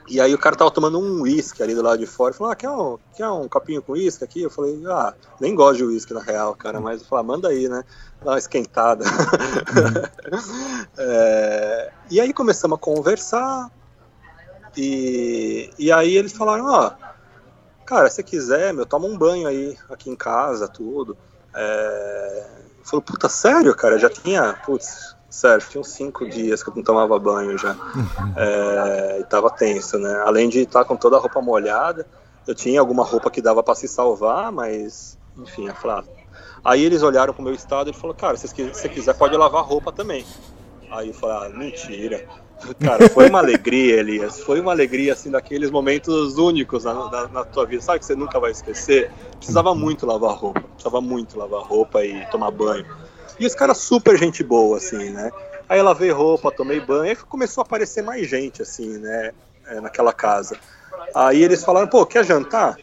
E aí o cara tava tomando um uísque ali do lado de fora. Falou, ah, quer um, quer um copinho com uísque aqui? Eu falei, ah, nem gosto de uísque na real, cara. Mas eu falei, ah, manda aí, né? Dá uma esquentada. é, e aí começamos a conversar. E, e aí eles falaram, ó, oh, cara, se quiser, meu, toma um banho aí aqui em casa, tudo. É... Falou, puta, sério, cara? Já tinha, putz, Sério, tinha uns cinco dias que eu não tomava banho já. Uhum. É, e tava tenso, né? Além de estar com toda a roupa molhada, eu tinha alguma roupa que dava para se salvar, mas, enfim, é claro. Aí eles olharam pro meu estado e falou, cara, se você quiser pode lavar roupa também. Aí eu falei, ah, mentira. Cara, foi uma alegria, Elias. Foi uma alegria, assim, daqueles momentos únicos na, na, na, tua vida. Sabe que você nunca vai esquecer? Precisava muito lavar roupa. Precisava muito lavar roupa e tomar banho. E os caras super gente boa, assim, né? Aí ela veio roupa, tomei banho, aí começou a aparecer mais gente, assim, né? É, naquela casa. Aí eles falaram, pô, quer jantar?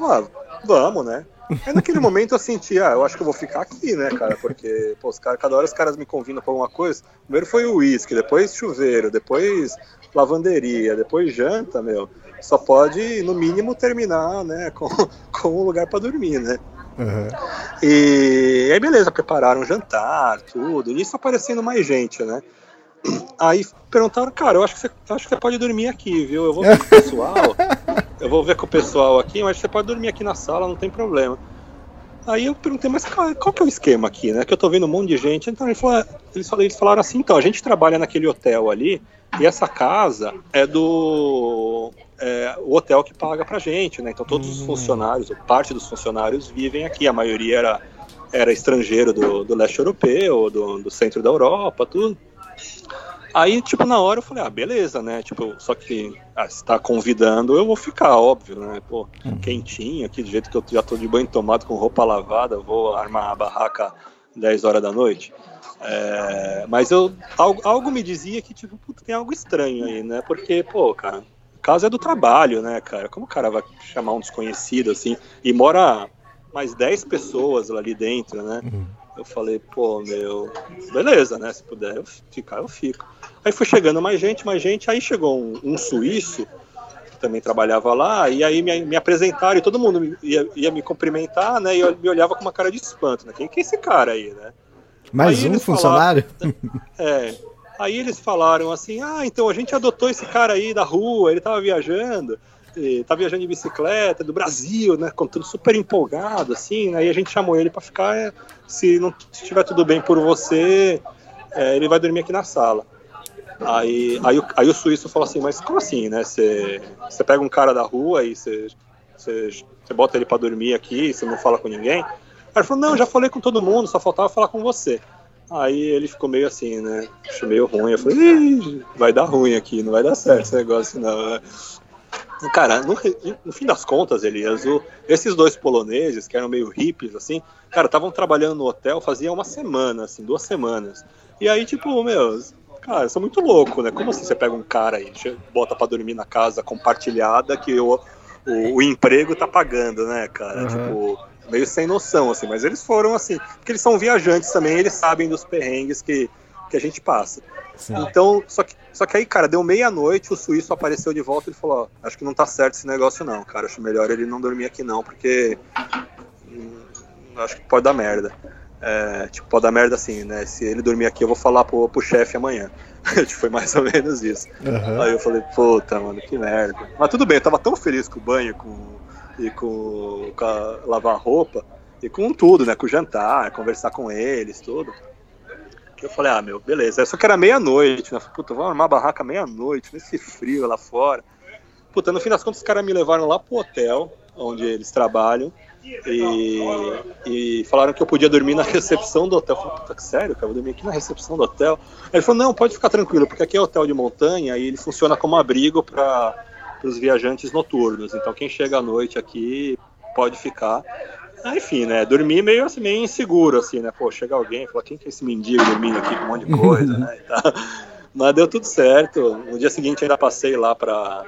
Ah, vamos, né? Aí naquele momento eu senti, ah, eu acho que eu vou ficar aqui, né, cara? Porque, pô, os caras, cada hora os caras me convidam pra alguma coisa. Primeiro foi o uísque, depois chuveiro, depois lavanderia, depois janta, meu. Só pode, no mínimo, terminar, né, com, com um lugar para dormir, né? Uhum. E aí, beleza, prepararam jantar, tudo. E nisso aparecendo mais gente, né? Aí perguntaram, cara, eu acho que você, acho que você pode dormir aqui, viu? Eu vou ver com o pessoal. eu vou ver com o pessoal aqui, mas você pode dormir aqui na sala, não tem problema. Aí eu perguntei, mas qual, qual que é o esquema aqui, né? Que eu tô vendo um monte de gente. Então falaram, eles falaram assim, então, a gente trabalha naquele hotel ali, e essa casa é do é, o hotel que paga pra gente, né? Então todos os hum. funcionários, ou parte dos funcionários, vivem aqui. A maioria era, era estrangeiro do, do leste europeu, do, do centro da Europa, tudo. Aí, tipo, na hora eu falei, ah, beleza, né? Tipo, só que ah, se tá convidando, eu vou ficar, óbvio, né? Pô, uhum. quentinho aqui, do jeito que eu já tô de banho tomado com roupa lavada, vou armar a barraca 10 horas da noite. É, mas eu algo, algo, me dizia que, tipo, tem algo estranho aí, né? Porque, pô, cara, caso é do trabalho, né, cara? Como o cara vai chamar um desconhecido assim e mora mais 10 pessoas ali dentro, né? Uhum. Eu falei, pô, meu, beleza, né? Se puder eu ficar, eu fico. Aí foi chegando mais gente, mais gente. Aí chegou um, um suíço que também trabalhava lá, e aí me, me apresentaram e todo mundo ia, ia, me cumprimentar, né? E eu, me olhava com uma cara de espanto, né? Quem que é esse cara aí, né? Mais aí um funcionário? Falaram, é. Aí eles falaram assim: ah, então a gente adotou esse cara aí da rua, ele tava viajando, tá viajando de bicicleta do Brasil, né? Contando super empolgado, assim. Aí a gente chamou ele para ficar. É, se não estiver tudo bem por você, é, ele vai dormir aqui na sala. Aí, aí, aí o suíço falou assim: mas como assim, né? Você pega um cara da rua e você bota ele para dormir aqui, você não fala com ninguém? Aí ele falou: não, já falei com todo mundo, só faltava falar com você. Aí ele ficou meio assim, né? Achei meio ruim. Eu falei, vai dar ruim aqui, não vai dar certo esse negócio, não. Cara, no, no, fim das contas, Elias, o, esses dois poloneses, que eram meio hippies, assim, cara, estavam trabalhando no hotel fazia uma semana, assim, duas semanas. E aí, tipo, meu, cara, são muito louco, né? Como assim você pega um cara e bota para dormir na casa compartilhada que o, o, o emprego tá pagando, né, cara? Uhum. Tipo, meio sem noção, assim, mas eles foram assim, porque eles são viajantes também, eles sabem dos perrengues que, que a gente passa. Sim. Então, só que, só que aí, cara, deu meia-noite, o suíço apareceu de volta e ele falou: ó, acho que não tá certo esse negócio, não, cara, acho melhor ele não dormir aqui, não, porque hum, acho que pode dar merda. É, tipo, pode dar merda assim, né? Se ele dormir aqui, eu vou falar pro, pro chefe amanhã. tipo, foi mais ou menos isso. Uhum. Aí eu falei, puta, mano, que merda. Mas tudo bem, eu tava tão feliz com o banho, com e com, com a, lavar roupa e com tudo, né? Com jantar, conversar com eles, tudo. Eu falei, ah, meu, beleza. Só que era meia-noite, né? Puta, vamos armar barraca meia-noite, nesse frio lá fora. Puta, no fim das contas, os caras me levaram lá pro hotel, onde eles trabalham, e, e falaram que eu podia dormir na recepção do hotel. Eu falei, puta, sério, cara, eu vou dormir aqui na recepção do hotel. Aí ele falou, não, pode ficar tranquilo, porque aqui é hotel de montanha e ele funciona como abrigo para para os viajantes noturnos. Então quem chega à noite aqui pode ficar. Ah, enfim, né? Dormir meio assim, meio inseguro, assim, né? Pô, chega alguém e fala, quem que é esse mendigo dormindo aqui com um monte de coisa, né? Mas deu tudo certo. No dia seguinte ainda passei lá para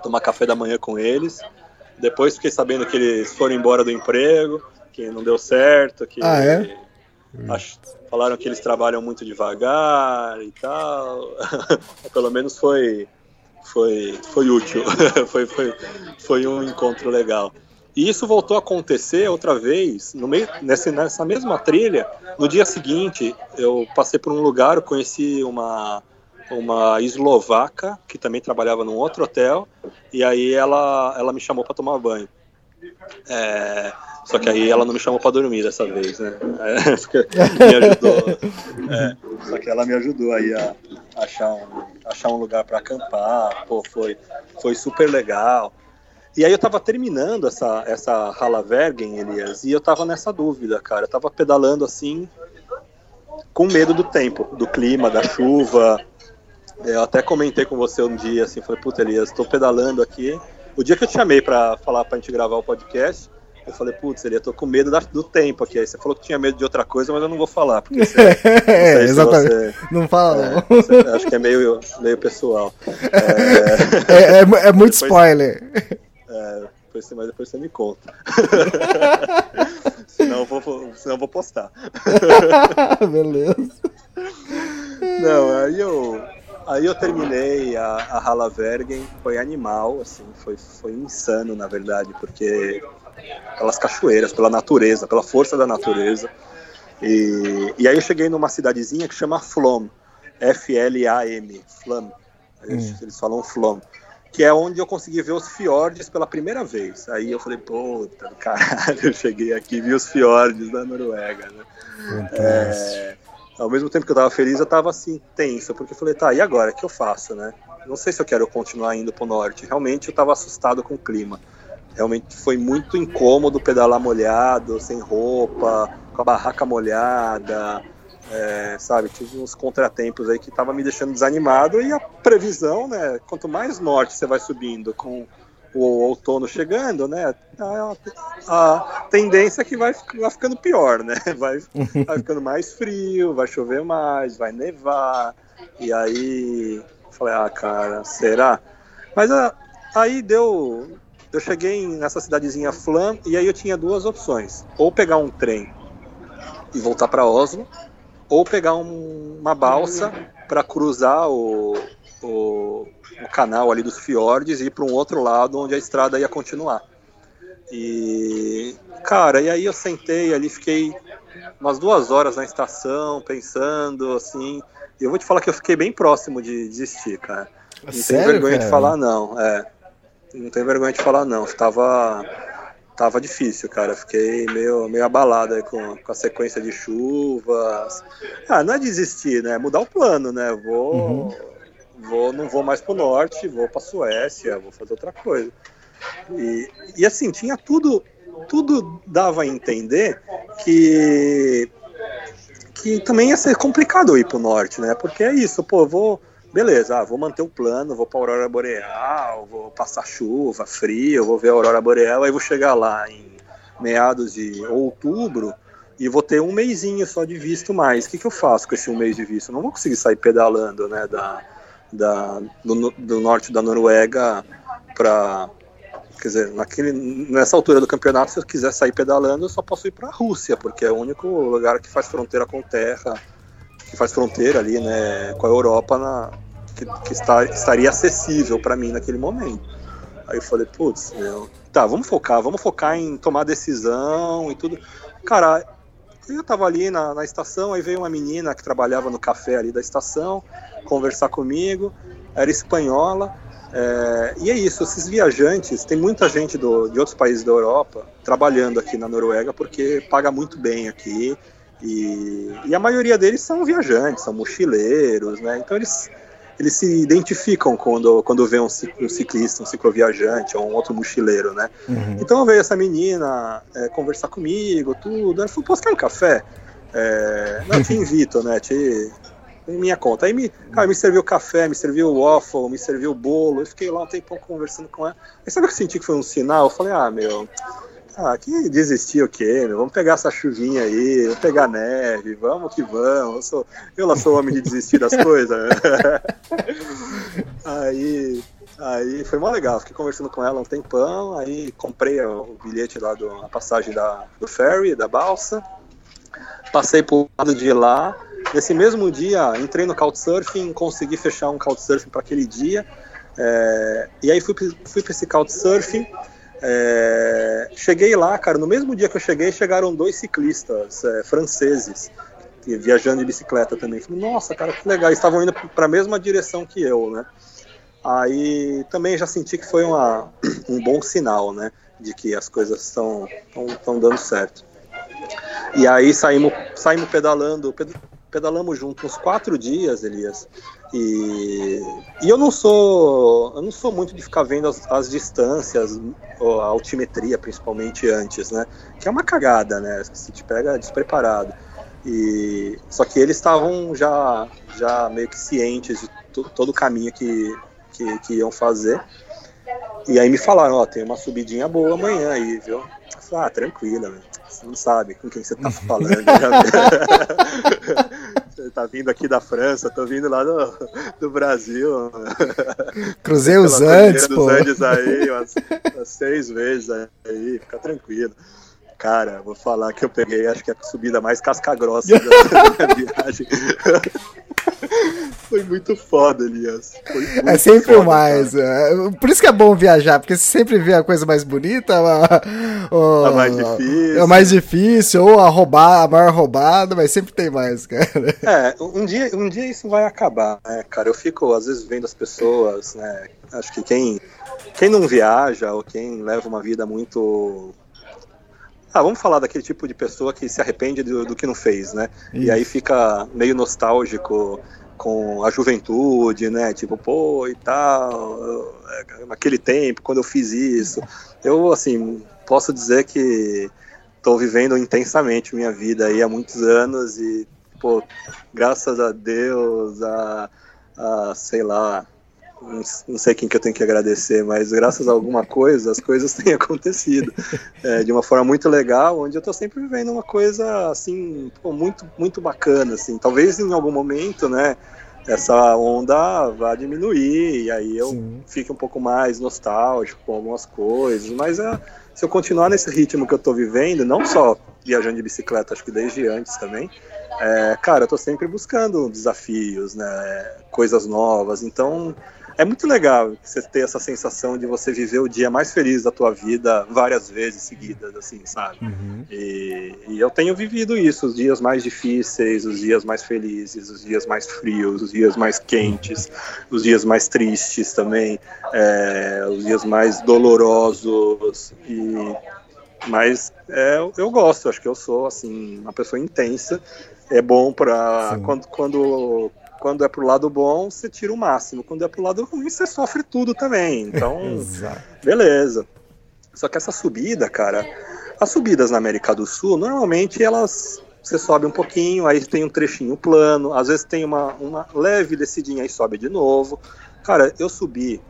tomar café da manhã com eles. Depois fiquei sabendo que eles foram embora do emprego, que não deu certo, que ah, é? Acho, falaram que eles trabalham muito devagar e tal. Pelo menos foi foi foi útil, foi, foi, foi um encontro legal. E isso voltou a acontecer outra vez, no meio, nessa, nessa mesma trilha. No dia seguinte, eu passei por um lugar, conheci uma, uma eslovaca que também trabalhava num outro hotel, e aí ela, ela me chamou para tomar banho. É, só que aí ela não me chamou para dormir dessa vez, né? É, me ajudou. É, só que ela me ajudou aí a achar um, achar um lugar para acampar. Pô, foi, foi super legal. E aí eu tava terminando essa, essa Halavergen, Elias, e eu tava nessa dúvida, cara. Eu tava pedalando assim, com medo do tempo, do clima, da chuva. Eu até comentei com você um dia, assim, falei, puta, Elias, tô pedalando aqui. O dia que eu te chamei para falar pra gente gravar o podcast, eu falei, putz, ele tô com medo da, do tempo aqui. Aí você falou que tinha medo de outra coisa, mas eu não vou falar. Porque você, é, exatamente. Você, não fala, é, não. Você, acho que é meio, meio pessoal. É, é, é, é muito depois, spoiler. É, depois, mas depois você me conta. senão, eu vou, senão eu vou postar. Beleza. Não, aí eu, aí eu terminei a, a Halavergen, foi animal, assim, foi, foi insano, na verdade, porque pelas cachoeiras, pela natureza, pela força da natureza. E, e aí eu cheguei numa cidadezinha que chama Flom, F-L-A-M, Flam, eles, hum. eles falam Flom, que é onde eu consegui ver os fiordes pela primeira vez. Aí eu falei, puta, caralho, eu cheguei aqui e vi os fiordes da Noruega, né? É, ao mesmo tempo que eu tava feliz, eu tava assim, tenso, porque eu falei, tá, e agora, o que eu faço, né? Não sei se eu quero continuar indo pro norte. Realmente eu tava assustado com o clima. Realmente foi muito incômodo pedalar molhado, sem roupa, com a barraca molhada, é, sabe? Tive uns contratempos aí que tava me deixando desanimado e a previsão, né? Quanto mais norte você vai subindo com o outono chegando, né? A, a tendência é que vai, vai ficando pior, né? Vai, vai ficando mais frio, vai chover mais, vai nevar. E aí, falei, ah, cara, será? Mas a, aí deu, eu cheguei nessa cidadezinha Flam e aí eu tinha duas opções: ou pegar um trem e voltar para Oslo, ou pegar um, uma balsa para cruzar o, o, o, canal ali dos fiordes e ir para um outro lado onde a estrada ia continuar. E cara, e aí eu sentei ali, fiquei umas duas horas na estação pensando assim. E eu vou te falar que eu fiquei bem próximo de desistir, cara. Não tenho vergonha cara? de falar não. É não tenho vergonha de falar não. Tava, tava difícil, cara. Fiquei meio, meio abalado aí com, com a sequência de chuvas. Ah, não é desistir, né? É mudar o plano, né? Vou, uhum. Vou, não vou mais pro norte, vou pra Suécia, vou fazer outra coisa. E, e assim, tinha tudo, tudo dava a entender que que também ia ser complicado ir pro norte, né? Porque é isso, pô, vou beleza, ah, vou manter o plano, vou para aurora boreal, vou passar chuva, frio, vou ver a aurora boreal, aí vou chegar lá em meados de outubro e vou ter um mêsinho só de visto mais. O que, que eu faço com esse um mês de visto? Eu não vou conseguir sair pedalando, né, da, da do, do norte da Noruega para quer dizer, naquele, nessa altura do campeonato, se eu quiser sair pedalando, eu só posso ir para a Rússia, porque é o único lugar que faz fronteira com terra que faz fronteira ali, né, com a Europa, na, que, que está, estaria acessível para mim naquele momento. Aí eu falei, putz, meu, tá, vamos focar, vamos focar em tomar decisão e tudo. Cara, eu tava ali na, na estação, aí veio uma menina que trabalhava no café ali da estação conversar comigo, era espanhola. É, e é isso, esses viajantes, tem muita gente do, de outros países da Europa trabalhando aqui na Noruega porque paga muito bem aqui e, e, a maioria deles são viajantes, são mochileiros, né? Então eles, eles se identificam quando, quando vê um, ciclista, um cicloviajante ou um outro mochileiro, né? Uhum. Então veio essa menina é, conversar comigo, tudo. Ela falou, posso quer um café? É, não, te invito, né? Te, em minha conta. Aí me, cara, me serviu café, me serviu waffle, me serviu bolo. Eu fiquei lá um tempão conversando com ela. Aí sabe o que eu senti que foi um sinal? Eu falei, ah, meu, ah, que desistir o quê? Vamos pegar essa chuvinha aí, vamos pegar neve, vamos que vamos. Eu, sou, eu lá sou homem de desistir das coisas. aí, Aí foi mó legal, fiquei conversando com ela um tempão, aí comprei o bilhete lá, do, a passagem da, do ferry, da balsa, passei pro lado de lá, nesse mesmo dia entrei no Couchsurfing, consegui fechar um Couchsurfing para aquele dia, é, e aí fui, fui para esse Couchsurfing, é, cheguei lá, cara, no mesmo dia que eu cheguei, chegaram dois ciclistas é, franceses, viajando de bicicleta também. Falei, nossa, cara, que legal, estavam indo para a mesma direção que eu, né? Aí também já senti que foi uma, um bom sinal, né? De que as coisas estão dando certo. E aí saímos, saímos pedalando, pedalamos juntos uns quatro dias, Elias. E, e eu não sou eu não sou muito de ficar vendo as, as distâncias, a altimetria principalmente antes, né? Que é uma cagada, né? Se te pega despreparado. E só que eles estavam já já meio que cientes de todo o caminho que que, que iam fazer. E aí me falaram, ó, tem uma subidinha boa amanhã aí, viu? Eu falei, ah, tranquila, velho. Você não sabe com quem você tá falando. você tá vindo aqui da França, tô vindo lá do, do Brasil. Cruzei os Andes, pô. Andes aí, umas, umas seis vezes aí, fica tranquilo. Cara, vou falar que eu peguei, acho que a subida mais casca-grossa da minha viagem. Foi muito foda, Elias. Muito é sempre foda, mais. É. Por isso que é bom viajar, porque você sempre vê a coisa mais bonita, a, a mais difícil. A mais difícil, ou a roubar, a maior roubada, mas sempre tem mais, cara. É, um dia, um dia isso vai acabar, né, cara? Eu fico, às vezes, vendo as pessoas, né? Acho que quem, quem não viaja ou quem leva uma vida muito ah, vamos falar daquele tipo de pessoa que se arrepende do, do que não fez, né? Isso. E aí fica meio nostálgico com a juventude, né? Tipo, pô, e tal, naquele tempo, quando eu fiz isso. Eu, assim, posso dizer que estou vivendo intensamente minha vida aí há muitos anos e, pô, graças a Deus, a, a sei lá, não sei quem que eu tenho que agradecer, mas graças a alguma coisa, as coisas têm acontecido é, de uma forma muito legal, onde eu estou sempre vivendo uma coisa assim, pô, muito, muito bacana, assim. Talvez em algum momento, né, essa onda vá diminuir e aí eu Sim. fique um pouco mais nostálgico com algumas coisas, mas é, se eu continuar nesse ritmo que eu estou vivendo, não só viajando de bicicleta, acho que desde antes também, é, cara, eu tô sempre buscando desafios, né, coisas novas, então é muito legal você ter essa sensação de você viver o dia mais feliz da tua vida várias vezes seguidas, assim, sabe? Uhum. E, e, eu tenho vivido isso, os dias mais difíceis, os dias mais felizes, os dias mais frios, os dias mais quentes, os dias mais tristes também, é, os dias mais dolorosos e mas é, eu gosto, acho que eu sou assim uma pessoa intensa. É bom para quando, quando quando é pro lado bom, você tira o máximo. Quando é pro lado ruim, você sofre tudo também. Então, beleza. Só que essa subida, cara, as subidas na América do Sul, normalmente elas você sobe um pouquinho, aí tem um trechinho plano, às vezes tem uma, uma leve descidinha e sobe de novo. Cara, eu subi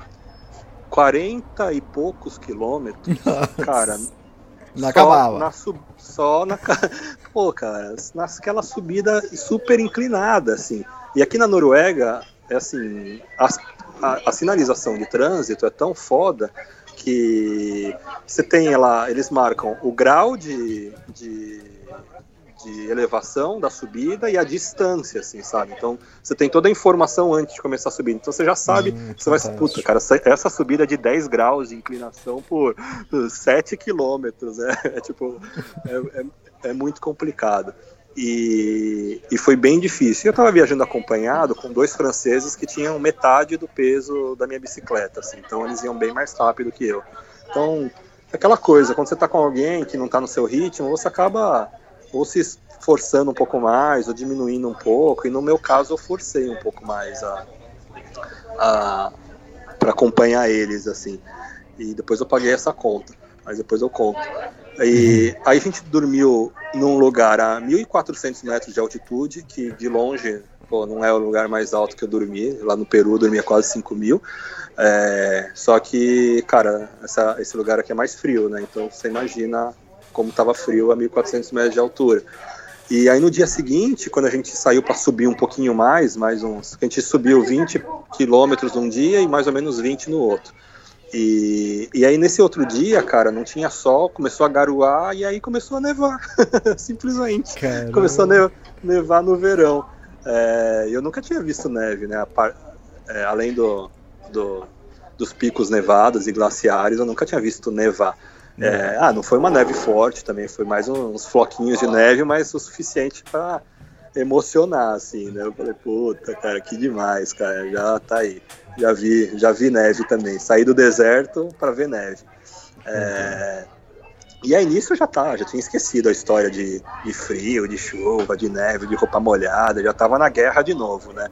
40 e poucos quilômetros, Nossa. cara. Não acabava. Na sub, só na. Pô, cara, naquela subida super inclinada, assim. E aqui na Noruega, é assim, a, a, a sinalização de trânsito é tão foda que você tem lá, eles marcam o grau de, de, de, elevação da subida e a distância, assim, sabe? Então você tem toda a informação antes de começar a subir. Então você já sabe, hum, você vai, puta, cara, essa subida é de 10 graus de inclinação por 7 quilômetros, é, é tipo, é, é, é muito complicado. E, e foi bem difícil. Eu estava viajando acompanhado com dois franceses que tinham metade do peso da minha bicicleta, assim, então eles iam bem mais rápido que eu. Então, aquela coisa, quando você está com alguém que não está no seu ritmo, você acaba ou se forçando um pouco mais, ou diminuindo um pouco, e no meu caso eu forcei um pouco mais a, a para acompanhar eles, assim. E depois eu paguei essa conta, mas depois eu conto. E aí a gente dormiu num lugar a 1.400 metros de altitude, que de longe pô, não é o lugar mais alto que eu dormi. Lá no Peru eu dormia quase 5 mil. É, só que, cara, essa, esse lugar aqui é mais frio, né? Então você imagina como estava frio a 1.400 metros de altura. E aí no dia seguinte, quando a gente saiu para subir um pouquinho mais, mais uns, a gente subiu 20 quilômetros num dia e mais ou menos 20 no outro. E, e aí nesse outro dia, cara, não tinha sol, começou a garoar e aí começou a nevar, simplesmente. Caramba. Começou a nevar no verão. É, eu nunca tinha visto neve, né? É, além do, do, dos picos nevados e glaciares, eu nunca tinha visto nevar. É, ah, não foi uma neve forte também, foi mais uns floquinhos de neve, mas o suficiente para emocionar, assim, né? Eu falei, puta, cara, que demais, cara, já tá aí. Já vi, já vi neve também. Saí do deserto para ver neve. É, e aí nisso eu já tá, já tinha esquecido a história de, de frio, de chuva, de neve, de roupa molhada, já tava na guerra de novo, né?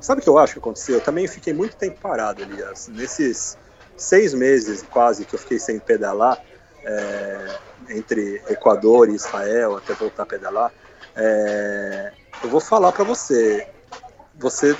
Sabe o que eu acho que aconteceu? Eu também fiquei muito tempo parado, Elias. Nesses seis meses quase que eu fiquei sem pedalar, é, entre Equador e Israel, até voltar a pedalar, é, eu vou falar para você, você,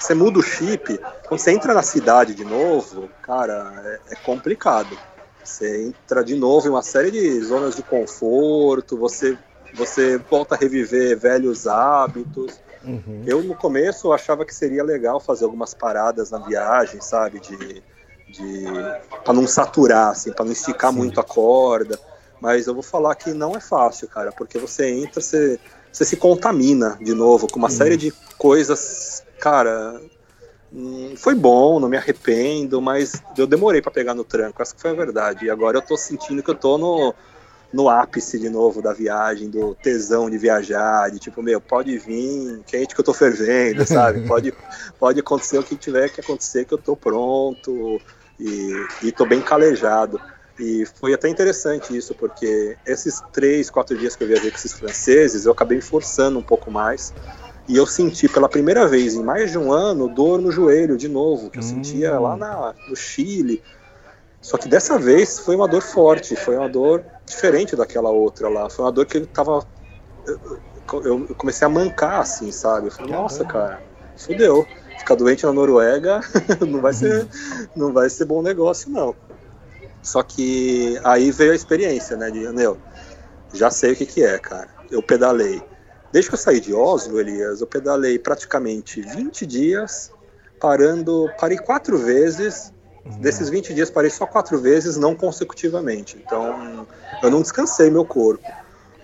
você muda o chip, quando você entra na cidade de novo, cara, é, é, complicado. Você entra de novo em uma série de zonas de conforto, você, você volta a reviver velhos hábitos. Uhum. Eu, no começo, achava que seria legal fazer algumas paradas na viagem, sabe? De, de para não saturar, assim, para não esticar Sim. muito a corda. Mas eu vou falar que não é fácil, cara, porque você entra, você você se contamina de novo com uma uhum. série de coisas, cara. Hum, foi bom, não me arrependo, mas eu demorei para pegar no tranco, essa foi a verdade. E agora eu tô sentindo que eu tô no, no ápice de novo da viagem, do tesão de viajar, de tipo, meu, pode vir, quente que eu tô fervendo, sabe? Pode, pode acontecer o que tiver que acontecer, que eu tô pronto e, e tô bem calejado. E foi até interessante isso, porque esses três, quatro dias que eu viajei com esses franceses, eu acabei forçando um pouco mais. E eu senti pela primeira vez em mais de um ano dor no joelho de novo, que eu hum. sentia lá na, no Chile. Só que dessa vez foi uma dor forte, foi uma dor diferente daquela outra lá. Foi uma dor que eu tava. Eu, eu comecei a mancar, assim, sabe? Eu falei, nossa, cara, fudeu. Ficar doente na Noruega não vai ser, não vai ser bom negócio, não. Só que aí veio a experiência, né? De, meu, já sei o que, que é, cara. Eu pedalei. Desde que eu saí de Oslo, Elias, eu pedalei praticamente 20 dias, parando, parei quatro vezes. Uhum. Desses 20 dias, parei só quatro vezes, não consecutivamente. Então, eu não descansei meu corpo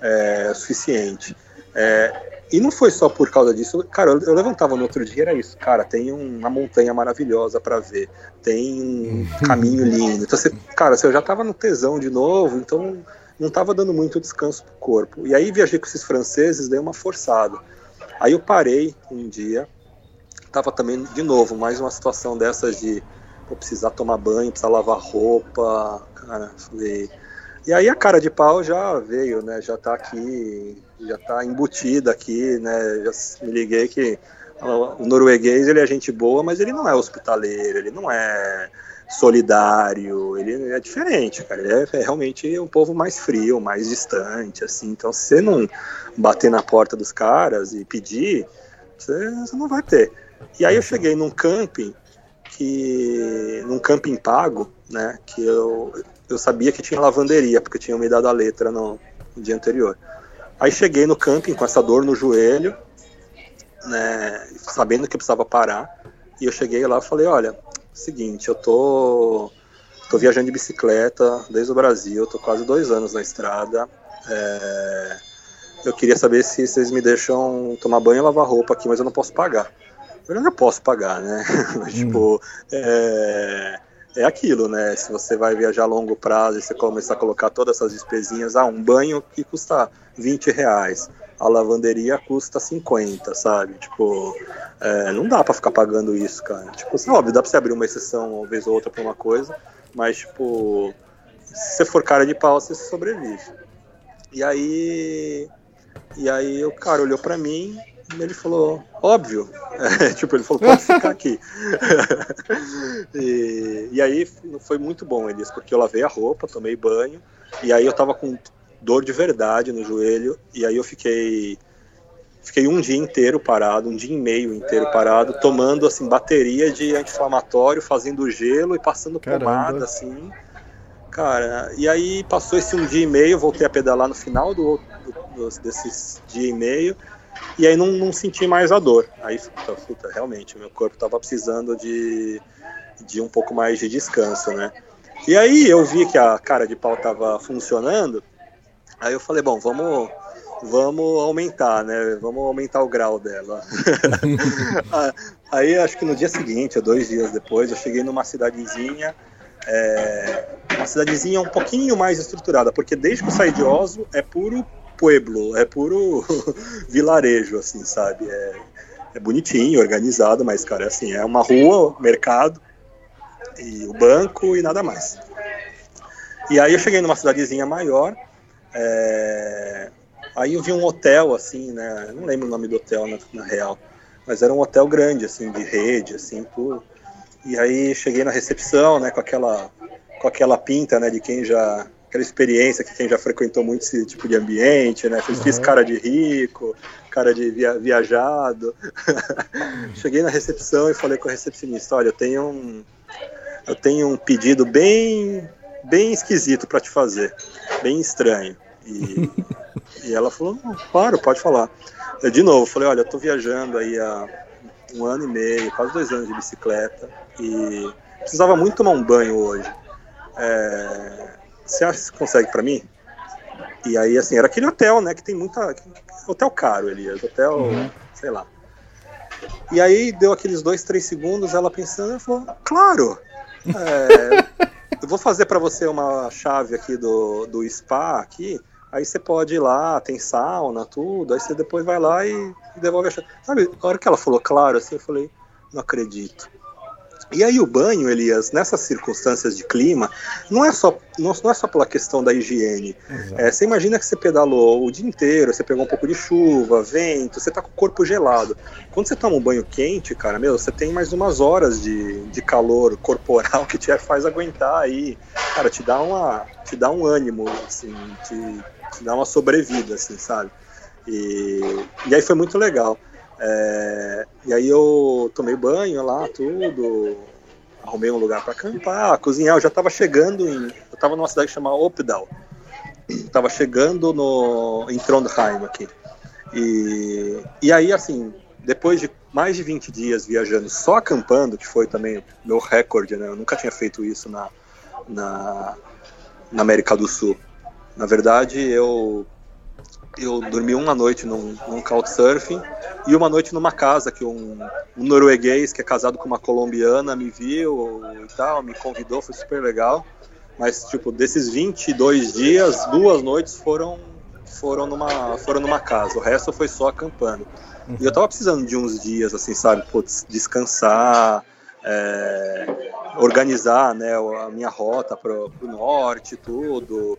é, o suficiente. É, e não foi só por causa disso. Cara, eu, levantava no outro dia, era isso. Cara, tem uma montanha maravilhosa para ver. Tem um caminho lindo. Então, você, cara, você já tava no tesão de novo, então não tava dando muito descanso pro corpo. E aí viajei com esses franceses, dei uma forçada. Aí eu parei um dia, tava também, de novo, mais uma situação dessas de vou precisar tomar banho, precisar lavar roupa. Cara, falei. E aí a cara de pau já veio, né? Já tá aqui já está embutida aqui, né? Já me liguei que o norueguês ele é gente boa, mas ele não é hospitaleiro, ele não é solidário, ele é diferente, cara. Ele é, realmente um povo mais frio, mais distante, assim. Então, se você não bater na porta dos caras e pedir, você, você não vai ter. E aí eu cheguei num camping que num camping pago, né? Que eu eu sabia que tinha lavanderia porque tinham me dado a letra no, no dia anterior. Aí cheguei no camping com essa dor no joelho, né, sabendo que eu precisava parar. E eu cheguei lá e falei, olha, seguinte, eu tô, tô viajando de bicicleta desde o Brasil, tô quase dois anos na estrada. É, eu queria saber se vocês me deixam tomar banho e lavar roupa aqui, mas eu não posso pagar. Eu não posso pagar, né? tipo, é, é aquilo, né? Se você vai viajar a longo prazo e você começar a colocar todas essas despesinhas, ah, um banho que custa 20 reais, a lavanderia custa 50, sabe? Tipo, é, não dá para ficar pagando isso, cara. Tipo, assim, óbvio, dá pra você abrir uma exceção uma vez ou outra pra uma coisa, mas, tipo, se você for cara de pau, você sobrevive. E aí, e aí o cara olhou para mim ele falou, óbvio. É, tipo, ele falou, pode ficar aqui. e, e, aí foi muito bom, Elias, porque eu lavei a roupa, tomei banho, e aí eu tava com dor de verdade no joelho, e aí eu fiquei. Fiquei um dia inteiro parado, um dia e meio inteiro parado, tomando assim bateria de anti-inflamatório, fazendo gelo e passando Caramba. pomada, assim. Cara, e aí passou esse um dia e meio, voltei a pedalar no final do, do dos, desses dia e meio, e aí não, não senti mais a dor. Aí, puta, puta realmente, meu corpo estava precisando de, de um pouco mais de descanso, né? E aí eu vi que a cara de pau estava funcionando, aí eu falei, bom, vamos vamos aumentar, né? Vamos aumentar o grau dela. Ah, aí acho que no dia seguinte, ou dois dias depois, eu cheguei numa cidadezinha, é, uma cidadezinha um pouquinho mais estruturada, porque desde que eu saí de Oslo é puro pueblo, é puro vilarejo, assim, sabe? É, é bonitinho, organizado, mas, cara, assim, é uma rua, mercado, e o banco e nada mais. E aí eu cheguei numa cidadezinha maior, é, Aí eu vi um hotel, assim, né? Não lembro o nome do hotel na, na, real. Mas era um hotel grande, assim, de rede, assim, tudo. E aí cheguei na recepção, né, com aquela, com aquela pinta, né, de quem já. Aquela experiência que quem já frequentou muito esse tipo de ambiente, né? Fiz, uhum. fiz cara de rico, cara de via, viajado. cheguei na recepção e falei com a recepcionista: olha, eu tenho um. Eu tenho um pedido bem, bem esquisito para te fazer, bem estranho. E E ela falou, claro, pode falar. Eu, de novo, falei, olha, eu tô viajando aí há um ano e meio, quase dois anos de bicicleta, e precisava muito tomar um banho hoje. É, você acha que você consegue para mim? E aí, assim, era aquele hotel, né, que tem muita... Hotel caro, Elias, hotel, uhum. sei lá. E aí deu aqueles dois, três segundos, ela pensando, ela falou, claro, é, eu vou fazer para você uma chave aqui do, do spa aqui, Aí você pode ir lá, tem sauna, tudo, aí você depois vai lá e devolve a chave. Sabe, a hora que ela falou claro, assim, eu falei, não acredito. E aí o banho, Elias, nessas circunstâncias de clima, não é só, não, não é só pela questão da higiene. É, você imagina que você pedalou o dia inteiro, você pegou um pouco de chuva, vento, você tá com o corpo gelado. Quando você toma um banho quente, cara, meu, você tem mais umas horas de, de calor corporal que te faz aguentar aí. Cara, te dá, uma, te dá um ânimo, assim, te, te dá uma sobrevida, assim, sabe? E, e aí foi muito legal. É, e aí eu tomei banho lá, tudo, arrumei um lugar para acampar, cozinhar. Eu já estava chegando em. Eu estava numa cidade chamada Opdal. Estava chegando no, em Trondheim aqui. E, e aí, assim, depois de mais de 20 dias viajando só acampando, que foi também meu recorde, né? Eu nunca tinha feito isso na, na, na América do Sul. Na verdade, eu eu dormi uma noite num, num couchsurfing e uma noite numa casa que um, um, norueguês que é casado com uma colombiana me viu e tal, me convidou, foi super legal. Mas, tipo, desses 22 dias, duas noites foram foram numa, foram numa casa, o resto foi só acampando. E eu tava precisando de uns dias, assim, sabe, putz, descansar, é, organizar, né, a minha rota pro, pro norte, tudo,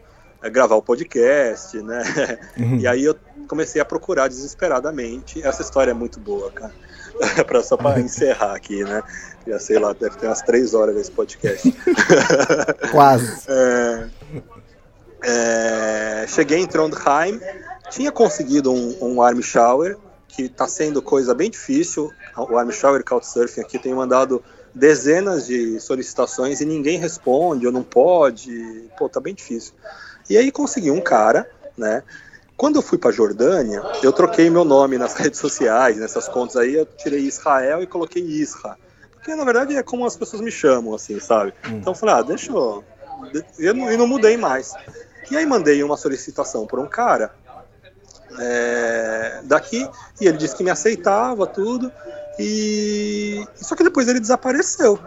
gravar o podcast, né? Uhum. E aí eu comecei a procurar desesperadamente. Essa história é muito boa, cara. pra, só para encerrar aqui, né? Já sei lá, deve ter umas três horas desse podcast. Quase. É, é, cheguei em Trondheim, tinha conseguido um, um arm shower, que está sendo coisa bem difícil. O arm shower Couchsurfing aqui tem mandado dezenas de solicitações e ninguém responde ou não pode. Pô, tá bem difícil. E aí consegui um cara, né? Quando eu fui para Jordânia, eu troquei meu nome nas redes sociais, nessas contas aí, eu tirei Israel e coloquei Isra. Porque na verdade é como as pessoas me chamam, assim, sabe? Hum. Então eu falei, ah, deixa eu. Eu não, não mudei mais. E aí mandei uma solicitação para um cara é, daqui, e ele disse que me aceitava, tudo. E. Só que depois ele desapareceu.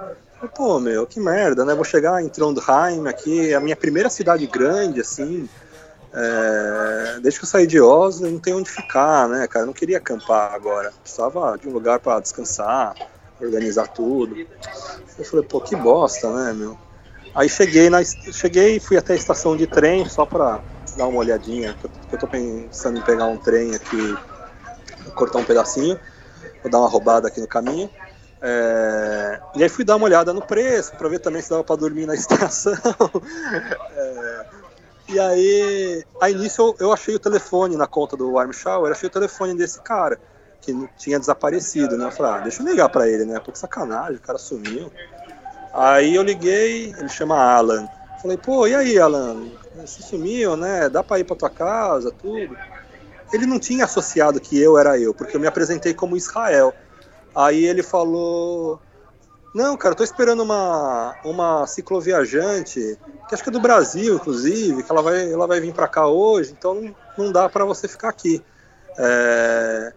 Pô, meu, que merda, né? Vou chegar em Trondheim aqui, a minha primeira cidade grande, assim. É, desde que eu saí de Oslo, não tem onde ficar, né, cara? Eu não queria acampar agora. Precisava de um lugar para descansar, organizar tudo. Eu falei, pô, que bosta, né, meu? Aí cheguei, na, cheguei fui até a estação de trem só para dar uma olhadinha. Que eu, eu tô pensando em pegar um trem aqui, cortar um pedacinho, vou dar uma roubada aqui no caminho. É, e aí fui dar uma olhada no preço para ver também se dava para dormir na estação. É, e aí, a início eu, achei o telefone na conta do Warm Shower, achei o telefone desse cara que tinha desaparecido, né? Eu falei, ah, deixa eu ligar para ele, né? Pô, que sacanagem, o cara sumiu. Aí eu liguei, ele chama Alan. Falei, pô, e aí, Alan? Você sumiu, né? Dá para ir para tua casa, tudo? ele não tinha associado que eu era eu, porque eu me apresentei como Israel. Aí ele falou: Não, cara, tô esperando uma, uma cicloviajante, que acho que é do Brasil, inclusive, que ela vai, ela vai vir para cá hoje, então não, dá para você ficar aqui. É,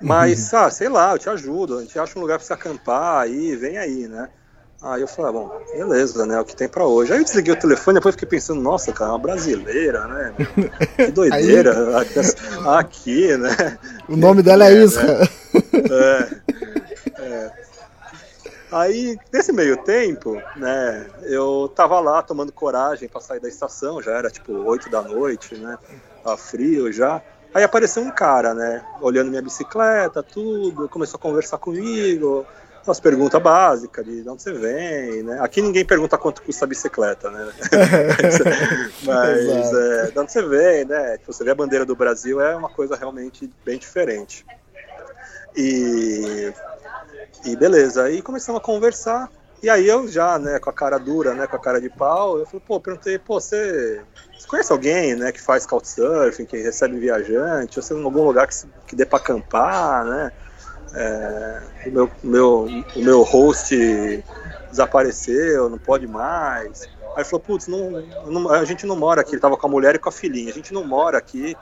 mas, uhum. ah, sei lá, eu te ajudo, a gente acha um lugar para você acampar aí, vem aí, né? Aí eu falei, ah, bom, beleza, né? O que tem para hoje. Aí eu desliguei o telefone, depois fiquei pensando, nossa, cara, uma brasileira, né? Que doideira. Aí... Aqui, né? O nome dela é, é Isra. Né? É. Aí, nesse meio tempo, né, eu tava lá tomando coragem para sair da estação, já era tipo 8 da noite, né? Tava frio já. Aí apareceu um cara, né, olhando minha bicicleta, tudo, começou a conversar comigo, umas perguntas básicas de, de onde você vem, né? Aqui ninguém pergunta quanto custa a bicicleta, né? mas, é, de onde você vem, né? Tipo, você vê a bandeira do Brasil, é uma coisa realmente bem diferente. E, e beleza, aí começamos a conversar, e aí eu já, né, com a cara dura, né, com a cara de pau, eu falei, pô, perguntei, pô, você, você conhece alguém, né, que faz couchsurfing, que recebe viajante, ou você em algum lugar que, que dê para acampar, né? É, o, meu, meu, o meu host desapareceu, não pode mais. Aí falou, putz, não, não, a gente não mora aqui, ele tava com a mulher e com a filhinha, a gente não mora aqui,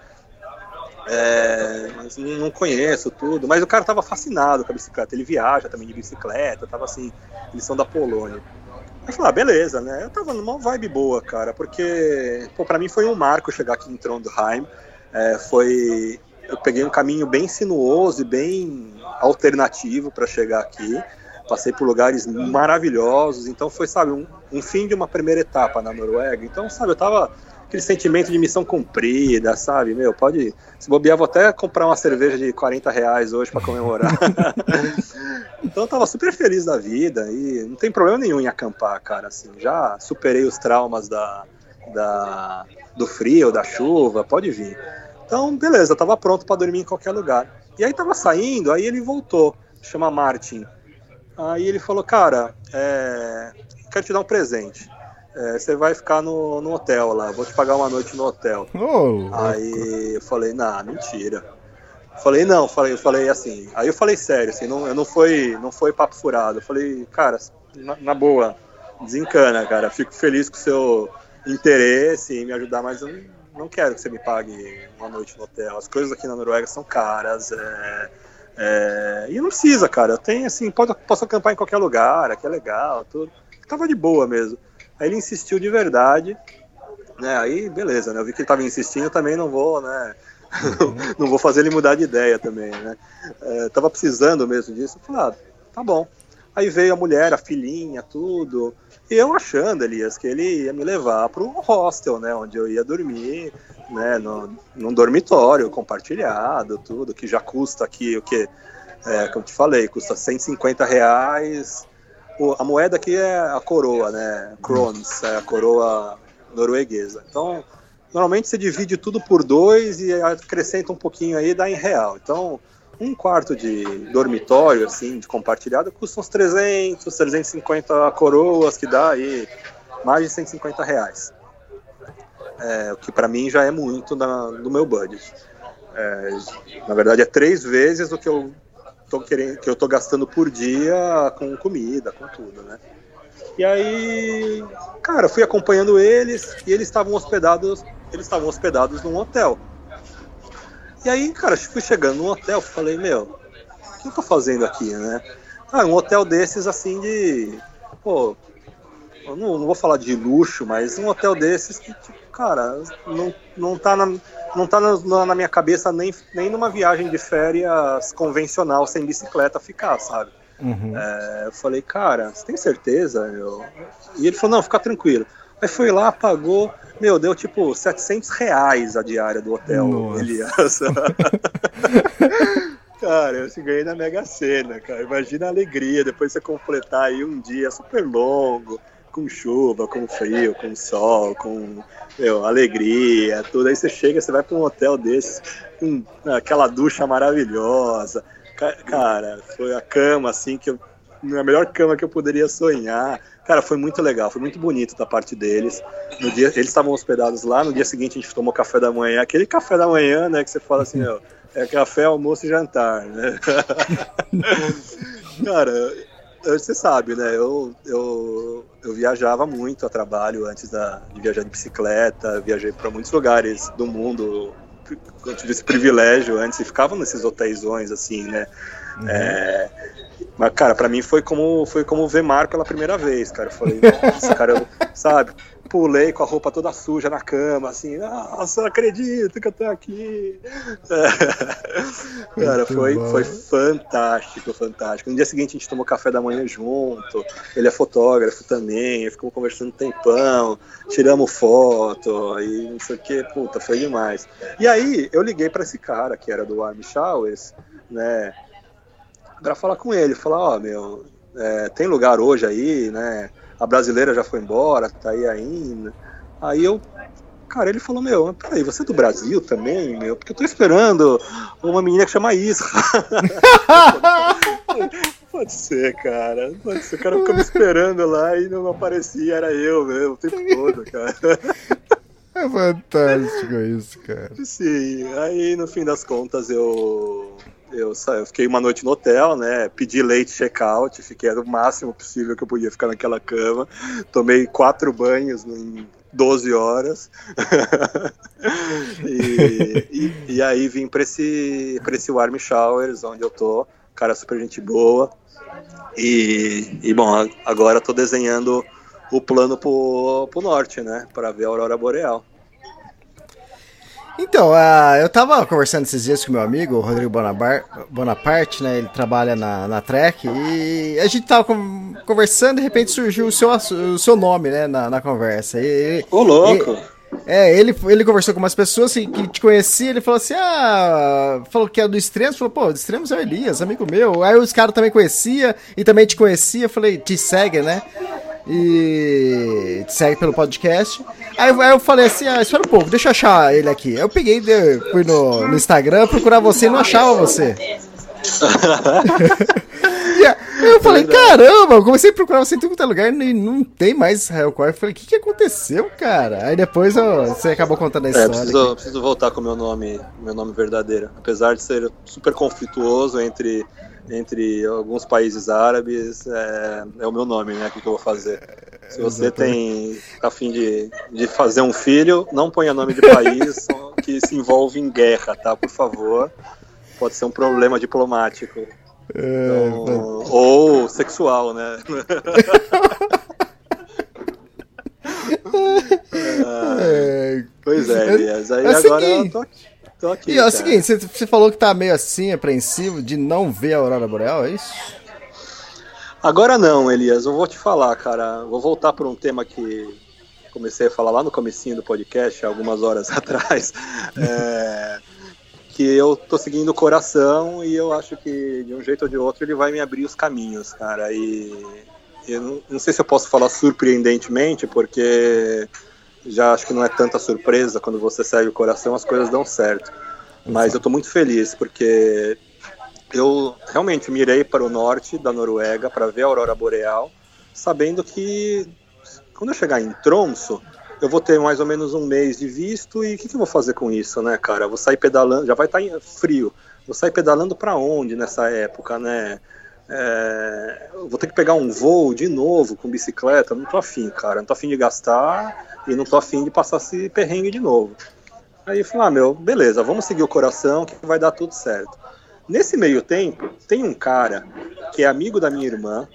é, mas não conheço tudo. Mas o cara tava fascinado com a bicicleta, ele viaja também de bicicleta, tava assim, eles são da Polônia. Aí eu falei, ah, beleza, né? Eu tava numa vibe boa, cara, porque, pô, pra mim foi um marco chegar aqui em Trondheim. É, foi eu peguei um caminho bem sinuoso e bem alternativo para chegar aqui. Passei por lugares maravilhosos, então foi, sabe, um, um, fim de uma primeira etapa na Noruega. Então, sabe, eu tava aquele sentimento de missão cumprida, sabe? Meu, pode. Se bobear, vou até comprar uma cerveja de 40 reais hoje para comemorar. então eu tava super feliz da vida e não tem problema nenhum em acampar, cara. Assim, já superei os traumas da, da, do frio, da chuva, pode vir. Então, beleza, eu tava pronto para dormir em qualquer lugar. E aí tava saindo, aí ele voltou, chama Martin. Aí ele falou, cara, é, quero te dar um presente. É, você vai ficar no, no hotel lá, vou te pagar uma noite no hotel. Oh, aí eu falei, nah, mentira. Falei, não, falei, eu falei assim. Aí eu falei sério, assim, não, eu não foi, não foi papo furado. Eu falei, cara, na, na boa, desencana, cara. Fico feliz com o seu interesse em me ajudar, mas eu não não quero que você me pague uma noite no hotel. As coisas aqui na Noruega são caras. É, é, e não precisa, cara. Eu tenho assim, pode, posso acampar em qualquer lugar, aqui é legal, tudo. Tava de boa mesmo. Aí ele insistiu de verdade, né? Aí beleza, né? Eu vi que ele tava insistindo, também não vou, né? não vou fazer ele mudar de ideia também, né? É, tava precisando mesmo disso. Eu falei, ah, tá bom. Aí veio a mulher, a filhinha, tudo. E eu achando, Elias, que ele ia me levar para um hostel, né? Onde eu ia dormir, né? No, num dormitório compartilhado, tudo, que já custa aqui o que? É, como te falei, custa 150 reais. A moeda aqui é a coroa, né? Kronos, é a coroa norueguesa. Então, normalmente você divide tudo por dois e acrescenta um pouquinho aí, dá em real. Então, um quarto de dormitório, assim, de compartilhado, custa uns 300, 350 coroas, que dá aí mais de 150 reais. É, o que para mim já é muito na, no meu budget. É, na verdade, é três vezes o que eu tô querendo, que eu tô gastando por dia com comida, com tudo, né? E aí, cara, fui acompanhando eles e eles estavam hospedados, eles estavam hospedados num hotel. E aí, cara, fui chegando num hotel, falei, meu, o que eu tô fazendo aqui, né? Ah, um hotel desses assim de. Pô, eu não, não vou falar de luxo, mas um hotel desses que, tipo, cara, não, não tá, na, não tá na, na, minha cabeça nem, nem numa viagem de férias convencional sem bicicleta ficar, sabe? Uhum. É, eu falei, cara, você tem certeza? Eu... E ele falou, não, fica tranquilo. Aí foi lá, pagou, meu, deu tipo 700 reais a diária do hotel, Nossa. Elias. cara, eu se ganhei na Mega Sena, cara. Imagina a alegria depois você completar aí um dia super longo, com chuva, com frio, com sol, com meu, alegria, tudo. Aí você chega, você vai para um hotel desse, com aquela ducha maravilhosa. Cara, foi a cama assim que eu na melhor cama que eu poderia sonhar. Cara, foi muito legal, foi muito bonito da parte deles. No dia, eles estavam hospedados lá, no dia seguinte a gente tomou café da manhã, aquele café da manhã, né, que você fala assim, ó, é café, almoço e jantar, né? Cara, você sabe, né? Eu, eu, eu viajava muito a trabalho antes da, de viajar de bicicleta, viajei para muitos lugares do mundo. Eu tive esse privilégio antes e ficava nesses hotéisões, assim, né? Uhum. É, mas, cara, pra mim foi como, foi como ver mar pela primeira vez, cara. Eu falei, nossa, cara, eu, sabe? Pulei com a roupa toda suja na cama, assim, nossa, não acredito que eu tô aqui. É. Cara, foi, foi fantástico, fantástico. No dia seguinte a gente tomou café da manhã junto, ele é fotógrafo também, ficamos conversando um tempão, tiramos foto, aí não sei o que, puta, foi demais. E aí eu liguei para esse cara que era do Army Showers, né? Para falar com ele, falar, ó, oh, meu, é, tem lugar hoje aí, né? A brasileira já foi embora, tá aí ainda. Aí eu, cara, ele falou, meu, peraí, você é do Brasil também, meu? Porque eu tô esperando uma menina que chama Isra. Pode ser, cara. Pode ser. O cara ficou me esperando lá e não aparecia, era eu mesmo, o tempo todo, cara. É fantástico isso, cara. Sim, aí no fim das contas eu eu, eu, fiquei uma noite no hotel, né? Pedi late check-out, fiquei o máximo possível que eu podia ficar naquela cama. Tomei quatro banhos em 12 horas. e, e, e, aí vim para esse, esse Warm Showers, onde eu tô. Cara, super gente boa. E, e bom, agora tô desenhando o plano pro, pro norte, né? Para ver a Aurora Boreal. Então, uh, eu tava conversando esses dias com meu amigo, o Rodrigo Bonabar, Bonaparte, né? Ele trabalha na, na Trek e a gente tava com, conversando e de repente surgiu o seu, o seu nome, né, na, na conversa. Ô, louco! é, ele, ele conversou com umas pessoas assim, que te conhecia, ele falou assim, ah, falou que é do Extremos, falou, pô, do Extremos é o Elias, amigo meu. Aí os caras também conhecia e também te conhecia, falei, te segue, né? E te segue pelo podcast. Aí, aí, eu falei assim, ah, espera um pouco, deixa eu achar ele aqui. Eu peguei, fui no, no Instagram procurar você e não achava você. eu falei, caramba, eu comecei a procurar você em todo é lugar e não tem mais Israel Core. Eu falei, o que, que aconteceu, cara? Aí depois eu, você acabou contando a é, história. É, preciso, preciso voltar com o meu nome, meu nome verdadeiro. Apesar de ser super conflituoso entre entre alguns países árabes, é, é o meu nome, né? O que, que eu vou fazer? Se você tem a fim de, de fazer um filho, não ponha nome de país que se envolve em guerra, tá? Por favor. Pode ser um problema diplomático. É, então, ou sexual, né? é, pois é, Elias. Aí agora eu tô aqui. Tô aqui, e é o seguinte, você, você falou que tá meio assim, apreensivo de não ver a Aurora Boreal, é isso? Agora não, Elias, eu vou te falar, cara. Vou voltar para um tema que comecei a falar lá no comecinho do podcast, algumas horas atrás. É, que eu tô seguindo o coração e eu acho que de um jeito ou de outro ele vai me abrir os caminhos, cara. E eu não, não sei se eu posso falar surpreendentemente, porque já acho que não é tanta surpresa quando você segue o coração, as coisas dão certo. Mas eu estou muito feliz porque eu realmente mirei para o norte da Noruega para ver a aurora boreal, sabendo que quando eu chegar em Tromso, eu vou ter mais ou menos um mês de visto e o que, que, eu vou fazer com isso, né, cara? Eu vou sair pedalando, já vai estar tá frio. Vou sair pedalando para onde nessa época, né? É, vou ter que pegar um voo de novo com bicicleta. Não tô afim, cara. Não tô afim de gastar e não tô afim de passar esse perrengue de novo. Aí eu falei, ah, meu, beleza, vamos seguir o coração que vai dar tudo certo. Nesse meio tempo, tem um cara que é amigo da minha irmã,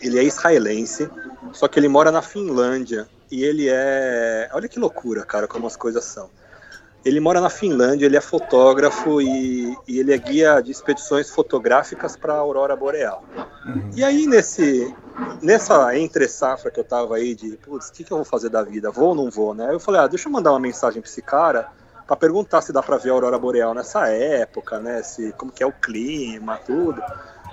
ele é israelense, só que ele mora na Finlândia e ele é. Olha que loucura, cara, como as coisas são. Ele mora na Finlândia, ele é fotógrafo e, e ele é guia de expedições fotográficas para a aurora boreal. Uhum. E aí nesse nessa entre safra que eu tava aí de, putz, o que, que eu vou fazer da vida? Vou ou não vou, né? Eu falei, ah, deixa eu mandar uma mensagem para esse cara para perguntar se dá para ver a aurora boreal nessa época, né? Se como que é o clima, tudo.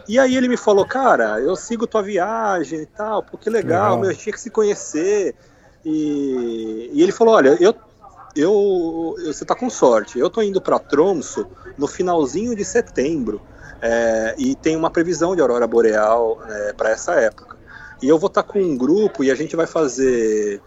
E aí ele me falou, cara, eu sigo tua viagem e tal, pô, que legal, legal. meu, tinha que se conhecer. E, e ele falou, olha, eu eu, você tá com sorte. Eu tô indo para Tromso no finalzinho de setembro é, e tem uma previsão de aurora boreal é, para essa época. E eu vou estar tá com um grupo e a gente vai fazer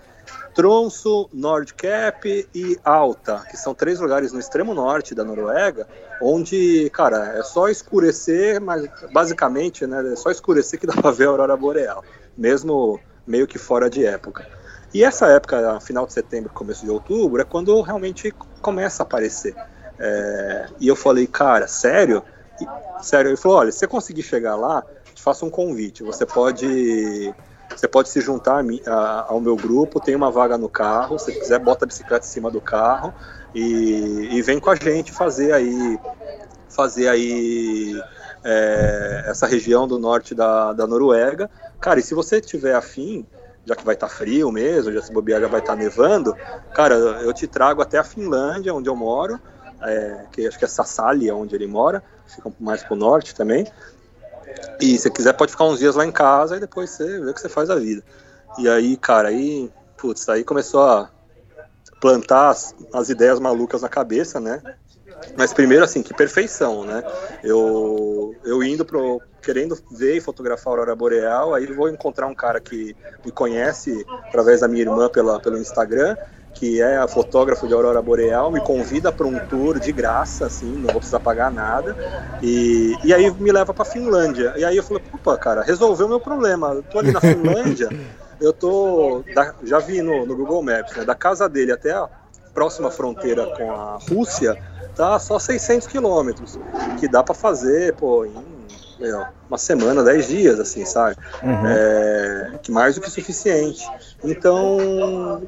Tromso, Nordcap e Alta, que são três lugares no extremo norte da Noruega, onde, cara, é só escurecer, mas basicamente, né, é só escurecer que dá para ver a aurora boreal, mesmo meio que fora de época. E essa época, final de setembro, começo de outubro, é quando realmente começa a aparecer. É, e eu falei, cara, sério? E, sério, ele falou, olha, se você conseguir chegar lá, te faço um convite. Você pode, você pode se juntar a, a, ao meu grupo, tem uma vaga no carro. Se quiser, bota a bicicleta em cima do carro e, e vem com a gente fazer aí, fazer aí é, essa região do norte da, da Noruega. Cara, e se você tiver afim, já que vai estar tá frio mesmo, já se bobear já vai estar tá nevando, cara, eu te trago até a Finlândia, onde eu moro, é, que acho que é Sassalia, onde ele mora, fica mais pro norte também. E se quiser pode ficar uns dias lá em casa e depois você vê o que você faz a vida. E aí, cara, aí, putz, aí começou a plantar as, as ideias malucas na cabeça, né? Mas primeiro, assim, que perfeição, né? Eu, eu indo pro, querendo ver e fotografar a aurora boreal, aí vou encontrar um cara que me conhece através da minha irmã pela, pelo Instagram, que é fotógrafo de aurora boreal, me convida para um tour de graça, assim, não vou precisar pagar nada, e, e aí me leva para Finlândia. E aí eu falei, opa, cara, resolveu meu problema. Eu tô ali na Finlândia, eu tô, da, já vi no, no Google Maps, né, da casa dele até a próxima fronteira com a Rússia, tá só 600 quilômetros, que dá para fazer, pô, em meu, uma semana, 10 dias, assim, sabe? Uhum. É, que mais do que suficiente. Então,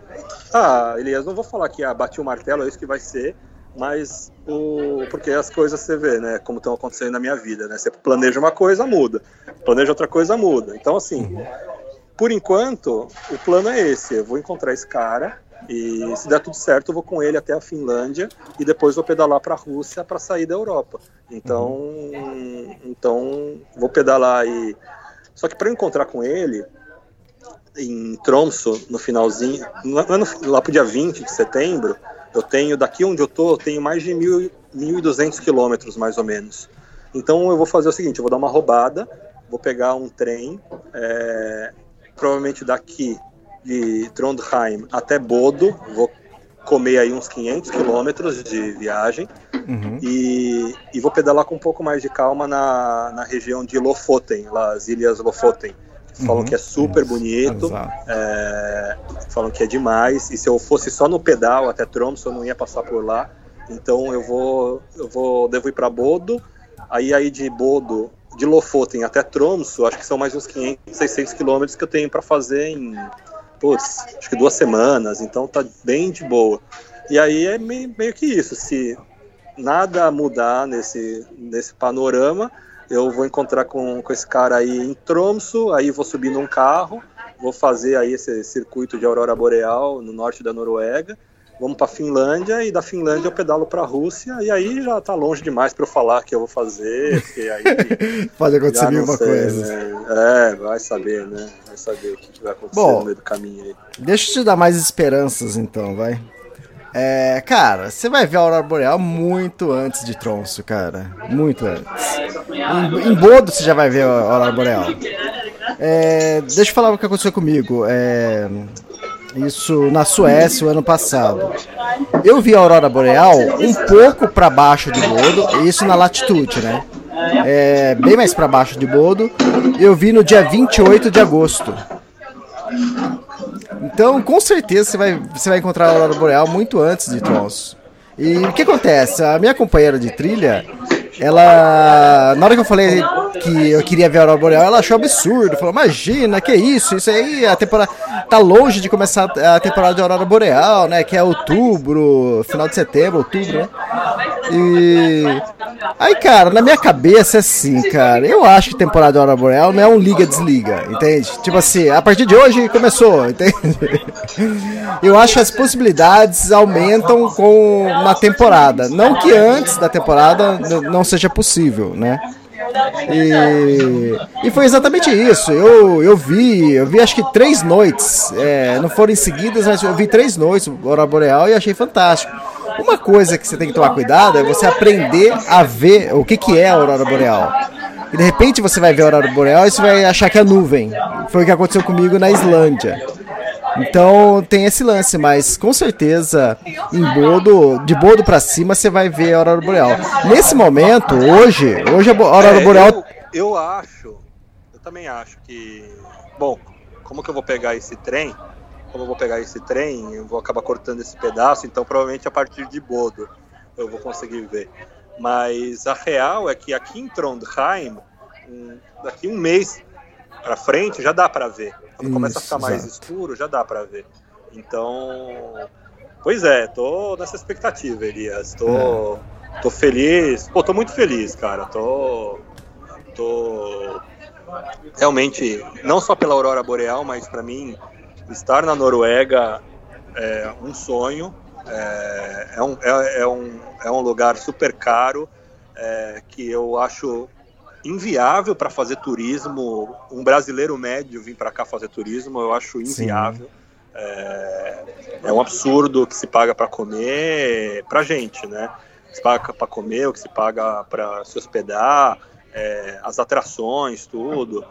ah, Elias, não vou falar que ah, bati o martelo, é isso que vai ser, mas o, porque as coisas você vê, né, como estão acontecendo na minha vida, né? Você planeja uma coisa, muda. Planeja outra coisa, muda. Então, assim, uhum. por enquanto, o plano é esse. Eu vou encontrar esse cara, e se der tudo certo, eu vou com ele até a Finlândia e depois vou pedalar para a Rússia para sair da Europa. Então, uhum. então vou pedalar e só que para encontrar com ele em Tromso no finalzinho, lá pro dia 20 de setembro, eu tenho daqui onde eu tô, eu tenho mais de 1.200 quilômetros mais ou menos. Então eu vou fazer o seguinte, eu vou dar uma roubada, vou pegar um trem, é, provavelmente daqui de Trondheim até Bodo, vou comer aí uns 500 quilômetros de viagem uhum. e, e, vou pedalar com um pouco mais de calma na, na região de Lofoten, lá, as ilhas Lofoten. Falam uhum. que é super bonito, é, falam que é demais. E se eu fosse só no pedal até Tromsø, eu não ia passar por lá. Então eu vou, eu vou, devo ir para Bodo. Aí aí de Bodo, de Lofoten até Tromsø, acho que são mais uns 500, 600 quilômetros que eu tenho para fazer em putz, acho que duas semanas, então tá bem de boa. E aí é meio, que isso, se nada mudar nesse, nesse panorama, eu vou encontrar com, com esse cara aí em Tromso, aí vou subir num carro, vou fazer aí esse circuito de aurora boreal no norte da Noruega, vamos para Finlândia e da Finlândia eu pedalo para a Rússia e aí já tá longe demais para eu falar que eu vou fazer, porque aí pode acontecer alguma coisa. Né? É, vai saber, né? Vai saber o que, vai acontecer Bom, no meio do caminho aí. Deixa eu te dar mais esperanças então, vai. É, cara, você vai ver a aurora boreal muito antes de Tronço, cara, muito antes. Em, em Bodo você já vai ver a aurora boreal. É, deixa eu falar o que aconteceu comigo. É, isso na Suécia o ano passado. Eu vi a aurora boreal um pouco para baixo de Bodo, isso na latitude, né? É, bem mais para baixo de Bodo. Eu vi no dia 28 de agosto. Então, com certeza você vai, você vai encontrar a aurora boreal muito antes de Trons. E o que acontece? A minha companheira de trilha, ela. Na hora que eu falei que eu queria ver a Aurora Boreal, ela achou absurdo. Falou, imagina, que isso? Isso aí, a temporada. Tá longe de começar a temporada de Aurora Boreal, né? Que é outubro, final de setembro, outubro, né? E. Aí, cara, na minha cabeça é assim, cara. Eu acho que temporada de Aurora Boreal não é um liga-desliga, entende? Tipo assim, a partir de hoje começou, entende? Eu acho que as possibilidades aumentam com na temporada. Não que antes da temporada não seja possível, né? E, e foi exatamente isso. Eu, eu vi, eu vi acho que três noites. É, não foram em seguidas, mas eu vi três noites Aurora Boreal e achei fantástico. Uma coisa que você tem que tomar cuidado é você aprender a ver o que, que é a Aurora Boreal. E de repente você vai ver a Aurora Boreal e você vai achar que é nuvem. Foi o que aconteceu comigo na Islândia. Então tem esse lance, mas com certeza em Bodo, de Bodo para cima você vai ver a Aurora Boreal. Nesse momento, hoje, hoje a Aurora É, Boreal Eu, eu acho, eu também acho que. Bom, como que eu vou pegar esse trem? Como eu vou pegar esse trem, eu vou acabar cortando esse pedaço, então provavelmente a partir de Bodo eu vou conseguir ver. Mas a real é que aqui em Trondheim, daqui um mês pra frente já dá pra ver. Quando começa a Isso, ficar mais exato. escuro, já dá pra ver. Então, pois é, tô nessa expectativa, Elias. Tô, tô feliz. Pô, tô muito feliz, cara. Tô, tô realmente não só pela aurora boreal, mas para mim estar na Noruega é um sonho. É, é um, é, é um, é um lugar super caro é, que eu acho inviável para fazer turismo. Um brasileiro médio vir para cá fazer turismo, eu acho inviável. É, é um absurdo o que se paga para comer para gente, né? Se paga para comer, o que se paga para se hospedar, é, as atrações, tudo.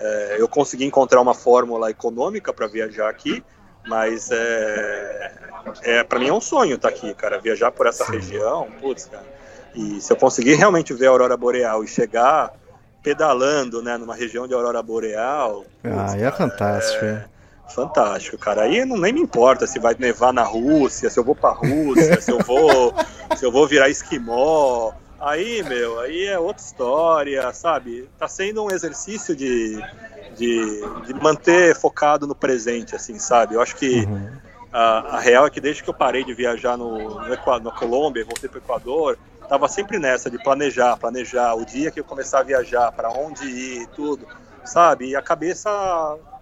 É, eu consegui encontrar uma fórmula econômica para viajar aqui, mas é, é para mim é um sonho estar aqui, cara. Viajar por essa região, putz, cara. E se eu conseguir realmente ver a aurora boreal e chegar pedalando, né, numa região de aurora boreal, Ah, é fantástico. é. Fantástico, cara. Aí não nem me importa se vai nevar na Rússia, se eu vou pra Rússia, se eu vou, se eu vou virar esquimó. Aí, meu, aí é outra história, sabe? Tá sendo um exercício de, de, de manter focado no presente, assim, sabe? Eu acho que a, a real é que desde que eu parei de viajar no, no Equa- na Colômbia voltei pro Equador, tava sempre nessa de planejar, planejar o dia que eu começar a viajar, para onde ir, tudo, sabe? E a cabeça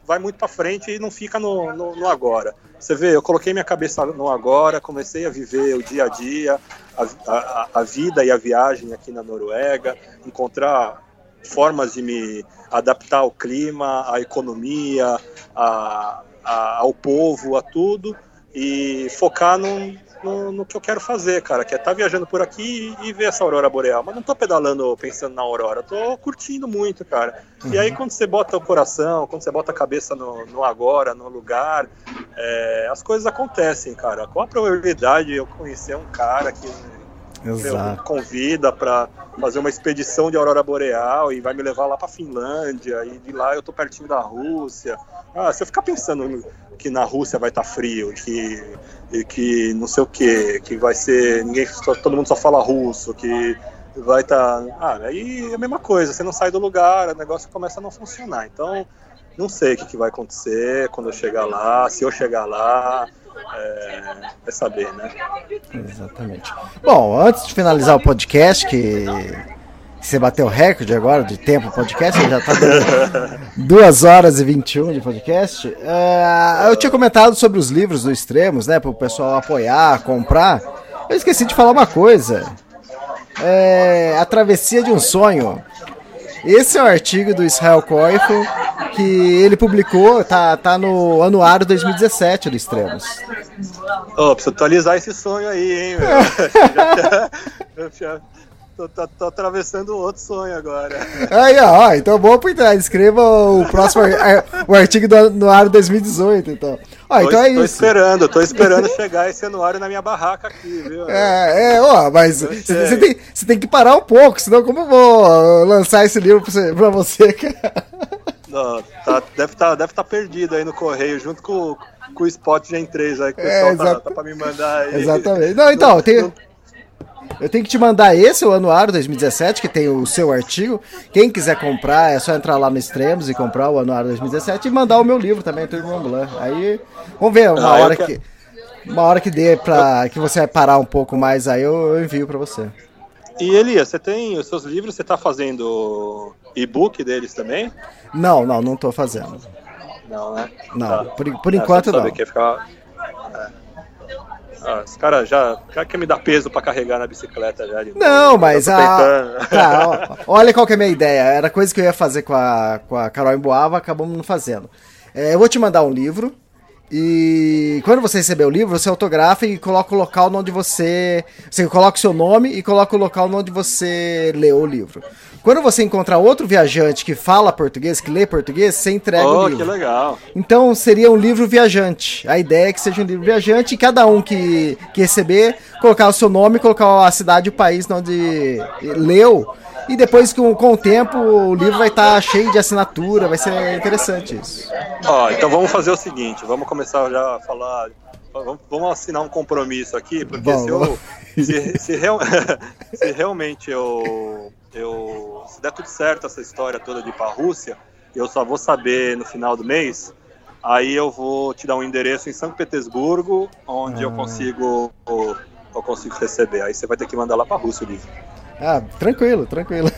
vai muito para frente e não fica no, no, no agora. Você vê, eu coloquei minha cabeça no agora, comecei a viver o dia a dia, a, a, a vida e a viagem aqui na Noruega, encontrar formas de me adaptar ao clima, à economia, a, ao povo, a tudo, e focar no, no, no que eu quero fazer, cara, que é estar viajando por aqui e, e ver essa aurora boreal. Mas não tô pedalando pensando na aurora, tô curtindo muito, cara. E aí quando você bota o coração, quando você bota a cabeça no, no agora, no lugar, é, as coisas acontecem, cara. Qual a probabilidade de eu conhecer um cara que Exato. convida para fazer uma expedição de aurora boreal e vai me levar lá para Finlândia e de lá eu tô pertinho da Rússia. Ah, se eu ficar pensando que na Rússia vai estar frio, que e que não sei o que, que vai ser ninguém, só- todo mundo só fala russo, que vai estar, ah, aí é a mesma coisa. Você não sai do lugar, o negócio começa a não funcionar. Então não sei o que, que vai acontecer quando eu chegar lá, se eu chegar lá, é, vai saber, né? Exatamente. Bom, antes de finalizar o podcast, que você bateu o recorde agora de tempo podcast, já tá dando 2 horas e 21 de podcast. é, eu tinha comentado sobre os livros do Extremos, né, para o pessoal apoiar, comprar. Eu esqueci de falar uma coisa. É, a Travessia de um Sonho. Esse é o artigo do Israel Koifel que ele publicou, tá, tá no anuário 2017 do Extremos. Ô, preciso atualizar esse sonho aí, hein, meu? Já- eu já tô, tô- tô atravessando outro sonho agora. Aí, ó, então bom por trás. Escreva o próximo ar- o artigo do anuário 2018, então. Ó, tô, então é tô isso. esperando, tô esperando chegar esse anuário na minha barraca aqui, viu? É, é, ó, mas você tem, tem que parar um pouco, senão como eu vou lançar esse livro pra você, pra você cara? Não, tá- deve estar deve tá perdido aí no correio, junto com, com o spot Gen 3 aí que o É, pessoal tá, exato. tá pra me mandar aí. Exatamente. Não, então, tenho, eu tenho que te mandar esse, o anuário 2017, que tem o seu artigo. Quem quiser comprar, é só entrar lá no Extremos e comprar o anuário 2017 e mandar o meu livro também, Tour Mont Blanc. Aí, vamos ver, uma Ah, hora quero- que... Uma hora que dê pra. que você vai parar um pouco mais aí, eu, eu envio pra você. E Elias, você tem os seus livros, você tá fazendo e-book deles também? Não, não, não tô fazendo. Não, né? Não, Tá. por, por Ah, enquanto não. ficar- Ah, esse cara já cara quer me dar peso para carregar na bicicleta já. Não, mas a... tá, olha qual que é a minha ideia. Era coisa que eu ia fazer com a, com a Carol Emboava, acabamos não fazendo. É, eu vou te mandar um livro. E quando você receber o livro, você autografa e coloca o local onde você. Você coloca o seu nome e coloca o local onde você leu o livro. Quando você encontrar outro viajante que fala português, que lê português, você entrega oh, o livro. que legal. Então seria um livro viajante. A ideia é que seja um livro viajante e cada um que, que receber, colocar o seu nome, colocar a cidade e o país onde leu e depois, com, com o tempo, o livro vai estar tá cheio de assinatura, vai ser interessante isso. Ó, então vamos fazer o seguinte, vamos começar já a falar. Vamos, assinar um compromisso aqui, porque se, eu, se, se, real, se realmente eu, eu. Se der tudo certo essa história toda de ir pra Rússia, eu só vou saber no final do mês. Aí eu vou te dar um endereço em São Petersburgo, onde ah. eu consigo eu consigo receber. Aí você vai ter que mandar lá pra Rússia o livro. Ah, tranquilo, tranquilo.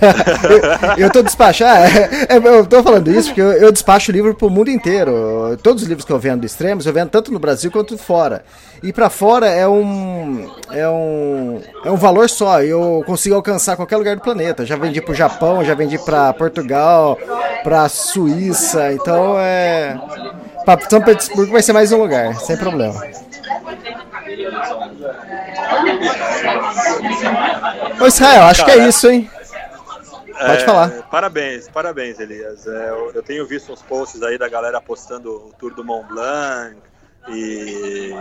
eu, eu tô despachando. É, é, eu tô falando isso porque eu, eu despacho livro pro mundo inteiro. Todos os livros que eu vendo extremos, eu vendo tanto no Brasil quanto fora. E para fora é um, é um é um valor só. Eu consigo alcançar qualquer lugar do planeta. Já vendi pro Japão, já vendi para Portugal, para Suíça. Então é. Pra São Petersburgo vai ser mais um lugar, sem problema. Ô Israel, acho Cara, que é isso, hein? Pode é, falar. Parabéns, parabéns, Elias. É, eu, eu, tenho visto uns posts aí da galera postando o Tour do Mont Blanc e,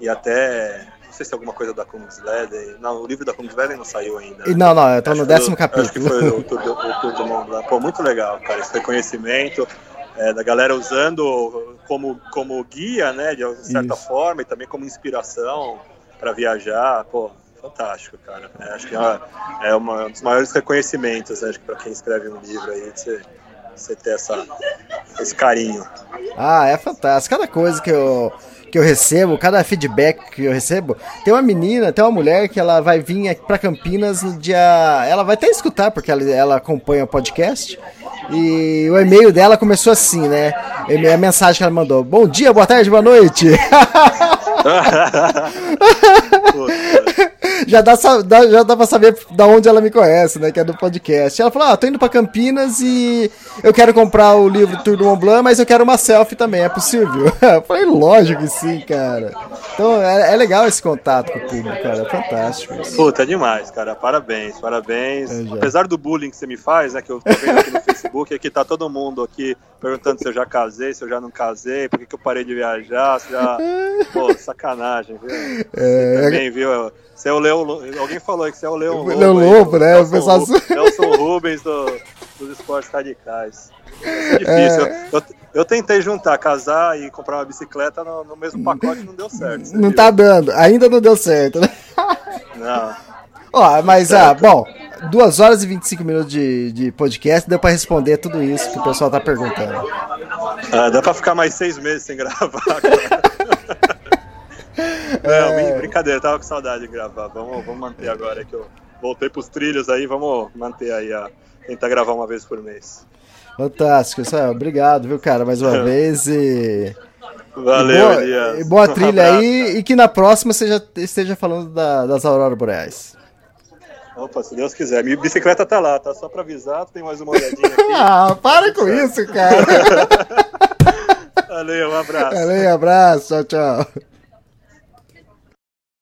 e até. Não sei se é alguma coisa da Kungsleden. Não, o livro da Kungsleden não saiu ainda. Né? Não, não, eu tô no décimo capítulo. Acho que foi o Tour, do, o Tour do Mont Blanc. Pô, muito legal, cara, esse reconhecimento. É, da galera usando como, como guia, né, de certa Isso. forma, e também como inspiração para viajar. Pô, fantástico, cara. É, acho que é, é uma, um dos maiores reconhecimentos, né, acho que para quem escreve um livro aí, você, você ter essa, esse carinho. Ah, é fantástico. Cada coisa que eu, que eu recebo, cada feedback que eu recebo, tem uma menina, tem uma mulher que ela vai vir aqui para Campinas no dia. Ela vai até escutar, porque ela, ela acompanha o podcast. E o e-mail dela começou assim, né? A mensagem que ela mandou: Bom dia, boa tarde, boa noite. já dá, já dá pra saber da onde ela me conhece, né? Que é do podcast. Ela falou: Ah, tô indo pra Campinas e eu quero comprar o livro Tour do Mont Blanc, mas eu quero uma selfie também, é possível? Eu falei: Lógico que sim, cara. Então é, é legal esse contato com o público, cara. É fantástico. Isso. Puta, é demais, cara. Parabéns, parabéns. É, Apesar do bullying que você me faz, né? Que eu tô vendo aqui no Facebook, aqui tá todo mundo aqui perguntando se eu já casei, se eu já não casei, por que, que eu parei de viajar, se já. Pô, sacanagem, viu? É... Também, viu? Você é o Leão. Alguém falou que você é o Leão Lobo. Leão Lobo, né? Nelson, pessoal... Nelson Rubens do, dos esportes radicais. É difícil. É... Eu, eu, tentei juntar, casar e comprar uma bicicleta no, no mesmo pacote não deu certo. Não viu? tá dando, ainda não deu certo, né? Não. Ó, mas, ah, bom, 2 horas e 25 minutos de, de podcast, deu pra responder tudo isso que o pessoal tá perguntando. Ah, dá pra ficar mais seis meses sem gravar. Não, é... brincadeira, tava com saudade de gravar. Vamos, vamos manter agora que eu voltei pros trilhos aí, vamos manter aí a. tentar gravar uma vez por mês. Fantástico, Israel. Obrigado, viu, cara, mais uma vez e. Valeu, e boa, Elias. E boa trilha um aí e que na próxima você já esteja falando da, das auroras boreais. Opa, se Deus quiser. Minha bicicleta tá lá, tá? Só pra avisar, tem mais uma olhadinha aqui. ah, para com isso, cara. Valeu, um abraço. Valeu, um abraço, tchau, tchau.